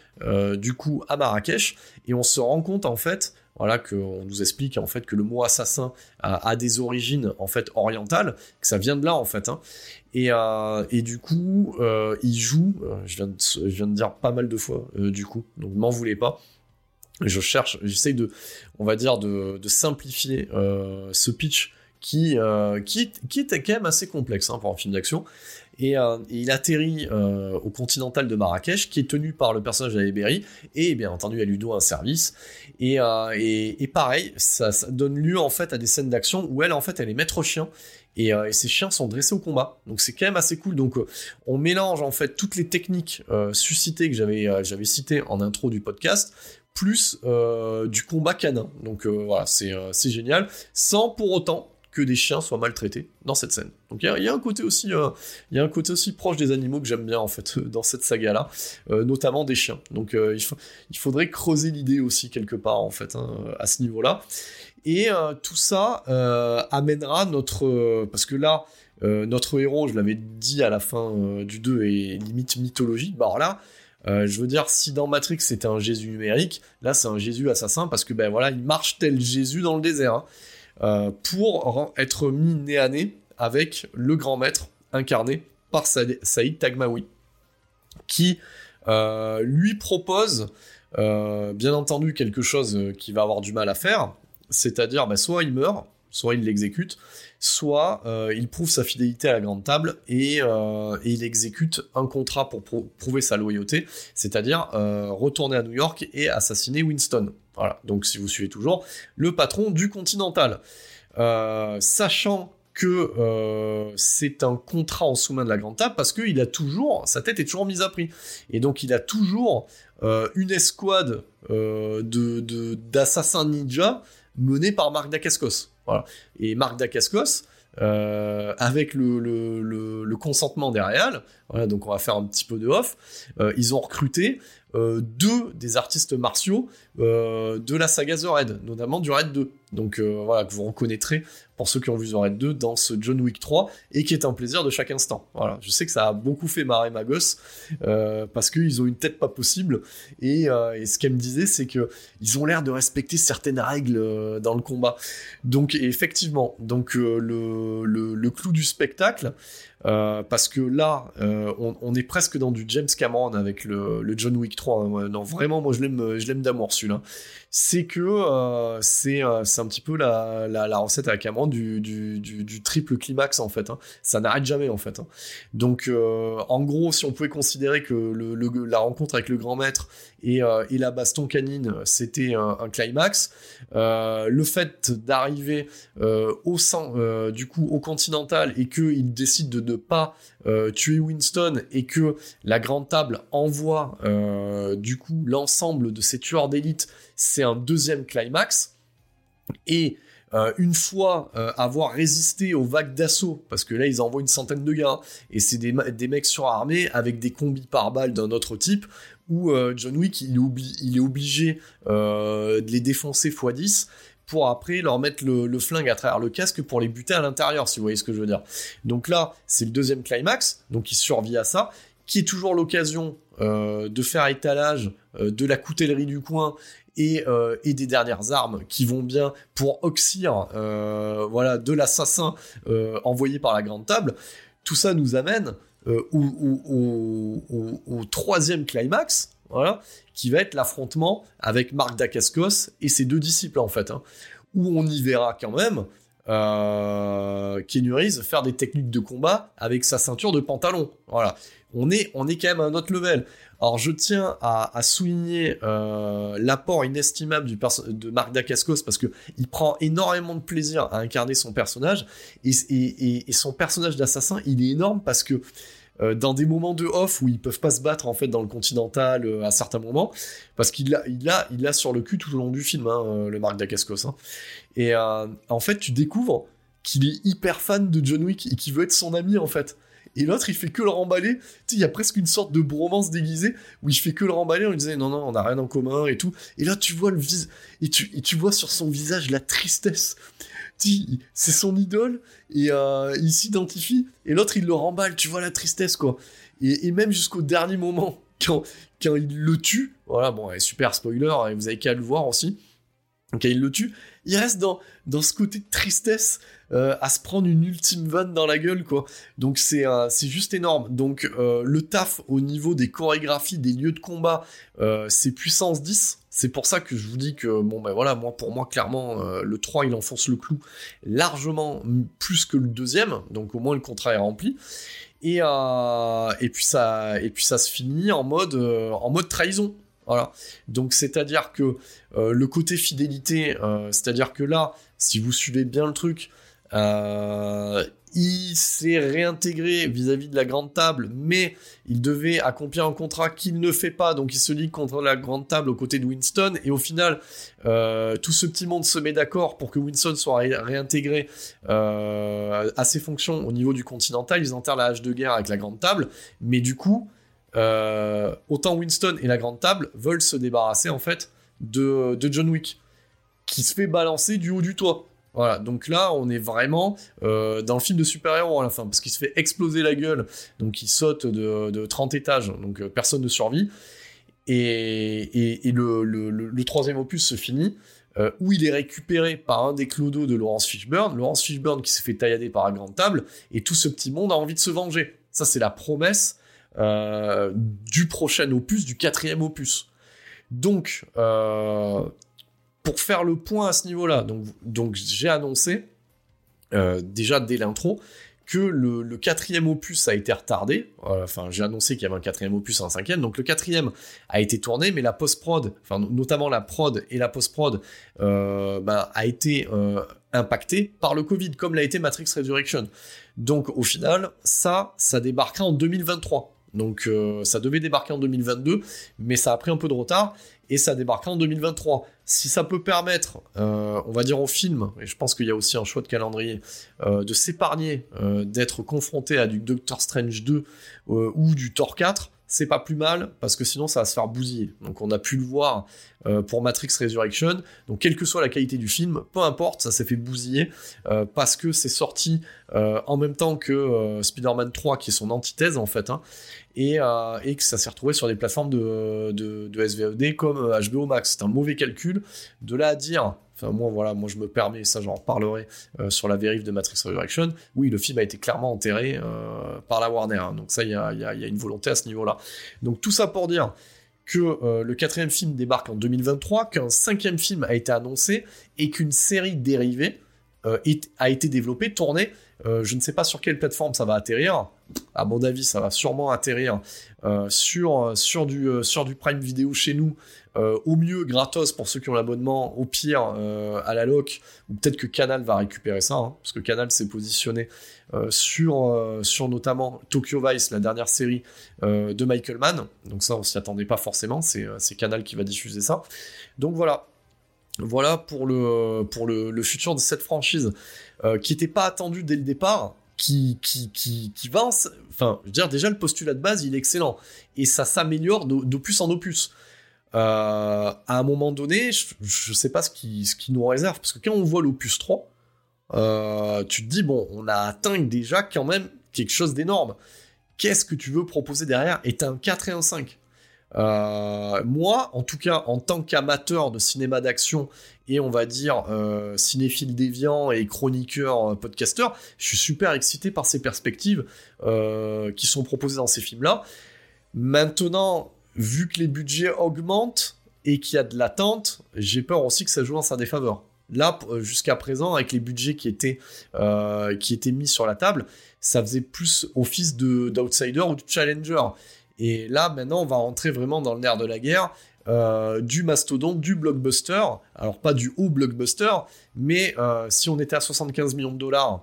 du coup à Marrakech, et on se rend compte, en fait, voilà qu'on nous explique en fait que le mot assassin a, des origines en fait orientales, que ça vient de là en fait. Hein. Et, euh, et, du coup, euh, il joue, euh, je viens, de, je viens de dire pas mal de fois du coup, donc m'en voulez pas. Je cherche, j'essaye de, on va dire, de, de simplifier ce pitch qui, qui, qui était quand même assez complexe hein, pour un film d'action. Euh, et, il atterrit euh, au Continental de Marrakech, qui est tenu par le personnage d'Aleberi, et bien entendu, elle lui doit un service. Et, euh, pareil, ça, donne lieu en fait à des scènes d'action où elle, en fait, elle est maître chien, et, ses chiens sont dressés au combat. Donc c'est quand même assez cool. Donc on mélange en fait toutes les techniques suscitées que j'avais j'avais citées en intro du podcast plus du combat canin. Donc voilà, c'est génial, sans pour autant que des chiens soient maltraités dans cette scène. Donc il y, a un côté aussi, euh, il y a un côté aussi proche des animaux que j'aime bien en fait dans cette saga là, euh, notamment des chiens. Donc euh, il, faudrait creuser l'idée aussi quelque part en fait hein, à ce niveau-là. Et tout ça amènera notre, parce que là notre héros, je l'avais dit à la fin du 2, est limite mythologique. Bah alors là. je veux dire, si dans Matrix c'était un Jésus numérique, là c'est un Jésus assassin parce que ben voilà, il marche tel Jésus dans le désert. Hein. Euh, pour être mis nez à nez avec le grand maître incarné par Saïd Tagmaoui, qui euh, lui propose euh, bien entendu quelque chose qu'il va avoir du mal à faire, c'est-à-dire bah, soit il meurt, soit il l'exécute, soit il prouve sa fidélité à la grande table et, il exécute un contrat pour prouver sa loyauté, c'est-à-dire retourner à New York et assassiner Winston. Voilà, donc si vous suivez toujours, le patron du Continental. Euh, sachant que euh, c'est un contrat en sous-main de la grande table parce qu'il a toujours, sa tête est toujours mise à prix. Et donc il a toujours euh, une escouade de, d'assassins ninja menée par Marc Dacascos. Et Marc Dacascos, avec le, consentement des voilà, donc on va faire un petit peu de off, ils ont recruté euh, deux des artistes martiaux euh, de la saga The Red, notamment du Red 2. Donc euh, voilà, que vous reconnaîtrez pour ceux qui ont vu The Red 2 dans ce John Wick 3 et qui est un plaisir de chaque instant. Voilà, je sais que ça a beaucoup fait marrer ma gosse parce qu'ils ont une tête pas possible et, ce qu'elle me disait c'est que ils ont l'air de respecter certaines règles dans le combat. Donc effectivement, donc le, le, clou du spectacle, euh, parce que là, euh, on, est presque dans du James Cameron avec le, John Wick 3. Hein. Non, vraiment, moi je l'aime, je l'aime d'amour celui-là. C'est que euh, c'est, c'est un petit peu la, la, recette à Cameron du, du, du, triple climax en fait. Hein. Ça n'arrête jamais en fait. Hein. Donc, en gros, si on pouvait considérer que le, la rencontre avec le grand maître et, et la baston canine, c'était un, un climax, le fait d'arriver au sein, du coup, au continental et qu'il décide de pas euh, tuer Winston et que la grande table envoie euh, du coup l'ensemble de ces tueurs d'élite, c'est un deuxième climax. Et euh, une fois avoir résisté aux vagues d'assaut, parce que là ils envoient une centaine de gars, et c'est des, des, mecs surarmés avec des combis par balles d'un autre type, où John Wick il il est obligé de les défoncer x10, pour après leur mettre le, flingue à travers le casque pour les buter à l'intérieur, si vous voyez ce que je veux dire. Donc là, c'est le deuxième climax, donc il survit à ça, qui est toujours l'occasion euh, de faire étalage euh, de la coutellerie du coin et, euh, et, des dernières armes qui vont bien pour oxyre voilà, de l'assassin envoyé par la grande table. Tout ça nous amène au, troisième climax, qui va être l'affrontement avec Marc Dacascos et ses deux disciples en fait, hein, où on y verra quand même euh, faire des techniques de combat avec sa ceinture de pantalon. Voilà, on est, on est quand même à un autre level. Alors je tiens à, souligner euh, l'apport inestimable du de Marc Dacascos parce que il prend énormément de plaisir à incarner son personnage et, son personnage d'assassin il est énorme parce que dans des moments de off où ils peuvent pas se battre en fait dans le continental euh, à certains moments parce qu'il a il a il a sur le cul tout au long du film hein, euh, le Marc Dacascos hein. et en fait tu découvres qu'il est hyper fan de John Wick et qu'il veut être son ami en fait. Et l'autre, il fait que le remballer. Tu il y a presque une sorte de bromance déguisée où il fait que le remballer. On lui disait non, non, on n'a rien en commun et tout. Et là, tu vois le vis et tu, et tu vois sur son visage la tristesse. C'est son idole et euh, il s'identifie. Et l'autre, il le remballe. Tu vois la tristesse, quoi. Et, même jusqu'au dernier moment, quand, quand il le tue, voilà, bon, super spoiler, hein, vous avez qu'à le voir aussi. Quand il le tue, il reste dans, dans ce côté de tristesse euh, à se prendre une ultime vanne dans la gueule, quoi. Donc c'est euh, c'est juste énorme. Donc le taf au niveau des chorégraphies, des lieux de combat, c'est puissance 10. C'est pour ça que je vous dis que, bon ben voilà, moi pour moi clairement, le 3 il enfonce le clou largement plus que le deuxième, donc au moins le contrat est rempli. Et, et, puis ça, et puis ça se finit en mode, en mode trahison. Voilà. Donc c'est-à-dire que le côté fidélité, c'est-à-dire que là, si vous suivez bien le truc, euh, il s'est réintégré vis-à-vis de la grande table, mais il devait accomplir un contrat qu'il ne fait pas, donc il se lie contre la grande table aux côtés de Winston, et au final, euh, tout ce petit monde se met d'accord pour que Winston soit réintégré euh, à ses fonctions au niveau du Continental, ils enterrent la hache de guerre avec la grande table, mais du coup, autant Winston et la grande table veulent se débarrasser en fait de John Wick, qui se fait balancer du haut du toit. Voilà, donc là, on est vraiment euh, dans le film de super-héros à la fin, parce qu'il se fait exploser la gueule, donc il saute de, 30 étages, donc euh, personne ne survit. Et, le, troisième opus se finit, euh, où il est récupéré par un des clodos de Laurence Fishburne, Laurence Fishburne qui s'est fait taillader par la grande table, et tout ce petit monde a envie de se venger. Ça, c'est la promesse du prochain opus, du quatrième opus. Donc, pour faire le point à ce niveau-là, donc, j'ai annoncé, euh, déjà dès l'intro, que le, quatrième opus a été retardé. Enfin, j'ai annoncé qu'il y avait un quatrième opus et un cinquième. Donc le quatrième a été tourné, mais la post-prod, enfin notamment la prod et la post-prod, euh, bah, a été euh, impactée par le Covid, comme l'a été Matrix Resurrection. Donc au final, ça, ça débarquera en 2023. Donc ça devait débarquer en 2022, mais ça a pris un peu de retard et ça débarquera en 2023 si ça peut permettre, euh, on va dire au film, et je pense qu'il y a aussi un choix de calendrier, euh, de s'épargner euh, d'être confronté à du Doctor Strange 2 ou du Thor 4, c'est pas plus mal parce que sinon ça va se faire bousiller. Donc on a pu le voir euh, pour Matrix Resurrection. Donc quelle que soit la qualité du film, peu importe, ça s'est fait bousiller euh, parce que c'est sorti euh, en même temps que Spider-Man 3 qui est son antithèse en fait, hein, et, que ça s'est retrouvé sur des plateformes de, de, de SVOD comme HBO Max. C'est un mauvais calcul. De là à dire moi, voilà, moi je me permets, ça j'en reparlerai euh, sur la vérif de Matrix Resurrection. Oui, le film a été clairement enterré euh, par la Warner. Hein. donc ça, il y a, une volonté à ce niveau-là. Donc tout ça pour dire que euh, le quatrième film débarque en 2023, qu'un cinquième film a été annoncé et qu'une série dérivée a été développée, tournée. je ne sais pas sur quelle plateforme ça va atterrir. À mon avis, ça va sûrement atterrir sur, sur, du, sur du Prime Video chez nous euh, au mieux gratos pour ceux qui ont l'abonnement, au pire euh, à la loc, ou peut-être que Canal va récupérer ça, hein, parce que Canal s'est positionné euh, sur, sur notamment Tokyo Vice, la dernière série de Michael Mann, donc ça on s'y attendait pas forcément, c'est Canal qui va diffuser ça. Donc voilà, voilà pour le, pour le, futur de cette franchise, qui n'était pas attendu dès le départ, qui, qui, qui, qui va, enfin, je veux dire, déjà le postulat de base, il est excellent, et ça s'améliore d'opus en opus. Euh, à un moment donné, je, ne sais pas ce qui, ce qui nous réserve, parce que quand on voit l'opus 3, euh, tu te dis, bon, on a atteint déjà quand même quelque chose d'énorme. Qu'est-ce que tu veux proposer derrière? Et un 4 et un 5. Euh, moi, en tout cas, en tant qu'amateur de cinéma d'action et on va dire cinéphile déviant et chroniqueur, podcasteur, je suis super excité par ces perspectives qui sont proposées dans ces films-là. Maintenant, vu que les budgets augmentent et qu'il y a de l'attente, j'ai peur aussi que ça joue en sa défaveur. Là, euh, jusqu'à présent, avec les budgets qui étaient, euh, qui étaient mis sur la table, ça faisait plus office d'outsider ou de challenger. Et là, maintenant, on va rentrer vraiment dans le nerf de la guerre. Euh, du mastodonte, du blockbuster, alors pas du haut blockbuster, mais si on était à 75 millions de dollars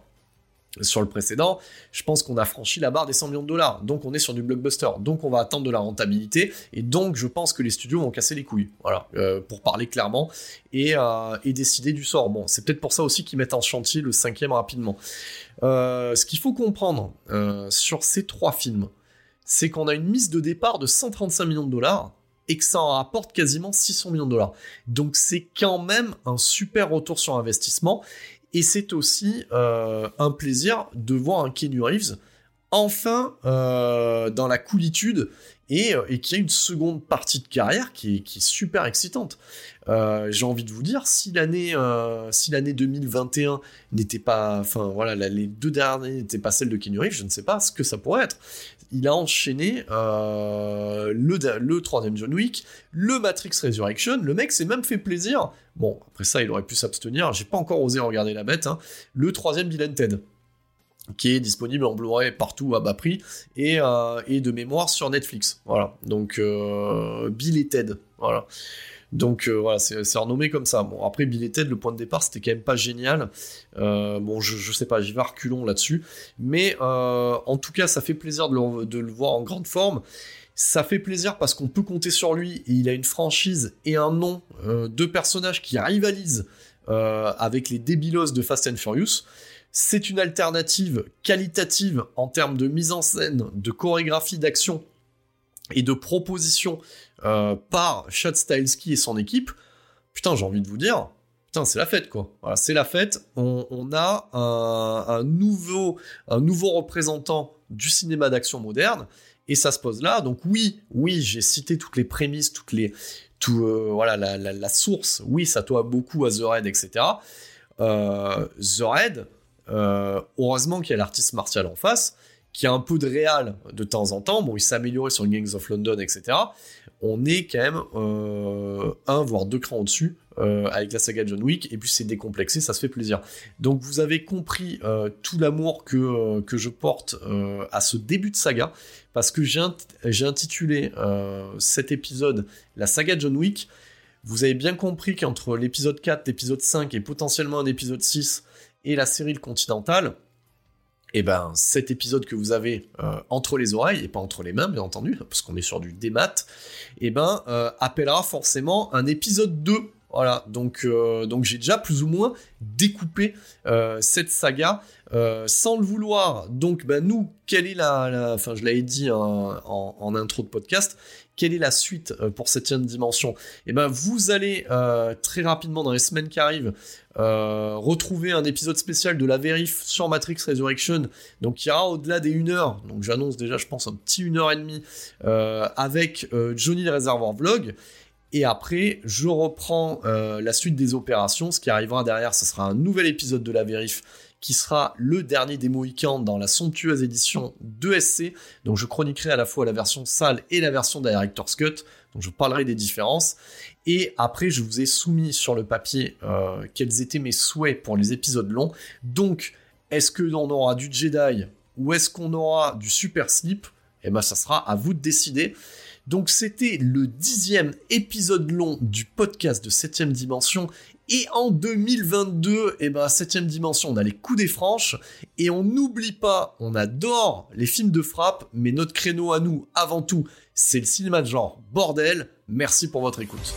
sur le précédent, je pense qu'on a franchi la barre des 100 millions de dollars. Donc on est sur du blockbuster. Donc on va attendre de la rentabilité. Et donc je pense que les studios vont casser les couilles. Voilà, euh, pour parler clairement. Et, euh, décider du sort. Bon, c'est peut-être pour ça aussi qu'ils mettent en chantier le cinquième rapidement. Euh, ce qu'il faut comprendre sur ces trois films, c'est qu'on a une mise de départ de 135 millions de dollars et que ça en rapporte quasiment 600 millions de dollars. Donc c'est quand même un super retour sur investissement et c'est aussi euh, un plaisir de voir un Kenny Reeves enfin euh, dans la coolitude et, euh, et qui a une seconde partie de carrière qui est, super excitante. J'ai envie de vous dire, si l'année si l'année 2021 n'était pas, enfin voilà, les deux dernières n'étaient pas celles de Kenny Reeves, je ne sais pas ce que ça pourrait être il a enchaîné euh, le, troisième John Wick, le Matrix Resurrection. Le mec s'est même fait plaisir. Bon, après ça, il aurait pu s'abstenir. J'ai pas encore osé regarder la bête. Hein. Le troisième Bill Ted qui est disponible en Blu-ray partout à bas prix et, euh, de mémoire sur Netflix. Voilà. Donc euh, Bill et Ted. Voilà. Donc euh, voilà, c'est renommé comme ça. Bon, après, Bill Ted, le point de départ, c'était quand même pas génial. Euh, bon, je, sais pas, j'y vais reculons là-dessus. Mais euh, en tout cas, ça fait plaisir de le, voir en grande forme. Ça fait plaisir parce qu'on peut compter sur lui et il a une franchise et un nom de personnages qui rivalisent avec les débilos de Fast and Furious. C'est une alternative qualitative en termes de mise en scène, de chorégraphie d'action et de propositions euh, par Chad Stahelski et son équipe, putain, j'ai envie de vous dire, putain, c'est la fête, quoi. C'est la fête. On, a un, nouveau, un nouveau représentant du cinéma d'action moderne, et ça se pose là. Donc oui, oui, j'ai cité toutes les prémices, toutes les, tout, euh, voilà, la, source. Oui, ça doit beaucoup à The Red, etc. Euh, The Red, heureusement qu'il y a l'artiste martial en face qui a un peu de réal de temps en temps. Bon, il s'est amélioré sur Gangs of London, etc. On est quand même euh, un voire deux crans au-dessus euh, avec la saga John Wick, et puis c'est décomplexé, ça se fait plaisir. Donc vous avez compris euh, tout l'amour que, que je porte à ce début de saga, parce que j'ai intitulé cet épisode la saga John Wick. Vous avez bien compris qu'entre l'épisode 4, l'épisode 5 et potentiellement un épisode 6 et la série Le Continental, et eh ben cet épisode que vous avez euh, entre les oreilles et pas entre les mains bien entendu parce qu'on est sur du démat et eh ben euh, appellera forcément un épisode 2 voilà donc euh, donc j'ai déjà plus ou moins découpé cette saga. Sans le vouloir donc ben nous quelle est la, enfin je l'avais dit en, en, intro de podcast quelle est la suite euh, pour cette dimension? Eh ben vous allez euh, très rapidement dans les semaines qui arrivent euh, retrouver un épisode spécial de la vérif sur Matrix Resurrection, donc y aura au-delà des 1 heure, donc j'annonce déjà je pense un petit 1 heure et demie avec Johnny le Réservoir Vlog. Et après, je reprends la suite des opérations. Ce qui arrivera derrière, ce sera un nouvel épisode de la vérif qui sera le dernier des Mohicans dans la somptueuse édition de SC. Donc je chroniquerai à la fois la version sale et la version Director's Cut. Donc je parlerai des différences. Et après, je vous ai soumis sur le papier euh, quels étaient mes souhaits pour les épisodes longs. Donc, est-ce que l'on aura du Jedi ou est-ce qu'on aura du Super Slip Eh ben, ça sera à vous de décider. Donc c'était le dixième épisode long du podcast de 7 dimension et en 2022, eh ben, septième dimension, on a les coups des franches. Et on n'oublie pas, on adore les films de frappe, mais notre créneau à nous, avant tout, c'est le cinéma de genre. Bordel, merci pour votre écoute.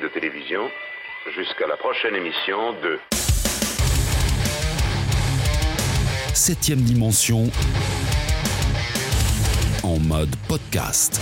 De télévision jusqu'à la prochaine émission de Septième dimension en mode podcast.